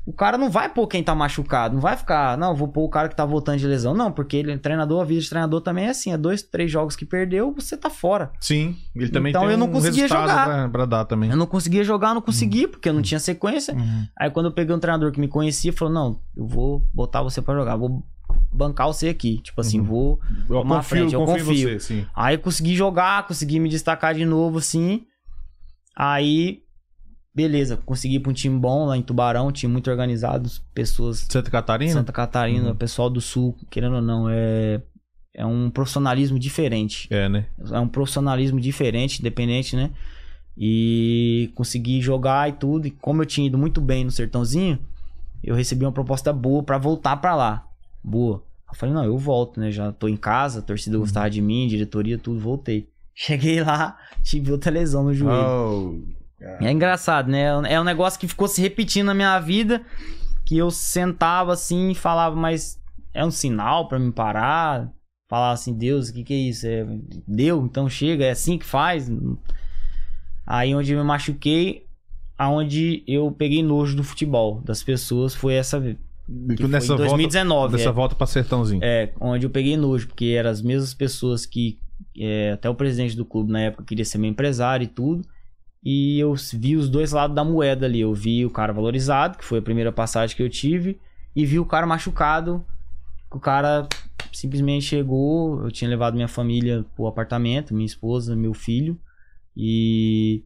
[SPEAKER 2] o cara não vai pôr quem tá machucado. Não vai ficar, não, vou pôr o cara que tá voltando de lesão. Não, porque ele, treinador, a vida de treinador também é assim: é dois, três jogos que perdeu, você tá fora.
[SPEAKER 1] Sim, ele também
[SPEAKER 2] Então
[SPEAKER 1] tem
[SPEAKER 2] eu não
[SPEAKER 1] um
[SPEAKER 2] conseguia jogar.
[SPEAKER 1] Pra, pra dar também.
[SPEAKER 2] Eu não conseguia jogar, não conseguia, porque eu não tinha sequência.
[SPEAKER 1] Uhum.
[SPEAKER 2] Aí quando eu peguei um treinador que me conhecia, falou: Não, eu vou botar você pra jogar, vou bancar você aqui. Tipo assim,
[SPEAKER 1] Uhum.
[SPEAKER 2] vou.
[SPEAKER 1] Eu confio,
[SPEAKER 2] frente, eu
[SPEAKER 1] confio em
[SPEAKER 2] confio.
[SPEAKER 1] você, sim.
[SPEAKER 2] Aí consegui jogar, consegui me destacar de novo, assim. Aí, beleza, consegui ir pra um time bom lá em Tubarão, um time muito organizado, pessoas
[SPEAKER 1] Santa Catarina?
[SPEAKER 2] Santa Catarina,
[SPEAKER 1] Uhum.
[SPEAKER 2] pessoal do Sul, querendo ou não, é, é um profissionalismo diferente.
[SPEAKER 1] É, né?
[SPEAKER 2] É um profissionalismo diferente, independente, né? E consegui jogar e tudo. E como eu tinha ido muito bem no Sertãozinho, eu recebi uma proposta boa pra voltar pra lá. Boa. Eu falei, não, eu volto, né? Já tô em casa, a torcida gostava de mim, diretoria, tudo, voltei. Cheguei lá, tive outra lesão no joelho.
[SPEAKER 1] Oh.
[SPEAKER 2] É engraçado, né? É um negócio que ficou se repetindo na minha vida, que eu sentava assim e falava, mas é um sinal pra me parar? Falava assim, Deus, o que que é isso? É, deu, então chega, é assim que faz? Aí onde eu me machuquei, aonde eu peguei nojo do futebol, das pessoas, foi essa vez. Que
[SPEAKER 1] nessa
[SPEAKER 2] em 2019.
[SPEAKER 1] volta, dessa
[SPEAKER 2] é.
[SPEAKER 1] volta pra Sertãozinho.
[SPEAKER 2] É, onde eu peguei nojo, porque eram as mesmas pessoas que é, até o presidente do clube na época queria ser meu empresário e tudo. E eu vi os dois lados da moeda ali. Eu vi o cara valorizado, que foi a primeira passagem que eu tive, e vi o cara machucado. que O cara simplesmente chegou. Eu tinha levado minha família pro apartamento, minha esposa, meu filho. E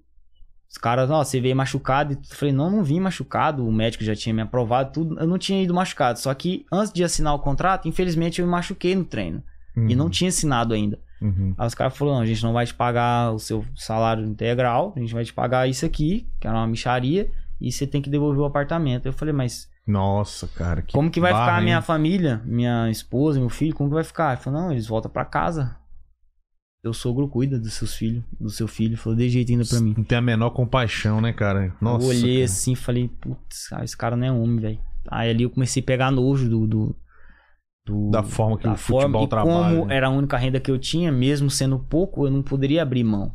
[SPEAKER 2] os caras, ó, você veio machucado. E eu falei, não, não vim machucado. O médico já tinha me aprovado, tudo. Eu não tinha ido machucado. Só que antes de assinar o contrato, infelizmente eu me machuquei no treino. E não tinha assinado ainda.
[SPEAKER 1] Uhum.
[SPEAKER 2] Aí os caras falaram, não, a gente não vai te pagar o seu salário integral, a gente vai te pagar isso aqui, que era uma micharia, e você tem que devolver o apartamento. Eu falei, mas
[SPEAKER 1] Nossa, cara. Que
[SPEAKER 2] como que vai
[SPEAKER 1] barra,
[SPEAKER 2] ficar a
[SPEAKER 1] hein?
[SPEAKER 2] minha família, minha esposa, meu filho, como que vai ficar? Ele falou, não, eles voltam pra casa. Seu sogro cuida dos seus filhos, do seu filho. Falou, de jeito ainda pra mim.
[SPEAKER 1] Não tem a menor compaixão, né, cara? Nossa.
[SPEAKER 2] eu olhei
[SPEAKER 1] cara.
[SPEAKER 2] assim e falei, putz, cara, esse cara não é homem, velho. Aí ali eu comecei a pegar nojo do. do, do-
[SPEAKER 1] Da forma que
[SPEAKER 2] da
[SPEAKER 1] o futebol
[SPEAKER 2] e
[SPEAKER 1] trabalha.
[SPEAKER 2] como
[SPEAKER 1] né?
[SPEAKER 2] era a única renda que eu tinha, mesmo sendo pouco, eu não poderia abrir mão.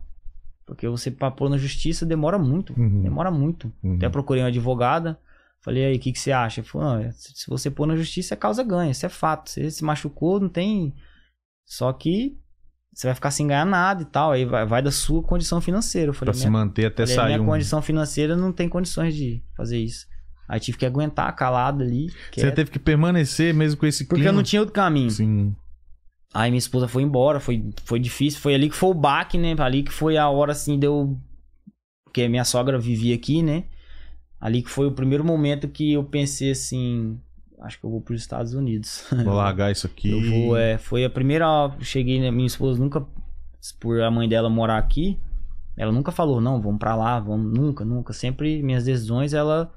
[SPEAKER 2] Porque você pra pôr na justiça demora muito.
[SPEAKER 1] Uhum.
[SPEAKER 2] Demora muito.
[SPEAKER 1] Uhum.
[SPEAKER 2] Até procurei uma advogada. Falei, aí, o que, que você acha? Falou, não, se você pôr na justiça, é causa ganha. Isso é fato. Você se machucou, não tem. Só que você vai ficar sem ganhar nada e tal. Aí vai, vai da sua condição financeira. Eu falei,
[SPEAKER 1] Pra se manter até
[SPEAKER 2] falei,
[SPEAKER 1] sair
[SPEAKER 2] minha
[SPEAKER 1] um...
[SPEAKER 2] condição financeira não tem condições de fazer isso. Aí tive que aguentar calado ali.
[SPEAKER 1] Você
[SPEAKER 2] quieto,
[SPEAKER 1] teve que permanecer mesmo com esse
[SPEAKER 2] Porque
[SPEAKER 1] clima.
[SPEAKER 2] eu não tinha outro caminho.
[SPEAKER 1] Sim.
[SPEAKER 2] Aí minha esposa foi embora, foi, foi difícil. Foi ali que foi o baque, né? Ali que foi a hora, assim, deu... Porque minha sogra vivia aqui, né? Ali que foi o primeiro momento que eu pensei assim... Acho que eu vou pros Estados Unidos.
[SPEAKER 1] Vou largar isso aqui.
[SPEAKER 2] Eu vou, é... Foi a primeira... Cheguei, né? Minha esposa nunca... Por a mãe dela morar aqui... Ela nunca falou, não, vamos pra lá, vamos... Nunca, nunca. Sempre minhas decisões, ela...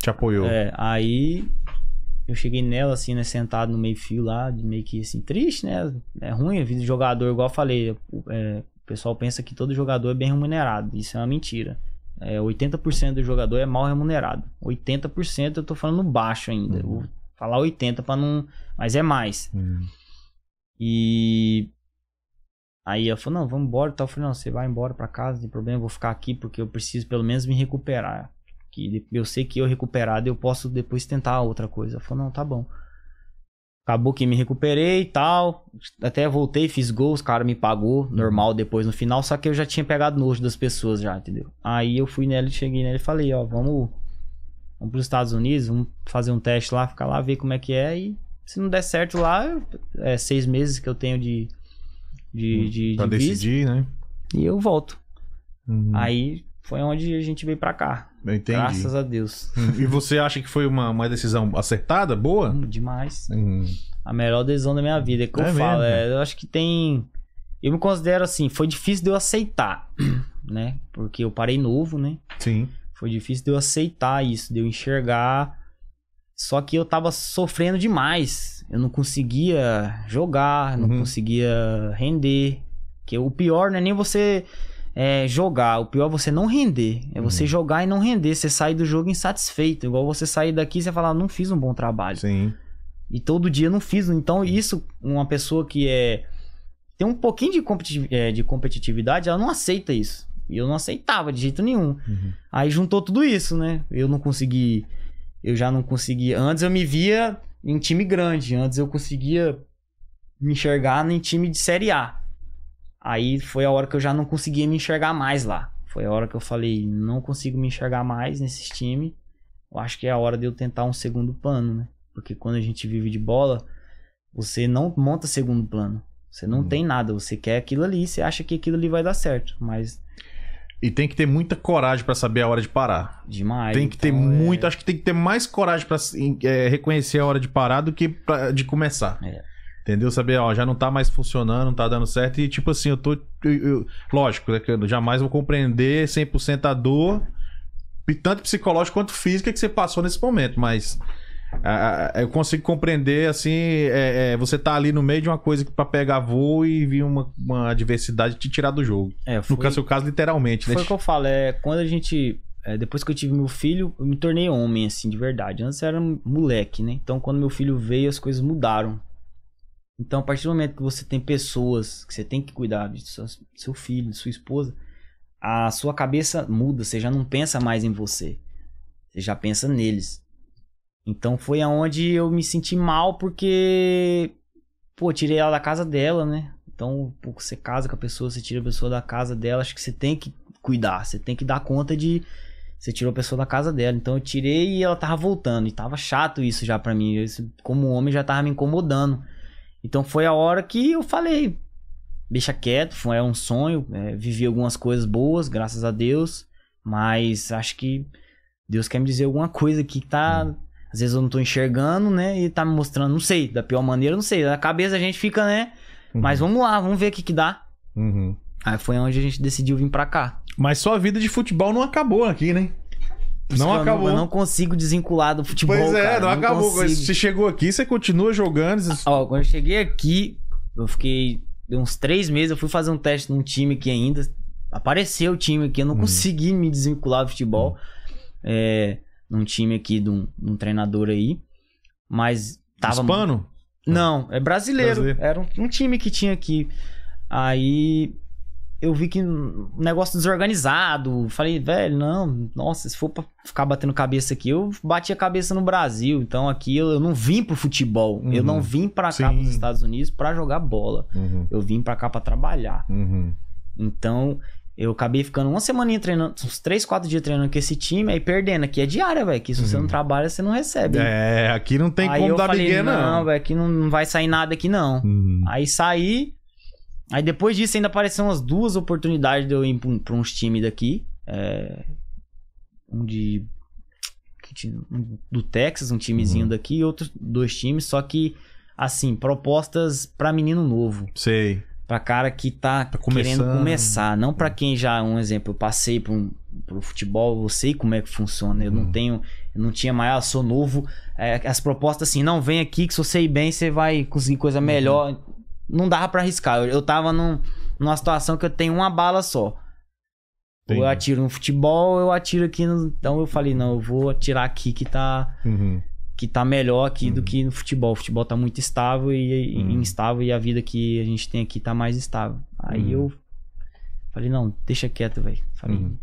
[SPEAKER 1] Te apoiou.
[SPEAKER 2] É, aí eu cheguei nela, assim, né, sentado no meio-fio lá, meio que assim, triste, né? É ruim a vida de jogador, igual eu falei. é, o pessoal pensa que todo jogador é bem remunerado. Isso é uma mentira. É, 80% do jogador é mal remunerado. 80% eu tô falando baixo ainda. Eu Vou falar 80 pra não. Mas é mais.
[SPEAKER 1] Hum.
[SPEAKER 2] E. Aí ela falou, não, vamos embora e tal. Eu falei, não, você vai embora pra casa, não tem problema, eu vou ficar aqui porque eu preciso pelo menos me recuperar. Que eu sei que eu recuperado eu posso depois tentar outra coisa. Ela falou, não, tá bom. Acabou que me recuperei e tal. Até voltei, fiz gols, o cara me pagou, normal depois no final, só que eu já tinha pegado nojo das pessoas já, entendeu? Aí eu fui nela, cheguei nela e falei, ó, vamos, vamos pros Estados Unidos, vamos fazer um teste lá, ficar lá, ver como é que é e se não der certo lá, é seis meses que eu tenho de, de, de,
[SPEAKER 1] Pra
[SPEAKER 2] de
[SPEAKER 1] decidir, né?
[SPEAKER 2] e eu volto.
[SPEAKER 1] Uhum.
[SPEAKER 2] Aí foi onde a gente veio pra cá.
[SPEAKER 1] Entendi.
[SPEAKER 2] Graças a Deus.
[SPEAKER 1] Hum, E você acha que foi uma, uma decisão acertada, boa?
[SPEAKER 2] Hum, Demais.
[SPEAKER 1] Hum,
[SPEAKER 2] A melhor decisão da minha vida. É que
[SPEAKER 1] É
[SPEAKER 2] eu falo.
[SPEAKER 1] mesmo?
[SPEAKER 2] é, eu acho que tem. Eu me considero assim, foi difícil de eu aceitar, né? Porque eu parei novo, né?
[SPEAKER 1] sim.
[SPEAKER 2] Foi difícil de eu aceitar isso, de eu enxergar. Só que eu tava sofrendo demais. Eu não conseguia jogar, não
[SPEAKER 1] Uhum.
[SPEAKER 2] conseguia render. Que o pior não é nem você é, jogar, o pior é você não render. É você
[SPEAKER 1] Uhum.
[SPEAKER 2] jogar e não render. Você sair do jogo insatisfeito. Igual você sair daqui e você falar, não fiz um bom trabalho.
[SPEAKER 1] Sim.
[SPEAKER 2] E todo dia não fiz. Então, isso, uma pessoa que é. Tem um pouquinho de, competi- é, de competitividade, ela não aceita isso. E eu não aceitava de jeito nenhum.
[SPEAKER 1] Uhum.
[SPEAKER 2] Aí juntou tudo isso, né? Eu não consegui. Eu já não conseguia. Antes eu me via em time grande. Antes eu conseguia me enxergar em time de Série A. Aí foi a hora que eu já não conseguia me enxergar mais lá. Foi a hora que eu falei, não consigo me enxergar mais nesses times. Eu acho que é a hora de eu tentar um segundo plano, né? Porque quando a gente vive de bola, você não monta segundo plano. Você não
[SPEAKER 1] Uhum.
[SPEAKER 2] tem nada, você quer aquilo ali, você acha que aquilo ali vai dar certo. Mas
[SPEAKER 1] E tem que ter muita coragem pra saber a hora de parar.
[SPEAKER 2] demais.
[SPEAKER 1] tem que ter
[SPEAKER 2] então, é-
[SPEAKER 1] muito. Acho que tem que ter mais coragem pra é, reconhecer a hora de parar do que pra- de começar.
[SPEAKER 2] É.
[SPEAKER 1] Entendeu? Saber, ó, já não tá mais funcionando, não tá dando certo. E tipo assim, eu tô. eu- eu- lógico, né, que eu jamais vou compreender 100% a dor, tanto psicológica quanto física, que você passou nesse momento. Mas. ah, eu consigo compreender, assim, é, é, você tá ali no meio de uma coisa que pra pegar voo e vir uma, uma adversidade te tirar do jogo.
[SPEAKER 2] É,
[SPEAKER 1] No
[SPEAKER 2] foi,
[SPEAKER 1] caso, seu caso, literalmente, né?
[SPEAKER 2] foi o que eu falo, é quando a gente. é, depois que eu tive meu filho, eu me tornei homem, assim, de verdade. Antes eu era moleque, né? Então quando meu filho veio, as coisas mudaram. Então, a partir do momento que você tem pessoas que você tem que cuidar de suas- seu filho, de sua esposa, a sua cabeça muda, você já não pensa mais em você. Você já pensa neles. Então foi aonde eu me senti mal porque pô, tirei ela da casa dela, né? Então, pô, você casa com a pessoa, você tira a pessoa da casa dela, acho que você tem que cuidar, você tem que dar conta de você tirou a pessoa da casa dela. Então eu tirei e ela tava voltando e tava chato isso já pra mim. Isso, como homem já tava me incomodando. Então foi a hora que eu falei, deixa quieto, foi é um sonho, é, vivi algumas coisas boas, graças a Deus, mas acho que Deus quer me dizer alguma coisa aqui que tá. Às vezes eu não tô enxergando, né? E tá me mostrando, não sei, da pior maneira, não sei. Na cabeça a gente fica, né? Mas vamos lá, vamos ver o que que dá.
[SPEAKER 1] Uhum.
[SPEAKER 2] Aí foi onde a gente decidiu vir pra cá.
[SPEAKER 1] Mas sua vida de futebol não acabou aqui, né?
[SPEAKER 2] Por isso
[SPEAKER 1] Não
[SPEAKER 2] eu
[SPEAKER 1] acabou.
[SPEAKER 2] Eu não consigo desvincular do futebol.
[SPEAKER 1] pois é,
[SPEAKER 2] cara,
[SPEAKER 1] não, acabou.
[SPEAKER 2] consigo.
[SPEAKER 1] Você chegou aqui, você continua jogando. você-
[SPEAKER 2] Ó, quando eu cheguei aqui, eu fiquei. Uns três meses, eu fui fazer um teste num time aqui ainda. Apareceu o time aqui, eu não
[SPEAKER 1] Hum.
[SPEAKER 2] consegui me desvincular do futebol. É, num time aqui de um, de um treinador aí. Mas tava.
[SPEAKER 1] Hispano?
[SPEAKER 2] Não, é brasileiro.
[SPEAKER 1] Brasileiro.
[SPEAKER 2] Era um, um time que tinha aqui. Aí eu vi que um negócio desorganizado. Falei, velho, não, nossa, se for pra ficar batendo cabeça aqui, eu bati a cabeça no Brasil. Então aqui eu, eu não vim pro futebol. Eu
[SPEAKER 1] Uhum.
[SPEAKER 2] não vim pra cá,
[SPEAKER 1] Sim.
[SPEAKER 2] pros Estados Unidos, pra jogar bola.
[SPEAKER 1] Uhum.
[SPEAKER 2] Eu vim pra cá pra trabalhar.
[SPEAKER 1] Uhum.
[SPEAKER 2] Então eu acabei ficando uma semaninha treinando, uns três, quatro dias treinando com esse time, aí perdendo. Aqui é diária, velho. Que se você
[SPEAKER 1] Uhum.
[SPEAKER 2] não trabalha, você não recebe.
[SPEAKER 1] É, aqui não tem
[SPEAKER 2] aí
[SPEAKER 1] como
[SPEAKER 2] eu
[SPEAKER 1] dar
[SPEAKER 2] falei, não,
[SPEAKER 1] não.
[SPEAKER 2] velho, aqui não, não vai sair nada aqui não.
[SPEAKER 1] Uhum.
[SPEAKER 2] Aí saí. Aí depois disso ainda apareceram umas duas oportunidades de eu ir pra, uns times daqui. É, um de. um do Texas, um timezinho
[SPEAKER 1] Uhum.
[SPEAKER 2] daqui, e outros dois times, só que, assim, propostas pra menino novo.
[SPEAKER 1] Sei.
[SPEAKER 2] Pra cara que tá,
[SPEAKER 1] Tá
[SPEAKER 2] querendo começar. Não pra quem já, um exemplo, eu passei pro, um- pro futebol, eu sei como é que funciona. Eu
[SPEAKER 1] Uhum.
[SPEAKER 2] não tenho. Eu não tinha mais, ah, sou novo. É, as propostas assim, não, vem aqui que se você ir bem, você vai conseguir
[SPEAKER 1] Uhum.
[SPEAKER 2] coisa melhor. Não dava pra arriscar. Eu, eu tava num- numa situação que eu tenho uma bala só. Ou eu atiro no futebol, ou eu atiro aqui no. Então eu falei, não, eu vou atirar aqui que tá
[SPEAKER 1] Uhum.
[SPEAKER 2] que tá melhor aqui do
[SPEAKER 1] Uhum.
[SPEAKER 2] que no futebol. O futebol tá muito estável e, e
[SPEAKER 1] Uhum.
[SPEAKER 2] instável e a vida que a gente tem aqui tá mais estável. Aí
[SPEAKER 1] Uhum.
[SPEAKER 2] eu falei, não, deixa quieto, velho. Falei,
[SPEAKER 1] Uhum.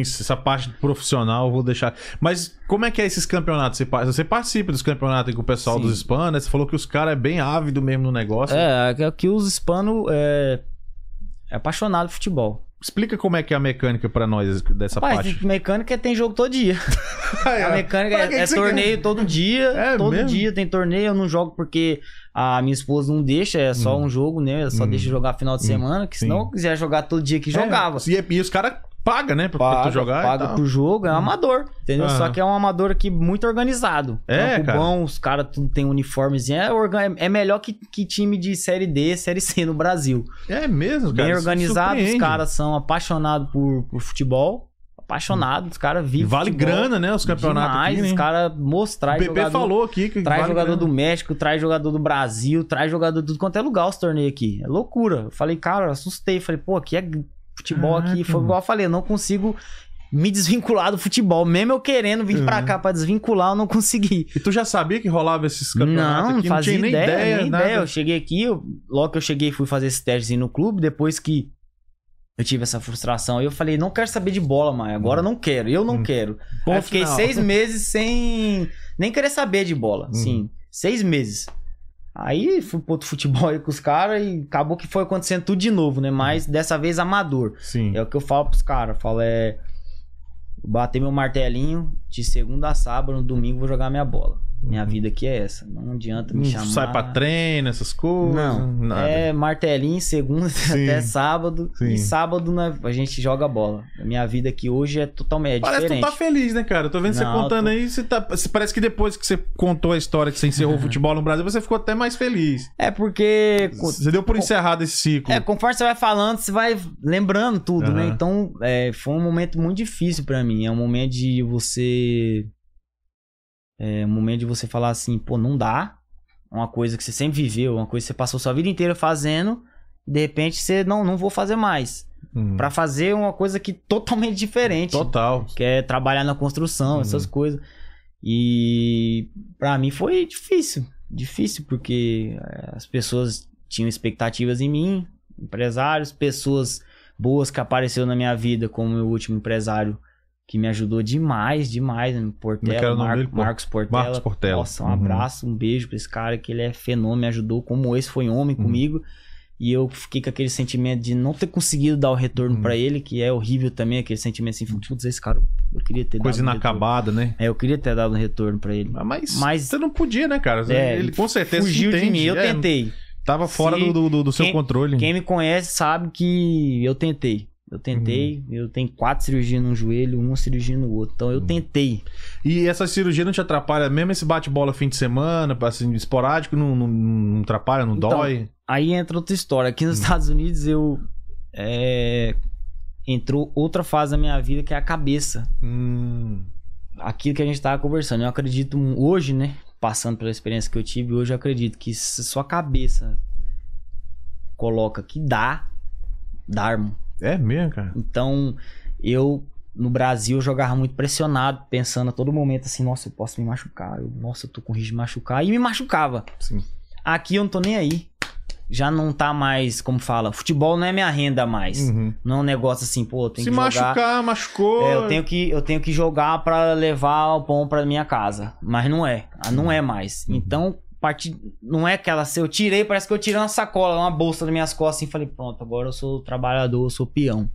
[SPEAKER 1] Essa parte profissional eu vou deixar. Mas como é que é esses campeonatos? Você, pa- você participa dos campeonatos com o pessoal
[SPEAKER 2] Sim.
[SPEAKER 1] dos hispanos, né? Você falou que os caras é bem ávido mesmo no negócio.
[SPEAKER 2] é, aqui os hispanos é, é apaixonado por futebol.
[SPEAKER 1] Explica como é que é a mecânica pra nós dessa
[SPEAKER 2] Rapaz,
[SPEAKER 1] parte.
[SPEAKER 2] mecânica tem jogo todo dia. A mecânica
[SPEAKER 1] que
[SPEAKER 2] é,
[SPEAKER 1] que
[SPEAKER 2] é torneio todo dia.
[SPEAKER 1] É
[SPEAKER 2] todo
[SPEAKER 1] mesmo?
[SPEAKER 2] dia tem torneio. Eu não jogo porque a minha esposa não deixa, é só
[SPEAKER 1] Hum.
[SPEAKER 2] um jogo, né? Ela só
[SPEAKER 1] Hum.
[SPEAKER 2] deixa jogar final de
[SPEAKER 1] Hum.
[SPEAKER 2] semana. Que se não quiser jogar todo dia que jogava.
[SPEAKER 1] É, e, e os caras paga, né? Pra, pra
[SPEAKER 2] paga,
[SPEAKER 1] tu jogar.
[SPEAKER 2] paga pro jogo, é um amador, entendeu?
[SPEAKER 1] Aham.
[SPEAKER 2] Só que é um amador aqui muito organizado.
[SPEAKER 1] É,
[SPEAKER 2] Campo
[SPEAKER 1] cara.
[SPEAKER 2] bom, os caras tudo tem uniformezinho. É, orga- é melhor que, que time de Série D, Série C no Brasil.
[SPEAKER 1] É mesmo, cara.
[SPEAKER 2] Bem organizado, os caras são apaixonados por, por futebol. Apaixonados, os caras vivem.
[SPEAKER 1] vale
[SPEAKER 2] futebol
[SPEAKER 1] grana, né? Os campeonatos
[SPEAKER 2] demais,
[SPEAKER 1] aqui, né?
[SPEAKER 2] Os caras mostrar
[SPEAKER 1] O PP
[SPEAKER 2] jogador,
[SPEAKER 1] falou aqui que
[SPEAKER 2] Traz
[SPEAKER 1] vale
[SPEAKER 2] jogador
[SPEAKER 1] grana.
[SPEAKER 2] do México, traz jogador do Brasil, traz jogador de tudo quanto é lugar os torneios aqui. É loucura. Eu falei, cara, assustei. Falei, pô, aqui é futebol aqui.
[SPEAKER 1] Caraca,
[SPEAKER 2] Foi
[SPEAKER 1] mano.
[SPEAKER 2] igual eu falei, eu não consigo me desvincular do futebol. Mesmo eu querendo vir pra
[SPEAKER 1] Uhum.
[SPEAKER 2] cá pra desvincular, eu não consegui.
[SPEAKER 1] E tu já sabia que rolava esses campeonatos
[SPEAKER 2] Não, não
[SPEAKER 1] aqui?
[SPEAKER 2] fazia
[SPEAKER 1] tinha nem
[SPEAKER 2] ideia, nem
[SPEAKER 1] nada.
[SPEAKER 2] ideia. Eu cheguei aqui, eu- logo que eu cheguei, fui fazer esse teste no clube. Depois que eu tive essa frustração, eu falei, não quero saber de bola mais. Agora não quero, eu não
[SPEAKER 1] Hum.
[SPEAKER 2] quero. Aí eu fiquei
[SPEAKER 1] final.
[SPEAKER 2] seis meses sem nem querer saber de bola.
[SPEAKER 1] Uhum.
[SPEAKER 2] Sim, seis meses. Aí fui pro outro futebol aí com os caras e acabou que foi acontecendo tudo de novo, né? Mas dessa vez amador.
[SPEAKER 1] Sim.
[SPEAKER 2] É o que eu falo pros caras. Eu falo, é. Bater meu martelinho de segunda a sábado, no domingo vou jogar minha bola. Minha vida aqui é essa. Não adianta me
[SPEAKER 1] Não
[SPEAKER 2] chamar.
[SPEAKER 1] sai pra treino, essas coisas.
[SPEAKER 2] Não,
[SPEAKER 1] nada.
[SPEAKER 2] é martelinho segunda
[SPEAKER 1] Sim.
[SPEAKER 2] até sábado.
[SPEAKER 1] Sim.
[SPEAKER 2] E sábado né, a gente joga bola. A minha vida aqui hoje é totalmente é
[SPEAKER 1] Parece que
[SPEAKER 2] diferente.
[SPEAKER 1] tu tá feliz, né, cara? Eu tô vendo você
[SPEAKER 2] Não,
[SPEAKER 1] contando
[SPEAKER 2] tô-
[SPEAKER 1] aí, você tá. você- Parece que depois que você contou a história que você encerrou o futebol no Brasil, você ficou até mais feliz.
[SPEAKER 2] É porque.
[SPEAKER 1] Você deu por encerrado esse ciclo.
[SPEAKER 2] É, conforme você vai falando, você vai lembrando tudo, né?
[SPEAKER 1] Aham.
[SPEAKER 2] Então, é, foi um momento muito difícil pra mim. É um momento de você. É um momento de você falar assim, pô, não dá. Uma coisa que você sempre viveu, uma coisa que você passou sua vida inteira fazendo, e de repente você não, não vou fazer mais.
[SPEAKER 1] Hum.
[SPEAKER 2] Pra fazer uma coisa que totalmente diferente.
[SPEAKER 1] Total.
[SPEAKER 2] Que é trabalhar na construção,
[SPEAKER 1] Uhum.
[SPEAKER 2] essas coisas. E pra mim foi difícil. Difícil, porque eh, as pessoas tinham expectativas em mim, empresários, pessoas boas que apareceram na minha vida, como o meu último empresário, que me ajudou demais, demais. né?
[SPEAKER 1] É
[SPEAKER 2] Portela,
[SPEAKER 1] nome
[SPEAKER 2] Mar-
[SPEAKER 1] dele?
[SPEAKER 2] Marcos Portela.
[SPEAKER 1] Marcos Portela.
[SPEAKER 2] Nossa, um
[SPEAKER 1] Uhum.
[SPEAKER 2] abraço, um beijo pra esse cara, que ele é fenômeno, me ajudou como esse foi homem
[SPEAKER 1] Uhum.
[SPEAKER 2] comigo. E eu fiquei com aquele sentimento de não ter conseguido dar o retorno
[SPEAKER 1] Uhum.
[SPEAKER 2] pra ele, que é horrível também, aquele sentimento assim, putz, esse cara, eu queria ter
[SPEAKER 1] Coisa
[SPEAKER 2] dado um
[SPEAKER 1] inacabada, né?
[SPEAKER 2] É, eu queria ter dado um retorno pra ele.
[SPEAKER 1] Mas,
[SPEAKER 2] Mas-
[SPEAKER 1] você não podia, né, cara?
[SPEAKER 2] É,
[SPEAKER 1] ele com certeza
[SPEAKER 2] Fugiu de
[SPEAKER 1] entende,
[SPEAKER 2] mim, eu
[SPEAKER 1] é,
[SPEAKER 2] tentei.
[SPEAKER 1] Tava fora
[SPEAKER 2] Se-
[SPEAKER 1] do, do, do seu
[SPEAKER 2] quem-
[SPEAKER 1] controle.
[SPEAKER 2] Quem me conhece sabe que eu tentei. Eu tentei,
[SPEAKER 1] Uhum.
[SPEAKER 2] eu tenho quatro cirurgias num joelho, uma cirurgia no outro. Então eu
[SPEAKER 1] Uhum.
[SPEAKER 2] tentei.
[SPEAKER 1] E essa cirurgia não te atrapalha? Mesmo esse bate-bola fim de semana, assim, esporádico, não, não, não atrapalha, não
[SPEAKER 2] Então,
[SPEAKER 1] dói?
[SPEAKER 2] Aí entra outra história. Aqui
[SPEAKER 1] Hum.
[SPEAKER 2] nos Estados Unidos eu. é, entrou outra fase da minha vida que é a cabeça.
[SPEAKER 1] Hum,
[SPEAKER 2] aquilo que a gente tava conversando. Eu acredito hoje, né? Passando pela experiência que eu tive, hoje eu acredito que se sua cabeça coloca que dá, dá, irmão.
[SPEAKER 1] É mesmo, cara.
[SPEAKER 2] Então, eu no Brasil eu jogava muito pressionado, pensando a todo momento assim, nossa, eu posso me machucar. Eu, nossa, eu tô com risco de machucar. E me machucava.
[SPEAKER 1] Sim.
[SPEAKER 2] Aqui eu não tô nem aí. Já não tá mais, como fala, futebol não é minha renda mais.
[SPEAKER 1] Uhum.
[SPEAKER 2] Não é um negócio assim, pô,
[SPEAKER 1] Se
[SPEAKER 2] que jogar.
[SPEAKER 1] machucar, machucou.
[SPEAKER 2] É, eu tenho que eu tenho que jogar pra levar o pão pra minha casa, mas não é, não é mais.
[SPEAKER 1] Uhum.
[SPEAKER 2] Então, parte não é aquela se eu tirei, parece que eu tirei uma sacola, uma bolsa das minhas costas e falei, pronto, agora eu sou trabalhador, eu sou peão.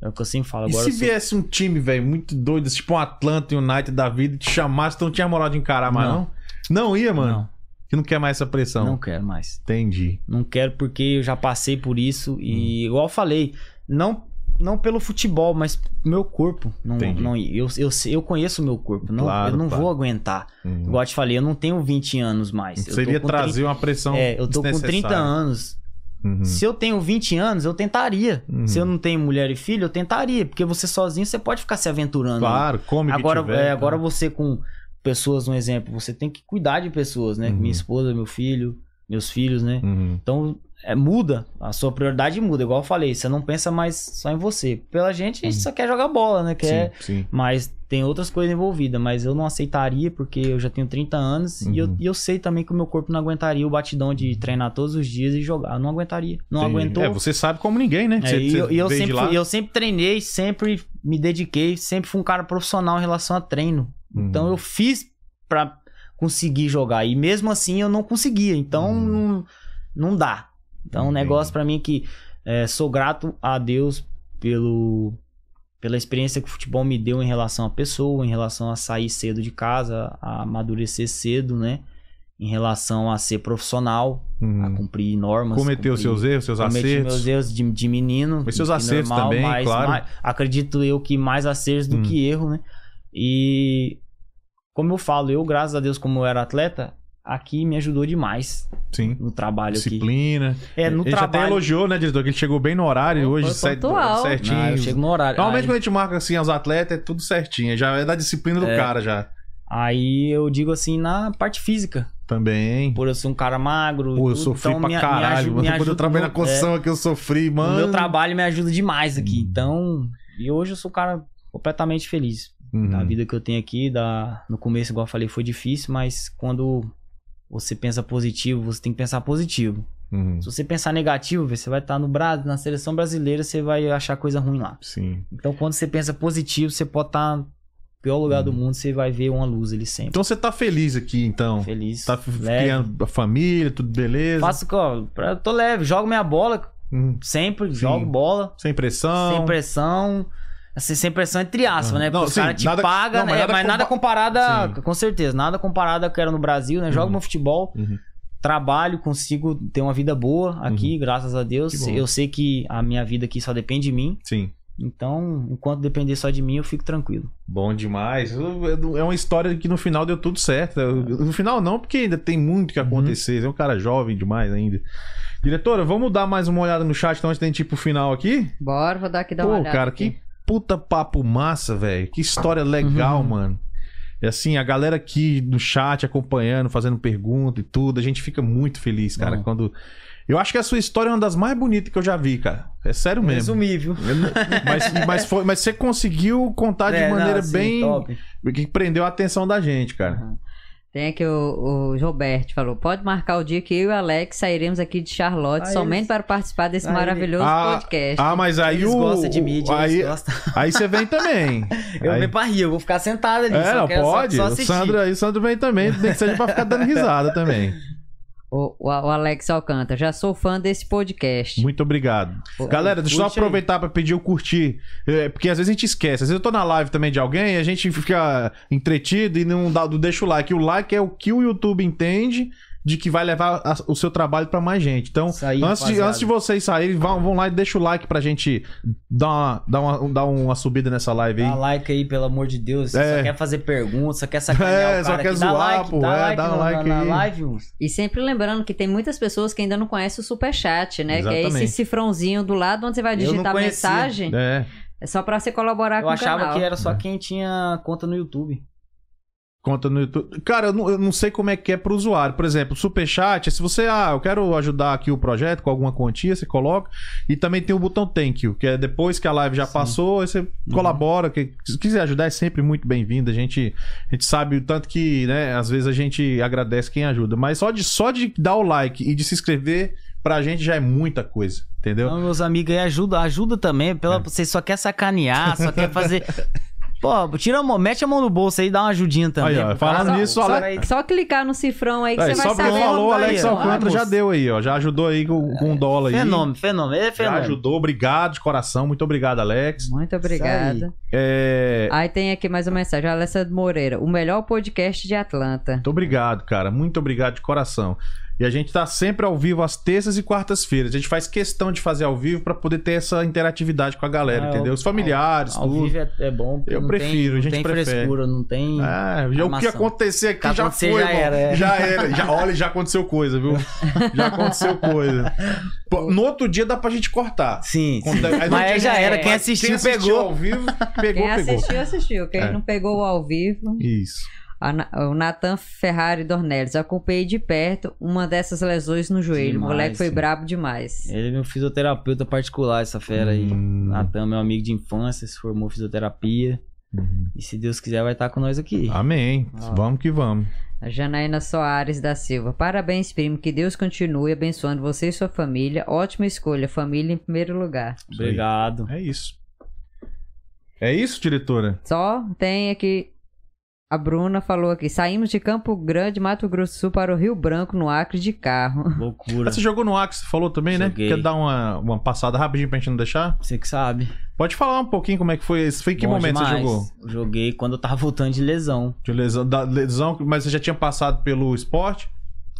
[SPEAKER 2] É o que eu sempre falo,
[SPEAKER 1] E
[SPEAKER 2] agora
[SPEAKER 1] se
[SPEAKER 2] eu sou...
[SPEAKER 1] viesse um time, velho, muito doido, tipo um Atlanta United da vida, e te chamasse, não tinha moral de encarar mais, não?
[SPEAKER 2] Não.
[SPEAKER 1] Não, ia, mano?
[SPEAKER 2] Não,
[SPEAKER 1] Que não quer mais essa pressão.
[SPEAKER 2] não quero mais.
[SPEAKER 1] Entendi.
[SPEAKER 2] Não quero porque eu já passei por isso e
[SPEAKER 1] Hum.
[SPEAKER 2] igual eu falei, não não pelo futebol, mas meu corpo. Não,
[SPEAKER 1] Entendi.
[SPEAKER 2] não, eu, eu, eu conheço o meu corpo. Não,
[SPEAKER 1] Claro,
[SPEAKER 2] eu não vou aguentar.
[SPEAKER 1] Uhum.
[SPEAKER 2] Igual eu te falei, eu não tenho 20 anos mais.
[SPEAKER 1] Seria trazer uma pressão.
[SPEAKER 2] 30, É, eu tô com 30
[SPEAKER 1] desnecessária.
[SPEAKER 2] anos.
[SPEAKER 1] Uhum.
[SPEAKER 2] Se eu tenho 20 anos, eu tentaria.
[SPEAKER 1] Uhum.
[SPEAKER 2] Se eu não tenho mulher e filho, eu tentaria. Porque você sozinho, você pode ficar se aventurando.
[SPEAKER 1] Claro, come que
[SPEAKER 2] agora,
[SPEAKER 1] tiver,
[SPEAKER 2] é, agora
[SPEAKER 1] tá.
[SPEAKER 2] você com pessoas, um exemplo, você tem que cuidar de pessoas, né?
[SPEAKER 1] Uhum.
[SPEAKER 2] Minha esposa, meu filho, meus filhos, né?
[SPEAKER 1] Uhum.
[SPEAKER 2] Então, é, muda. A sua prioridade muda. Igual eu falei, você não pensa mais só em você. Pela gente, a gente
[SPEAKER 1] Uhum.
[SPEAKER 2] só quer jogar bola, né? Quer...
[SPEAKER 1] Sim, sim.
[SPEAKER 2] Mas tem outras coisas envolvidas. Mas eu não aceitaria porque eu já tenho 30 anos. E, eu,
[SPEAKER 1] Uhum.
[SPEAKER 2] e eu sei também que o meu corpo não aguentaria o batidão de treinar todos os dias e jogar. Eu não aguentaria. Não
[SPEAKER 1] Entendi.
[SPEAKER 2] aguentou.
[SPEAKER 1] É, você sabe como ninguém, né?
[SPEAKER 2] É,
[SPEAKER 1] Você-
[SPEAKER 2] e
[SPEAKER 1] você
[SPEAKER 2] eu, sempre,
[SPEAKER 1] lá.
[SPEAKER 2] eu sempre treinei, sempre me dediquei, sempre fui um cara profissional em relação a treino.
[SPEAKER 1] Uhum.
[SPEAKER 2] Então eu fiz pra conseguir jogar. E mesmo assim eu não conseguia. Então
[SPEAKER 1] Uhum.
[SPEAKER 2] não, não dá. Então
[SPEAKER 1] Entendi.
[SPEAKER 2] negócio pra mim é que é, sou grato a Deus pelo pela experiência que o futebol me deu em relação à pessoa, em relação a sair cedo de casa, a amadurecer cedo, né? em relação a ser profissional,
[SPEAKER 1] Uhum.
[SPEAKER 2] a cumprir normas.
[SPEAKER 1] Cometeu
[SPEAKER 2] cumprir-
[SPEAKER 1] seus erros, seus
[SPEAKER 2] Cometi
[SPEAKER 1] acertos.
[SPEAKER 2] meus erros de, de menino.
[SPEAKER 1] Mas seus acertos também, claro.
[SPEAKER 2] mais- acredito eu que mais acertos do
[SPEAKER 1] Hum.
[SPEAKER 2] que erro, né? E como eu falo, eu, graças a Deus, como eu era atleta, aqui me ajudou demais
[SPEAKER 1] Sim.
[SPEAKER 2] no trabalho aqui.
[SPEAKER 1] Disciplina.
[SPEAKER 2] É, no
[SPEAKER 1] a gente até
[SPEAKER 2] trabalho.
[SPEAKER 1] elogiou, né, diretor? Que ele chegou bem no horário
[SPEAKER 3] Pô,
[SPEAKER 1] hoje,
[SPEAKER 3] pontual.
[SPEAKER 1] certinho.
[SPEAKER 2] Não, eu chego no horário.
[SPEAKER 1] Normalmente
[SPEAKER 2] Aí-
[SPEAKER 1] quando a gente marca assim os atletas, é tudo certinho. Já é da disciplina do
[SPEAKER 2] É.
[SPEAKER 1] cara já.
[SPEAKER 2] Aí eu digo assim, na parte física.
[SPEAKER 1] Também.
[SPEAKER 2] Por eu ser um cara magro.
[SPEAKER 1] Pô, eu
[SPEAKER 2] tudo,
[SPEAKER 1] sofri
[SPEAKER 2] então
[SPEAKER 1] pra
[SPEAKER 2] me- me
[SPEAKER 1] caralho, mano.
[SPEAKER 2] me
[SPEAKER 1] Quando eu trabalhei na
[SPEAKER 2] no-
[SPEAKER 1] construção aqui, eu sofri,
[SPEAKER 2] é,
[SPEAKER 1] mano.
[SPEAKER 2] O meu trabalho me ajuda demais aqui.
[SPEAKER 1] Hum.
[SPEAKER 2] Então, e hoje eu sou um cara completamente feliz.
[SPEAKER 1] Uhum.
[SPEAKER 2] da vida que eu tenho aqui, da... no começo, igual eu falei, foi difícil, mas quando você pensa positivo, você tem que pensar positivo.
[SPEAKER 1] Uhum.
[SPEAKER 2] Se você pensar negativo, você vai estar no Brasil, na seleção brasileira, você vai achar coisa ruim lá.
[SPEAKER 1] Sim.
[SPEAKER 2] Então, quando você pensa positivo, você pode estar no pior lugar do
[SPEAKER 1] Uhum.
[SPEAKER 2] mundo, você vai ver uma luz ali sempre.
[SPEAKER 1] Então você tá feliz aqui, então.
[SPEAKER 2] Feliz.
[SPEAKER 1] Tá
[SPEAKER 2] leve.
[SPEAKER 1] criando a família, tudo beleza.
[SPEAKER 2] Faço, eu tô leve, jogo minha bola
[SPEAKER 1] Uhum.
[SPEAKER 2] sempre,
[SPEAKER 1] Sim.
[SPEAKER 2] jogo bola,
[SPEAKER 1] Sem pressão.
[SPEAKER 2] sem pressão. Assim, sem pressão entre aspas,
[SPEAKER 1] Ah.
[SPEAKER 2] né? Porque
[SPEAKER 1] Não,
[SPEAKER 2] os caras te
[SPEAKER 1] nada-
[SPEAKER 2] pagam,
[SPEAKER 1] não, mas
[SPEAKER 2] né?
[SPEAKER 1] nada
[SPEAKER 2] mas nada
[SPEAKER 1] compa-
[SPEAKER 2] comparado a,
[SPEAKER 1] Sim.
[SPEAKER 2] Com certeza, nada comparado ao que era no Brasil, né? Jogo
[SPEAKER 1] Uhum.
[SPEAKER 2] meu futebol,
[SPEAKER 1] Uhum.
[SPEAKER 2] trabalho, consigo ter uma vida boa aqui, graças a Deus. Eu sei que a minha vida aqui só depende de mim.
[SPEAKER 1] Sim.
[SPEAKER 2] Então, enquanto depender só de mim, eu fico tranquilo.
[SPEAKER 1] Bom demais. É uma história que no final deu tudo certo. No final não, porque ainda tem muito que acontecer. Você é um cara jovem demais ainda. Diretora, vamos dar mais uma olhada no chat então antes da gente ir pro final aqui?
[SPEAKER 3] Bora, vou dar aqui dar uma
[SPEAKER 1] Pô,
[SPEAKER 3] olhada.
[SPEAKER 1] cara,
[SPEAKER 3] aqui.
[SPEAKER 1] que puta papo massa, velho. Que história legal,
[SPEAKER 2] Uhum.
[SPEAKER 1] mano. E assim, a galera aqui no chat acompanhando, fazendo pergunta e tudo, a gente fica muito feliz, cara,
[SPEAKER 2] Bom.
[SPEAKER 1] quando... Eu acho que a sua história é uma das mais bonitas que eu já vi, cara. É sério mesmo.
[SPEAKER 2] Resumir, viu?
[SPEAKER 1] Mas, mas, foi, mas você conseguiu contar de
[SPEAKER 2] É, não,
[SPEAKER 1] maneira
[SPEAKER 2] assim,
[SPEAKER 1] bem...
[SPEAKER 2] top.
[SPEAKER 1] Que prendeu a atenção da gente, cara.
[SPEAKER 3] Tem aqui o, o Gilberto falou: pode marcar o dia que eu e o Alex sairemos aqui de Charlotte
[SPEAKER 2] Ah,
[SPEAKER 3] somente
[SPEAKER 2] eles-
[SPEAKER 3] para participar desse
[SPEAKER 2] ele-
[SPEAKER 3] maravilhoso
[SPEAKER 1] Ah,
[SPEAKER 3] podcast.
[SPEAKER 1] Ah, mas aí
[SPEAKER 2] Eles
[SPEAKER 1] o...
[SPEAKER 2] gostam de mídia,
[SPEAKER 1] aí,
[SPEAKER 2] eles gostam.
[SPEAKER 1] aí você vem também.
[SPEAKER 2] Eu
[SPEAKER 1] Aí-
[SPEAKER 2] venho pra rir, eu vou ficar sentado ali.
[SPEAKER 1] É,
[SPEAKER 2] só
[SPEAKER 1] não,
[SPEAKER 2] quero- só-
[SPEAKER 1] pode.
[SPEAKER 2] Só,
[SPEAKER 1] o
[SPEAKER 2] assistir.
[SPEAKER 1] Sandro aí, o Sandro vem também, nem que seja pra ficar dando risada também.
[SPEAKER 3] O, o, Alex Alcântara, já sou fã desse podcast.
[SPEAKER 1] Muito obrigado. Galera, deixa eu só aproveitar pra pedir o curtir. É, porque às vezes a gente esquece. Às vezes eu tô na live também de alguém e a gente fica entretido e não, dá, não deixa o like. O like é o que o YouTube entende de que vai levar a- o seu trabalho pra mais gente. Então,
[SPEAKER 2] aí,
[SPEAKER 1] antes, de, antes de vocês saírem, vão, vão lá e deixa o like pra gente dar uma, dar uma, dar uma subida nessa live aí.
[SPEAKER 2] Dá like aí, pelo amor de Deus. Você
[SPEAKER 1] É.
[SPEAKER 2] só quer fazer perguntas, só quer sacanear
[SPEAKER 1] É,
[SPEAKER 2] o
[SPEAKER 1] só
[SPEAKER 2] cara
[SPEAKER 1] quer
[SPEAKER 2] aqui. Dá
[SPEAKER 1] zoar,
[SPEAKER 2] like,
[SPEAKER 1] pô,
[SPEAKER 2] dá
[SPEAKER 1] é,
[SPEAKER 2] like
[SPEAKER 1] dá um
[SPEAKER 2] na,
[SPEAKER 1] like
[SPEAKER 2] na
[SPEAKER 1] aí.
[SPEAKER 2] live.
[SPEAKER 3] E sempre lembrando que tem muitas pessoas que ainda não conhecem o Superchat, né? Que é
[SPEAKER 1] Exatamente.
[SPEAKER 3] esse cifrãozinho do lado onde você vai
[SPEAKER 2] Eu
[SPEAKER 3] digitar mensagem.
[SPEAKER 1] É.
[SPEAKER 3] É só pra você colaborar
[SPEAKER 2] Eu
[SPEAKER 3] com o
[SPEAKER 2] achava
[SPEAKER 3] canal.
[SPEAKER 2] que era só
[SPEAKER 1] É.
[SPEAKER 2] quem tinha conta no YouTube.
[SPEAKER 1] Conta no YouTube. Cara, eu não, eu não sei como é que é pro usuário. Por exemplo, Superchat, se você, ah, eu quero ajudar aqui o projeto com alguma quantia, você coloca. E também tem o botão Thank You, que é depois que a live já
[SPEAKER 2] Sim.
[SPEAKER 1] passou, aí você colabora. Que, se quiser ajudar, é sempre muito bem-vindo. A gente, a gente sabe o tanto que, né, às vezes a gente agradece quem ajuda. Mas só de, só de dar o like e de se inscrever, pra gente já é muita coisa, entendeu?
[SPEAKER 2] Então, meus amigos aí, ajuda, ajuda também.
[SPEAKER 1] É.
[SPEAKER 2] Pela, Você só quer sacanear, só quer fazer. Pô, tira a mão, mete a mão no bolso aí e dá uma ajudinha também.
[SPEAKER 1] Aí, ó, falando
[SPEAKER 2] cara.
[SPEAKER 1] nisso,
[SPEAKER 3] Só,
[SPEAKER 1] Alex-
[SPEAKER 3] só clicar no cifrão aí que
[SPEAKER 1] Aí,
[SPEAKER 3] você vai
[SPEAKER 1] só
[SPEAKER 3] saber.
[SPEAKER 1] falou, o
[SPEAKER 2] aí,
[SPEAKER 1] Alex. Alcântara já deu aí, ó. Já ajudou aí com, com um dólar aí.
[SPEAKER 2] Fenômeno, fenômeno. É
[SPEAKER 1] Já
[SPEAKER 2] fenômeno.
[SPEAKER 1] ajudou, obrigado de coração. Muito obrigado, Alex.
[SPEAKER 3] Muito obrigada.
[SPEAKER 1] É,
[SPEAKER 3] Aí tem aqui mais uma mensagem. Alessandro Moreira, o melhor podcast de Atlanta.
[SPEAKER 1] Muito obrigado, cara. Muito obrigado de coração. E a gente tá sempre ao vivo às terças e quartas-feiras. A gente faz questão de fazer ao vivo pra poder ter essa interatividade com a galera,
[SPEAKER 2] É,
[SPEAKER 1] entendeu?
[SPEAKER 2] ao-
[SPEAKER 1] Os familiares,
[SPEAKER 2] Ao
[SPEAKER 1] tudo.
[SPEAKER 2] vivo é, é bom.
[SPEAKER 1] Eu
[SPEAKER 2] não
[SPEAKER 1] prefiro,
[SPEAKER 2] tem,
[SPEAKER 1] a
[SPEAKER 2] não
[SPEAKER 1] gente
[SPEAKER 2] tem
[SPEAKER 1] prefere.
[SPEAKER 2] frescura, não tem.
[SPEAKER 1] É, já, o que acontecer aqui
[SPEAKER 2] Que
[SPEAKER 1] já
[SPEAKER 2] acontecer
[SPEAKER 1] foi,
[SPEAKER 2] já
[SPEAKER 1] irmão.
[SPEAKER 2] era, é.
[SPEAKER 1] Já era. Já, olha, já aconteceu coisa, viu? Já aconteceu coisa. No outro dia dá pra gente cortar.
[SPEAKER 2] Sim, sim.
[SPEAKER 1] aí
[SPEAKER 2] Mas aí já era. Quem assistiu,
[SPEAKER 1] Quem assistiu
[SPEAKER 2] pegou.
[SPEAKER 1] ao vivo, pegou,
[SPEAKER 3] Quem
[SPEAKER 1] pegou.
[SPEAKER 3] assistiu, assistiu. Quem
[SPEAKER 1] É.
[SPEAKER 3] não pegou ao vivo.
[SPEAKER 1] Isso.
[SPEAKER 3] A o Nathan Ferrari Dornelles. Acompanhei de perto uma dessas lesões no joelho.
[SPEAKER 2] Demais,
[SPEAKER 3] o moleque foi
[SPEAKER 2] sim.
[SPEAKER 3] brabo demais.
[SPEAKER 2] Ele é meu fisioterapeuta particular, essa fera aí.
[SPEAKER 1] Hum.
[SPEAKER 2] Natan, meu amigo de infância, se formou fisioterapia.
[SPEAKER 1] Uhum.
[SPEAKER 2] E se Deus quiser, vai estar com nós aqui.
[SPEAKER 1] Amém.
[SPEAKER 3] Ó.
[SPEAKER 1] Vamos que vamos.
[SPEAKER 3] A Janaína Soares da Silva. Parabéns, primo. Que Deus continue abençoando você e sua família. Ótima escolha. Família em primeiro lugar.
[SPEAKER 2] Obrigado.
[SPEAKER 1] É isso. É isso, diretora?
[SPEAKER 3] Só tem aqui. A Bruna falou aqui. Saímos de Campo Grande, Mato Grosso do Sul, para o Rio Branco, no Acre de carro.
[SPEAKER 2] Loucura.
[SPEAKER 1] Você jogou no Axe, você falou também, né?
[SPEAKER 2] Joguei.
[SPEAKER 1] Quer dar uma, uma passada rapidinho pra gente não deixar?
[SPEAKER 2] Você que sabe.
[SPEAKER 1] Pode falar um pouquinho como é que foi esse. Foi em que
[SPEAKER 2] Bom
[SPEAKER 1] momento
[SPEAKER 2] demais.
[SPEAKER 1] você jogou?
[SPEAKER 2] Joguei quando eu tava voltando de lesão.
[SPEAKER 1] De lesão, da lesão, mas você já tinha passado pelo esporte?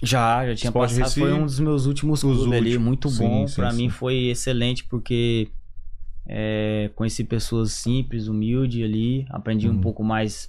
[SPEAKER 2] Já, já tinha
[SPEAKER 1] Sport
[SPEAKER 2] passado.
[SPEAKER 1] Recife.
[SPEAKER 2] Foi um dos meus últimos
[SPEAKER 1] Os
[SPEAKER 2] clubes ali,
[SPEAKER 1] últimos.
[SPEAKER 2] muito
[SPEAKER 1] Sim,
[SPEAKER 2] bom.
[SPEAKER 1] sim,
[SPEAKER 2] pra
[SPEAKER 1] sim.
[SPEAKER 2] mim foi excelente porque é, conheci pessoas simples, humildes ali, aprendi
[SPEAKER 1] Uhum.
[SPEAKER 2] um pouco mais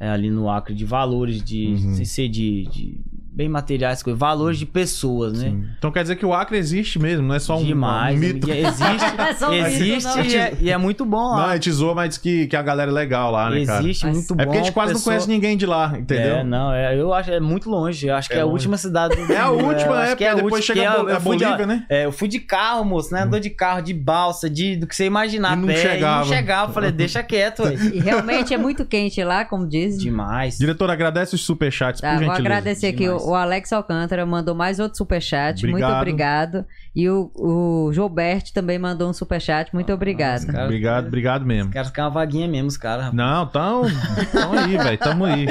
[SPEAKER 2] é, ali no Acre de valores, de
[SPEAKER 1] Uhum.
[SPEAKER 2] sem ser de, de bem materiais, coisas, valores de pessoas, né?
[SPEAKER 1] Sim. Então quer dizer que o Acre existe mesmo, não é só um,
[SPEAKER 2] Demais,
[SPEAKER 1] um
[SPEAKER 2] né?
[SPEAKER 1] mito.
[SPEAKER 2] E Existe,
[SPEAKER 3] Não é só um mito,
[SPEAKER 2] existe
[SPEAKER 3] não.
[SPEAKER 2] e, é, e é muito bom
[SPEAKER 1] Não,
[SPEAKER 2] lá.
[SPEAKER 1] é tesouro, mas diz que, que a galera é legal lá, né, cara?
[SPEAKER 2] existe muito
[SPEAKER 1] É
[SPEAKER 2] bom.
[SPEAKER 1] porque a gente quase não
[SPEAKER 2] pessoa-
[SPEAKER 1] conhece ninguém de lá, entendeu?
[SPEAKER 2] É, não, é, eu acho é muito longe. Eu acho que
[SPEAKER 1] É
[SPEAKER 2] é, a última cidade do
[SPEAKER 1] É a
[SPEAKER 2] mundo,
[SPEAKER 1] última, é,
[SPEAKER 2] que
[SPEAKER 1] porque depois
[SPEAKER 2] última,
[SPEAKER 1] chega
[SPEAKER 2] que
[SPEAKER 1] a a
[SPEAKER 2] de-
[SPEAKER 1] Bolívia, né?
[SPEAKER 2] É, eu fui de carro, moço, né? Andou de carro, de balsa, de do que você imaginar,
[SPEAKER 1] E não
[SPEAKER 2] pé,
[SPEAKER 1] chegava.
[SPEAKER 2] E não chegava. Eu falei, deixa quieto.
[SPEAKER 3] E realmente é muito quente lá, como dizem.
[SPEAKER 2] Demais.
[SPEAKER 1] Diretor, agradece os superchats,
[SPEAKER 3] Tá,
[SPEAKER 1] por
[SPEAKER 3] vou
[SPEAKER 1] gentileza.
[SPEAKER 3] agradecer aqui o, o Alex Alcântara mandou mais outro superchat, muito
[SPEAKER 1] Obrigado.
[SPEAKER 3] obrigado. E o, o Gilberto também mandou um superchat, muito obrigado.
[SPEAKER 2] cara-
[SPEAKER 1] Obrigado, obrigado mesmo.
[SPEAKER 2] Os caras ficam uma vaguinha mesmo, os caras.
[SPEAKER 1] Não, tão, tão aí, velho, tamo aí.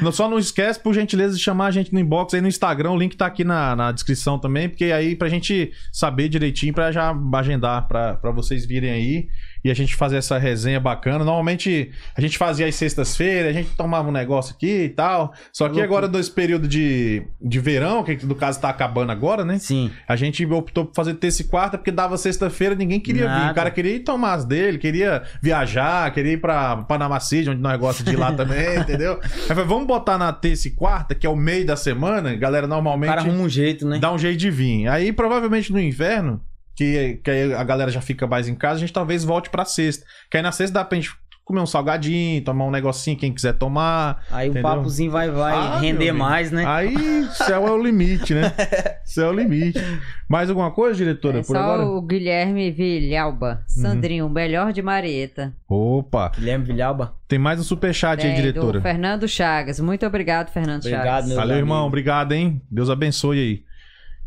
[SPEAKER 1] Não- Só não esquece, por gentileza, de chamar a gente no inbox aí no Instagram, o link tá aqui na, na descrição também, porque aí pra gente saber direitinho, pra já agendar, pra, pra vocês virem aí e a gente fazer essa resenha bacana. Normalmente a gente fazia às sextas-feiras, a gente tomava um negócio aqui e tal, só que agora, nesse período de, de verão, que no caso tá acabando agora, né?
[SPEAKER 2] Sim.
[SPEAKER 1] A gente optou por fazer terça e quarta porque dava sexta-feira ninguém queria vir.
[SPEAKER 2] Nada.
[SPEAKER 1] O cara queria ir tomar as dele, queria viajar, queria ir pra Panama City, onde nós gostamos de ir lá também, entendeu? Aí falei, vamos botar na terça e quarta, que é o meio da semana, galera
[SPEAKER 2] O
[SPEAKER 1] normalmente
[SPEAKER 2] cara arruma um jeito, né?
[SPEAKER 1] dá um jeito de vir. Aí provavelmente no inverno, que, que aí a galera já fica mais em casa, a gente talvez volte pra sexta. Que aí na sexta dá pra gente comer um salgadinho, tomar um negocinho, quem quiser tomar.
[SPEAKER 2] Aí
[SPEAKER 1] Entendeu?
[SPEAKER 2] o papozinho vai, vai
[SPEAKER 1] Ah,
[SPEAKER 2] render mais, né?
[SPEAKER 1] Aí céu é o limite, né? céu é o limite. Mais alguma coisa, diretora,
[SPEAKER 3] É
[SPEAKER 1] por
[SPEAKER 3] só
[SPEAKER 1] agora? Uhum.
[SPEAKER 3] o Guilherme Vilhalba. Sandrinho, o melhor de Marieta.
[SPEAKER 1] Opa!
[SPEAKER 2] Guilherme Vilhalba.
[SPEAKER 1] Tem mais um superchat aí, diretora.
[SPEAKER 3] do Fernando Chagas. Muito obrigado, Fernando
[SPEAKER 2] Obrigado,
[SPEAKER 3] Chagas.
[SPEAKER 2] meu
[SPEAKER 1] Valeu,
[SPEAKER 2] amigo.
[SPEAKER 1] irmão. Obrigado, hein? Deus abençoe aí.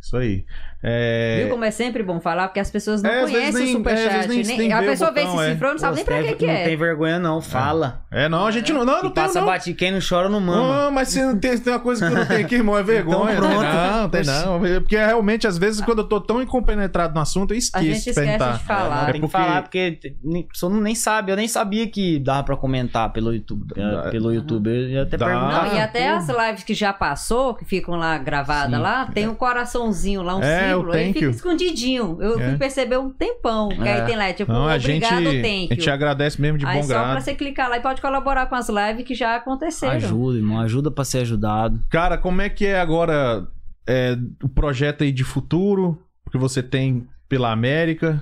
[SPEAKER 1] Isso aí. É...
[SPEAKER 3] Viu como é sempre bom falar? Porque as pessoas não
[SPEAKER 1] É,
[SPEAKER 3] conhecem
[SPEAKER 1] nem-
[SPEAKER 3] o superchat.
[SPEAKER 1] é, às vezes nem-
[SPEAKER 3] nem-
[SPEAKER 1] nem
[SPEAKER 3] a pessoa vê esse
[SPEAKER 1] é.
[SPEAKER 3] cifrão, não sabe nem pra que, que
[SPEAKER 2] Não
[SPEAKER 3] é.
[SPEAKER 2] tem vergonha, não. Fala.
[SPEAKER 1] É, não, a gente não. Não, não
[SPEAKER 2] E
[SPEAKER 1] tem,
[SPEAKER 2] passa
[SPEAKER 1] não.
[SPEAKER 2] bate quem não chora não mama.
[SPEAKER 1] Ah, mas se não tem, tem uma coisa que eu não tenho aqui, irmão, é vergonha.
[SPEAKER 2] Então pronto.
[SPEAKER 1] Não, tem não. Porque realmente, às vezes, quando eu tô tão incompenetrado no assunto, eu
[SPEAKER 3] A
[SPEAKER 1] esqueço
[SPEAKER 3] gente
[SPEAKER 1] de
[SPEAKER 3] esquece de falar.
[SPEAKER 2] Não,
[SPEAKER 1] É
[SPEAKER 2] tem
[SPEAKER 1] porque-
[SPEAKER 2] que falar, porque a pessoa não nem sabe. Eu nem sabia que dava pra comentar pelo YouTube.
[SPEAKER 1] Dá-
[SPEAKER 2] pelo YouTube. Eu ia até
[SPEAKER 1] Dá.
[SPEAKER 2] perguntar.
[SPEAKER 3] Não, e até as lives que já passou, que ficam lá gravadas lá, tem um coraçãozinho lá, um
[SPEAKER 1] É, o
[SPEAKER 3] símbolo, ele
[SPEAKER 1] thank
[SPEAKER 3] fica
[SPEAKER 1] you.
[SPEAKER 3] escondidinho. Eu
[SPEAKER 1] É.
[SPEAKER 3] fui perceber um tempão. Que
[SPEAKER 2] É.
[SPEAKER 3] aí tem lá, tipo,
[SPEAKER 1] Não, a gente,
[SPEAKER 3] obrigado,
[SPEAKER 1] a
[SPEAKER 3] thank
[SPEAKER 1] gente
[SPEAKER 3] you.
[SPEAKER 1] agradece mesmo de
[SPEAKER 3] Aí
[SPEAKER 1] bom
[SPEAKER 3] só pra
[SPEAKER 1] grado.
[SPEAKER 3] você clicar lá e pode colaborar com as lives que já aconteceram.
[SPEAKER 2] Ajuda, irmão. Ajuda pra ser ajudado.
[SPEAKER 1] Cara, como é que é agora é, o projeto aí de futuro que você tem pela América?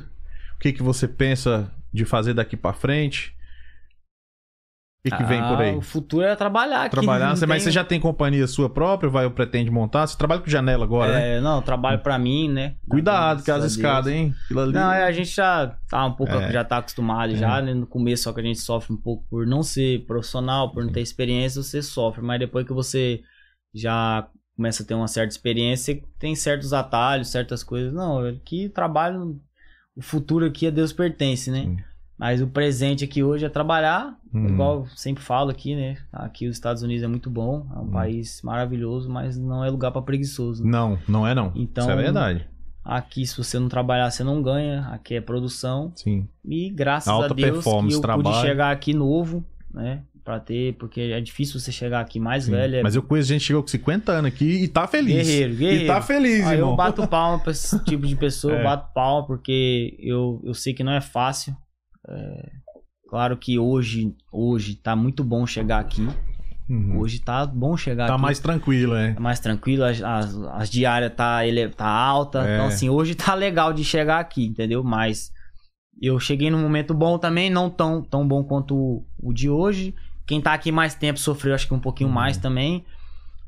[SPEAKER 1] O que, que você pensa de fazer daqui pra frente? O que, que vem
[SPEAKER 2] Ah,
[SPEAKER 1] por aí?
[SPEAKER 2] O futuro é trabalhar.
[SPEAKER 1] Trabalhar,
[SPEAKER 2] não
[SPEAKER 1] Você- mas
[SPEAKER 2] tem-
[SPEAKER 1] você já tem companhia sua própria? Vai, pretende montar? Você trabalha com janela agora, né?
[SPEAKER 2] É, não, eu trabalho pra mim, né?
[SPEAKER 1] Cuidado com as escadas, hein? Ali.
[SPEAKER 2] Não, é, a gente já tá um pouco,
[SPEAKER 1] É.
[SPEAKER 2] já tá acostumado já, né? No começo, só que a gente sofre um pouco por não ser profissional, por não ter experiência, você sofre. Mas depois que você já começa a ter uma certa experiência, você tem certos atalhos, certas coisas. Não, aqui trabalho, o futuro aqui a Deus pertence, né?
[SPEAKER 1] Sim.
[SPEAKER 2] Mas o presente aqui hoje é trabalhar,
[SPEAKER 1] Hum.
[SPEAKER 2] igual eu sempre falo aqui, né? Aqui os Estados Unidos é muito bom, é um
[SPEAKER 1] Hum.
[SPEAKER 2] país maravilhoso, mas não é lugar pra preguiçoso.
[SPEAKER 1] Não, não é não.
[SPEAKER 2] Então-
[SPEAKER 1] Isso é verdade.
[SPEAKER 2] Aqui, se você não trabalhar, você não ganha. Aqui é produção.
[SPEAKER 1] Sim.
[SPEAKER 2] E graças
[SPEAKER 1] Alta
[SPEAKER 2] a Deus que eu
[SPEAKER 1] trabalho.
[SPEAKER 2] pude chegar aqui novo, né? Pra ter, porque é difícil você chegar aqui mais
[SPEAKER 1] sim.
[SPEAKER 2] velho. É
[SPEAKER 1] Mas eu conheço gente que chegou com 50 anos aqui e tá feliz.
[SPEAKER 2] guerreiro, guerreiro.
[SPEAKER 1] E tá feliz,
[SPEAKER 2] Aí
[SPEAKER 1] irmão.
[SPEAKER 2] eu bato palma pra esse tipo de pessoa,
[SPEAKER 1] É.
[SPEAKER 2] bato palma porque eu, eu sei que não é fácil. É, claro que hoje, hoje tá muito bom chegar aqui.
[SPEAKER 1] Uhum.
[SPEAKER 2] Hoje tá bom chegar
[SPEAKER 1] Tá
[SPEAKER 2] aqui.
[SPEAKER 1] mais tranquilo, é.
[SPEAKER 2] Tá mais tranquilo, as, as, as diárias tá, ele, tá alta.
[SPEAKER 1] É.
[SPEAKER 2] Então, assim, hoje tá legal de chegar aqui, entendeu? Mas eu cheguei num momento bom também, não tão, tão bom quanto o, o de hoje. Quem tá aqui mais tempo sofreu, acho que um pouquinho
[SPEAKER 1] Uhum.
[SPEAKER 2] mais também.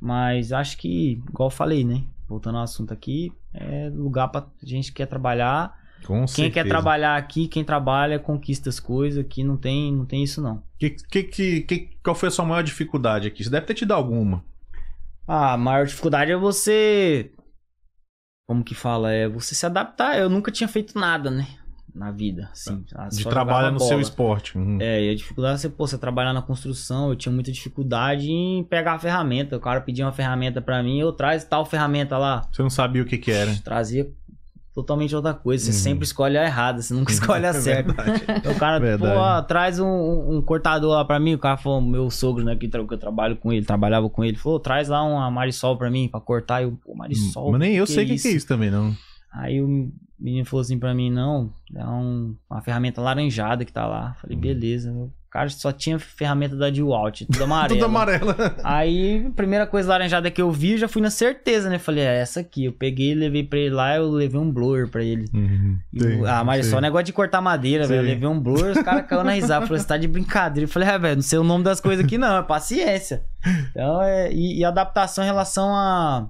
[SPEAKER 2] Mas acho que, igual eu falei, né? Voltando ao assunto aqui, é lugar pra gente que quer trabalhar.
[SPEAKER 1] Com
[SPEAKER 2] Quem
[SPEAKER 1] certeza.
[SPEAKER 2] quer trabalhar aqui, quem trabalha, conquista as coisas. Aqui não tem, não tem isso, não.
[SPEAKER 1] Que, que, que, que- qual foi a sua maior dificuldade aqui? Você deve ter tido alguma.
[SPEAKER 2] Ah, a maior dificuldade é você. Como que fala? É você se adaptar. Eu nunca tinha feito nada, né? Na vida, assim. Ah,
[SPEAKER 1] De trabalhar
[SPEAKER 2] jogava
[SPEAKER 1] no
[SPEAKER 2] bola.
[SPEAKER 1] seu esporte. Uhum.
[SPEAKER 2] É, e a dificuldade é você, pô, você trabalhar na construção. Eu tinha muita dificuldade em pegar a ferramenta. O cara pedia uma ferramenta pra mim, eu traz tal ferramenta lá.
[SPEAKER 1] Você não sabia o que que era.
[SPEAKER 2] Trazia totalmente outra coisa. Você
[SPEAKER 1] Uhum.
[SPEAKER 2] sempre escolhe a errada, você nunca escolhe a certa. Então, o cara,
[SPEAKER 1] Verdade.
[SPEAKER 2] pô, ó, traz um, um- cortador lá pra mim. O cara falou, meu sogro, né, que, tra- que eu trabalho com ele, trabalhava com ele, falou, traz lá uma Marisol pra mim, pra cortar. Eu, pô, Marisol.
[SPEAKER 1] Mas nem eu sei o que, que é isso também, não.
[SPEAKER 2] Aí o menino falou assim pra mim, não, é um- uma ferramenta laranjada que tá lá. Falei,
[SPEAKER 1] Uhum.
[SPEAKER 2] beleza. O cara só tinha ferramenta da Dewalt, tudo amarelo.
[SPEAKER 1] Tudo amarela.
[SPEAKER 2] Aí, a primeira coisa laranjada que eu vi, eu já fui na certeza, né? Falei, é essa aqui. Eu peguei, levei pra ele lá, eu levei um blower pra ele.
[SPEAKER 1] Uhum.
[SPEAKER 2] O- ah, mas só negócio de cortar madeira, velho. Eu levei um blower, os caras caíram na risada. Falei, você tá de brincadeira. Eu falei, é, velho, não sei o nome das coisas aqui, não, é paciência. Então, é. E, e adaptação em relação a.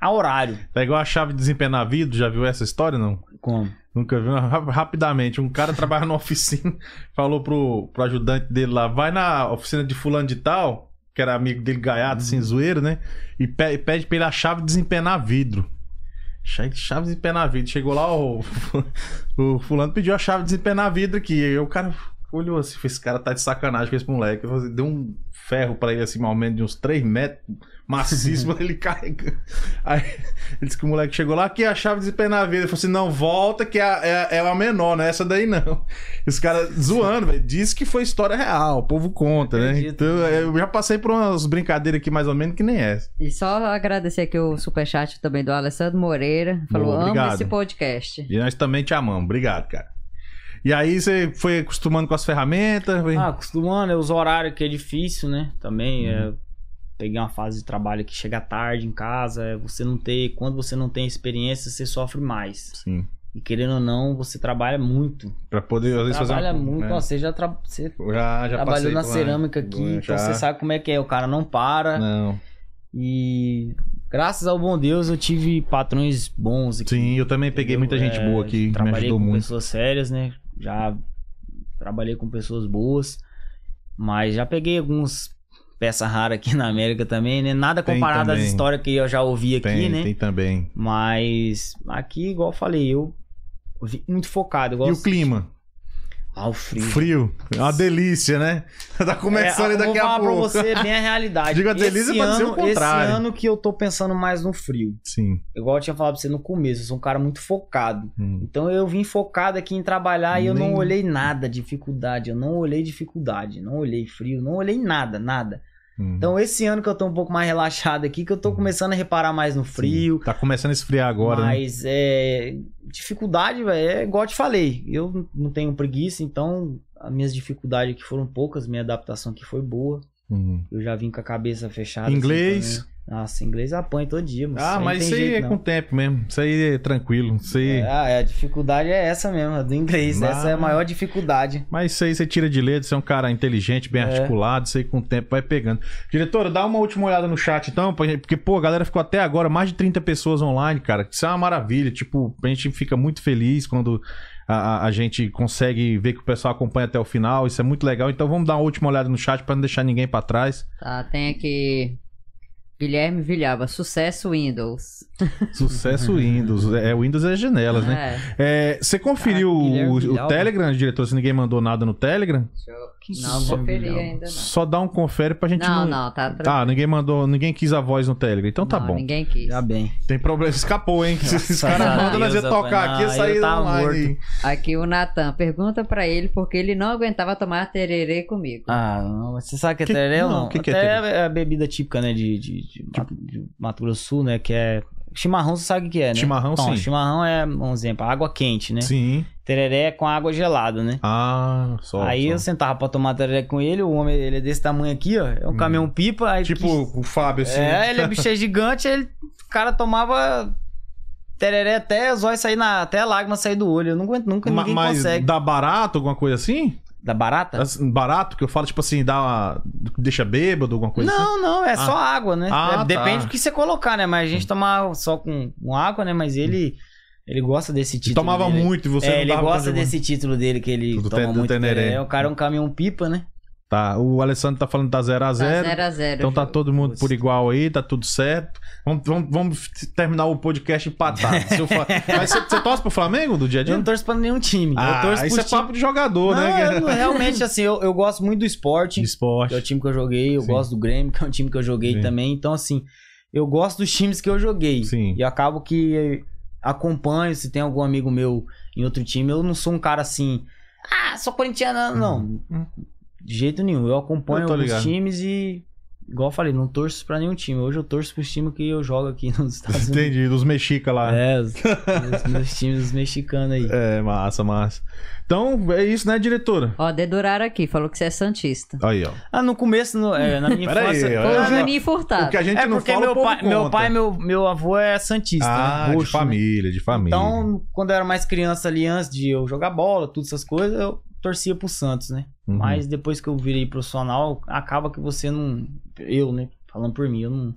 [SPEAKER 2] a horário.
[SPEAKER 1] É igual a chave de desempenar vidro, já viu essa história, não?
[SPEAKER 2] Como?
[SPEAKER 1] Nunca viu? Ra- Rapidamente, um cara trabalha na oficina, falou pro, pro ajudante dele lá, vai na oficina de fulano de tal, que era amigo dele gaiado, assim, zoeiro, né? E pe- pede pra ele a chave de desempenar vidro. Chave chave de desempenar vidro. Chegou lá, o, o fulano pediu a chave de desempenar vidro aqui. Aí o cara olhou assim, esse cara tá de sacanagem com esse moleque. Falei, Deu um ferro pra ele, assim, mais ou menos de uns 3 metros, maciço, ele carrega. Aí ele disse que o moleque chegou lá, aqui é a chave de desempenar vidro. Ele falou assim, não, volta que é, a- é, a- é a menor, não é essa daí não. Os caras zoando, velho. Disse que foi história real, o povo conta, né?
[SPEAKER 2] Acredito.
[SPEAKER 1] Então eu já passei por umas brincadeiras aqui mais ou menos que nem essa.
[SPEAKER 3] E só agradecer aqui o superchat também do Alessandro Moreira. Falou,
[SPEAKER 1] Boa,
[SPEAKER 3] amo esse podcast.
[SPEAKER 1] E nós também te amamos. Obrigado, cara. E aí você foi acostumando com as ferramentas? Foi...
[SPEAKER 2] Ah, acostumando, é os horários que é difícil, né? Também é. Peguei uma fase de trabalho que chega tarde em casa, você não ter. Quando você não tem experiência, você sofre mais.
[SPEAKER 1] Sim.
[SPEAKER 2] E querendo ou não, você trabalha muito.
[SPEAKER 1] Pra poder, às vezes,
[SPEAKER 2] Trabalha
[SPEAKER 1] fazer uma...
[SPEAKER 2] muito.
[SPEAKER 1] É.
[SPEAKER 2] Nossa, você já, tra... você
[SPEAKER 1] Já, já
[SPEAKER 2] trabalhou na
[SPEAKER 1] lá.
[SPEAKER 2] cerâmica aqui,
[SPEAKER 1] Já.
[SPEAKER 2] então você sabe como é que é. O cara não para.
[SPEAKER 1] Não.
[SPEAKER 2] E graças ao bom Deus eu tive patrões bons aqui.
[SPEAKER 1] Sim, eu também peguei muita
[SPEAKER 2] Eu,
[SPEAKER 1] gente
[SPEAKER 2] é,
[SPEAKER 1] boa aqui, que me ajudou
[SPEAKER 2] com
[SPEAKER 1] muito.
[SPEAKER 2] pessoas sérias, né? Já trabalhei com pessoas boas. Mas já peguei alguns peças raras aqui na América também, né? Nada comparado às histórias que eu já ouvi aqui,
[SPEAKER 1] Tem,
[SPEAKER 2] né?
[SPEAKER 1] tem também.
[SPEAKER 2] Mas aqui, igual eu falei, eu vim muito focado.
[SPEAKER 1] E o clima?
[SPEAKER 2] Ah, o frio.
[SPEAKER 1] Frio. É uma delícia, né? Tá começando
[SPEAKER 2] É,
[SPEAKER 1] aí
[SPEAKER 2] eu
[SPEAKER 1] daqui
[SPEAKER 2] vou
[SPEAKER 1] a
[SPEAKER 2] falar
[SPEAKER 1] pouco.
[SPEAKER 2] pra você bem a realidade.
[SPEAKER 1] Diga a delícia
[SPEAKER 2] esse
[SPEAKER 1] pra dizer
[SPEAKER 2] ano,
[SPEAKER 1] o contrário.
[SPEAKER 2] Esse ano que eu tô pensando mais no frio.
[SPEAKER 1] Sim.
[SPEAKER 2] Igual eu tinha falado pra você no começo, eu sou um cara muito focado.
[SPEAKER 1] Hum.
[SPEAKER 2] Então eu vim focado aqui em trabalhar e eu
[SPEAKER 1] Nem-
[SPEAKER 2] não olhei nada dificuldade. Eu não olhei dificuldade, não olhei frio, não olhei nada, nada.
[SPEAKER 1] Hum.
[SPEAKER 2] Então esse ano que eu tô um pouco mais relaxado aqui, que eu tô começando a reparar mais no frio.
[SPEAKER 1] Sim. Tá começando a esfriar agora, né?
[SPEAKER 2] mas é. Dificuldade, velho, é igual eu te falei. Eu não tenho preguiça, então as minhas dificuldades aqui foram poucas, minha adaptação aqui foi boa.
[SPEAKER 1] Hum.
[SPEAKER 2] Eu já vim com a cabeça fechada. assim,
[SPEAKER 1] Inglês?
[SPEAKER 2] também. Nossa, inglês apanha todo dia, mas
[SPEAKER 1] Ah, mas isso aí é
[SPEAKER 2] não.
[SPEAKER 1] com o tempo mesmo. Isso aí é tranquilo. Isso aí...
[SPEAKER 2] É, ah, é, a dificuldade é essa mesmo, a do inglês.
[SPEAKER 1] Mas-
[SPEAKER 2] Essa é a maior dificuldade.
[SPEAKER 1] Mas isso aí você tira de letra, você é um cara inteligente, bem
[SPEAKER 2] É.
[SPEAKER 1] articulado, isso aí com o tempo vai pegando. Diretora, dá uma última olhada no chat então, porque, pô, a galera ficou até agora, mais de 30 pessoas online, cara. Isso é uma maravilha. Tipo, a gente fica muito feliz quando a, a- gente consegue ver que o pessoal acompanha até o final. Isso é muito legal. Então vamos dar uma última olhada no chat pra não deixar ninguém pra trás.
[SPEAKER 3] Tá, tem aqui. Guilherme Vilhava, sucesso Windows.
[SPEAKER 1] Sucesso Windows. É, Windows é janelas, né?
[SPEAKER 3] É,
[SPEAKER 1] É, você conferiu o, o. Telegram, diretor? Se ninguém mandou nada no Telegram?
[SPEAKER 3] deixa eu... Não,
[SPEAKER 2] só-
[SPEAKER 3] conferi ainda não.
[SPEAKER 1] Só dá um confere pra gente
[SPEAKER 3] Não,
[SPEAKER 1] não.
[SPEAKER 3] não, tá tranquilo.
[SPEAKER 1] Ah, ninguém mandou, ninguém quis a voz no Telegram. Então tá
[SPEAKER 3] Não,
[SPEAKER 1] bom.
[SPEAKER 3] Ninguém quis.
[SPEAKER 2] Já bem.
[SPEAKER 1] Tem problema, escapou, hein? Se esses caras
[SPEAKER 2] a
[SPEAKER 1] mandam nós ia
[SPEAKER 2] Deus,
[SPEAKER 1] tocar aqui, ia
[SPEAKER 2] Não,
[SPEAKER 1] sair
[SPEAKER 2] eu tava
[SPEAKER 1] online.
[SPEAKER 3] Aqui o Natan pergunta pra ele porque ele não aguentava tomar tererê comigo.
[SPEAKER 2] Ah, não, você sabe que é
[SPEAKER 1] Que-
[SPEAKER 2] tereré ou
[SPEAKER 1] não,
[SPEAKER 2] não?
[SPEAKER 1] o que que é
[SPEAKER 2] Até
[SPEAKER 1] tereré?
[SPEAKER 2] é a bebida típica, né, de, de, de, Mato, de Mato Grosso Sul, né, que é... Chimarrão, você sabe o que é, né?
[SPEAKER 1] Chimarrão,
[SPEAKER 2] então,
[SPEAKER 1] sim.
[SPEAKER 2] chimarrão é, um exemplo, água quente, né?
[SPEAKER 1] Sim.
[SPEAKER 2] Tereré com água gelada, né?
[SPEAKER 1] Ah, só.
[SPEAKER 2] aí
[SPEAKER 1] só.
[SPEAKER 2] eu sentava pra tomar tereré com ele, o homem, ele é desse tamanho aqui, ó, é um caminhão pipa, aí...
[SPEAKER 1] Hum. Tipo
[SPEAKER 2] quis-
[SPEAKER 1] o Fábio, assim.
[SPEAKER 2] É, ele é bicho gigante, ele, o cara tomava tereré até os olhos sair na, até a lágrima sair do olho. Eu não aguento nunca,
[SPEAKER 1] Ma-
[SPEAKER 2] ninguém
[SPEAKER 1] Mas
[SPEAKER 2] consegue.
[SPEAKER 1] dá barato, alguma coisa assim?
[SPEAKER 2] Da barata?
[SPEAKER 1] Barato, que eu falo, tipo assim, dá uma... deixa bêbado, alguma coisa assim?
[SPEAKER 2] Não, não, é só água, né?
[SPEAKER 1] Ah,
[SPEAKER 2] É,
[SPEAKER 1] tá.
[SPEAKER 2] Depende do que você colocar, né? Mas a gente tomava só com, com água, né? Mas ele ele gosta desse título.
[SPEAKER 1] tomava
[SPEAKER 2] dele.
[SPEAKER 1] muito e você
[SPEAKER 2] é,
[SPEAKER 1] não
[SPEAKER 2] ele gosta desse título dele que ele
[SPEAKER 1] Do
[SPEAKER 2] toma muito
[SPEAKER 1] Teneré.
[SPEAKER 2] O cara é um caminhão pipa, né?
[SPEAKER 1] Tá, o Alessandro tá falando que tá 0x0.
[SPEAKER 3] Tá 0 a 0
[SPEAKER 1] Então tá todo mundo por igual aí, tá tudo certo. Vamos, vamos, vamos terminar o podcast empatado. Se eu Mas você, você torce pro Flamengo do dia a
[SPEAKER 2] Eu
[SPEAKER 1] dia?
[SPEAKER 2] não torço pra nenhum time. eu
[SPEAKER 1] Ah,
[SPEAKER 2] torço
[SPEAKER 1] isso é
[SPEAKER 2] time...
[SPEAKER 1] papo de jogador,
[SPEAKER 2] não,
[SPEAKER 1] né?
[SPEAKER 2] eu não- realmente, assim, eu, eu gosto muito do esporte.
[SPEAKER 1] De esporte.
[SPEAKER 2] que é o time que eu joguei. Eu
[SPEAKER 1] Sim.
[SPEAKER 2] gosto do Grêmio, que é um time que eu joguei
[SPEAKER 1] Sim.
[SPEAKER 2] também. Então, assim, eu gosto dos times que eu joguei.
[SPEAKER 1] Sim.
[SPEAKER 2] E eu acabo que acompanho, se tem algum amigo meu em outro time, eu não sou um cara assim, ah, sou corintiano, não. De jeito nenhum. Eu acompanho
[SPEAKER 1] Eu
[SPEAKER 2] alguns
[SPEAKER 1] ligado.
[SPEAKER 2] times e, igual eu falei, não torço pra nenhum time. Hoje eu torço pros times que eu jogo aqui nos Estados Unidos.
[SPEAKER 1] Entendi, dos mexica lá.
[SPEAKER 2] É, os, os meus times mexicanos aí.
[SPEAKER 1] É, massa, massa. Então, é isso, né, diretora?
[SPEAKER 3] Ó, deduraram aqui, falou que você é Santista.
[SPEAKER 1] Aí, ó.
[SPEAKER 2] Ah, no começo, no- é, na minha
[SPEAKER 1] Pera aí,
[SPEAKER 2] infância.
[SPEAKER 1] ó.
[SPEAKER 3] Foi
[SPEAKER 1] É,
[SPEAKER 3] o
[SPEAKER 1] não.
[SPEAKER 3] Juninho Furtado.
[SPEAKER 1] O que a gente
[SPEAKER 2] É
[SPEAKER 1] não
[SPEAKER 2] porque
[SPEAKER 1] fala,
[SPEAKER 2] meu
[SPEAKER 1] o povo
[SPEAKER 2] pai, meu pai, meu, meu avô é santista,
[SPEAKER 1] Ah,
[SPEAKER 2] né?
[SPEAKER 1] de
[SPEAKER 2] Roxo, né?
[SPEAKER 1] família, de família.
[SPEAKER 2] Então, quando eu era mais criança ali, antes de eu jogar bola, todas essas coisas, eu torcia pro Santos, né?
[SPEAKER 1] Uhum.
[SPEAKER 2] Mas depois que eu virei profissional, acaba que você não. Eu, né? Falando por mim, eu não,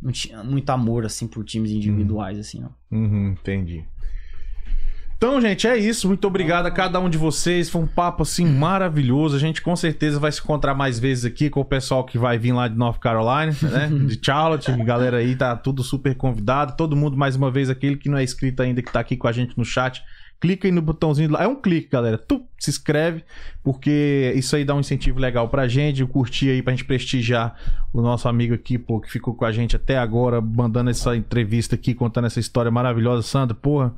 [SPEAKER 2] não tinha muito amor, assim, por times individuais, assim, não.
[SPEAKER 1] Uhum, entendi. Então, gente, é isso. Muito obrigado a cada um de vocês. Foi um papo assim maravilhoso. A gente com certeza vai se encontrar mais vezes aqui com o pessoal que vai vir lá de North Carolina, né? De Charlotte. Galera aí tá tudo super convidado. Todo mundo, mais uma vez, aquele que não é inscrito ainda, que tá aqui com a gente no chat. Clica aí no botãozinho lá. É um clique, galera. Tu se inscreve, porque isso aí dá um incentivo legal pra gente. Curtir aí pra gente prestigiar o nosso amigo aqui, pô, que ficou com a gente até agora, mandando essa entrevista aqui, contando essa história maravilhosa. Sandra, porra.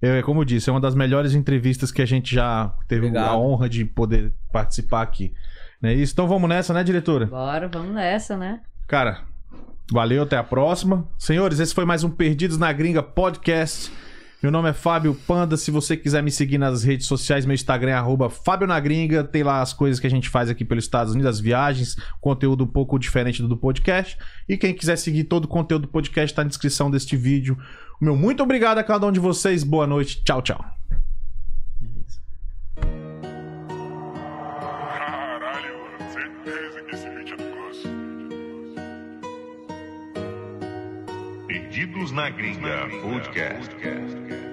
[SPEAKER 1] É, como eu disse, é uma das melhores entrevistas que a gente já teve
[SPEAKER 2] Obrigado.
[SPEAKER 1] a honra de poder participar aqui. Não é isso? Então vamos nessa, né, diretora?
[SPEAKER 3] Bora, vamos nessa, né?
[SPEAKER 1] Cara, valeu, até a próxima. Senhores, esse foi mais um Perdidos na Gringa podcast. Meu nome é Fábio Panda. Se você quiser me seguir nas redes sociais, meu Instagram é Fábio na Gringa. Tem lá as coisas que a gente faz aqui pelos Estados Unidos, as viagens, conteúdo um pouco diferente do do podcast. E quem quiser seguir todo o conteúdo do podcast está na descrição deste vídeo. Meu muito obrigado a cada um de vocês. Boa noite. Tchau, tchau.
[SPEAKER 4] Perdidos na Gringa Podcast.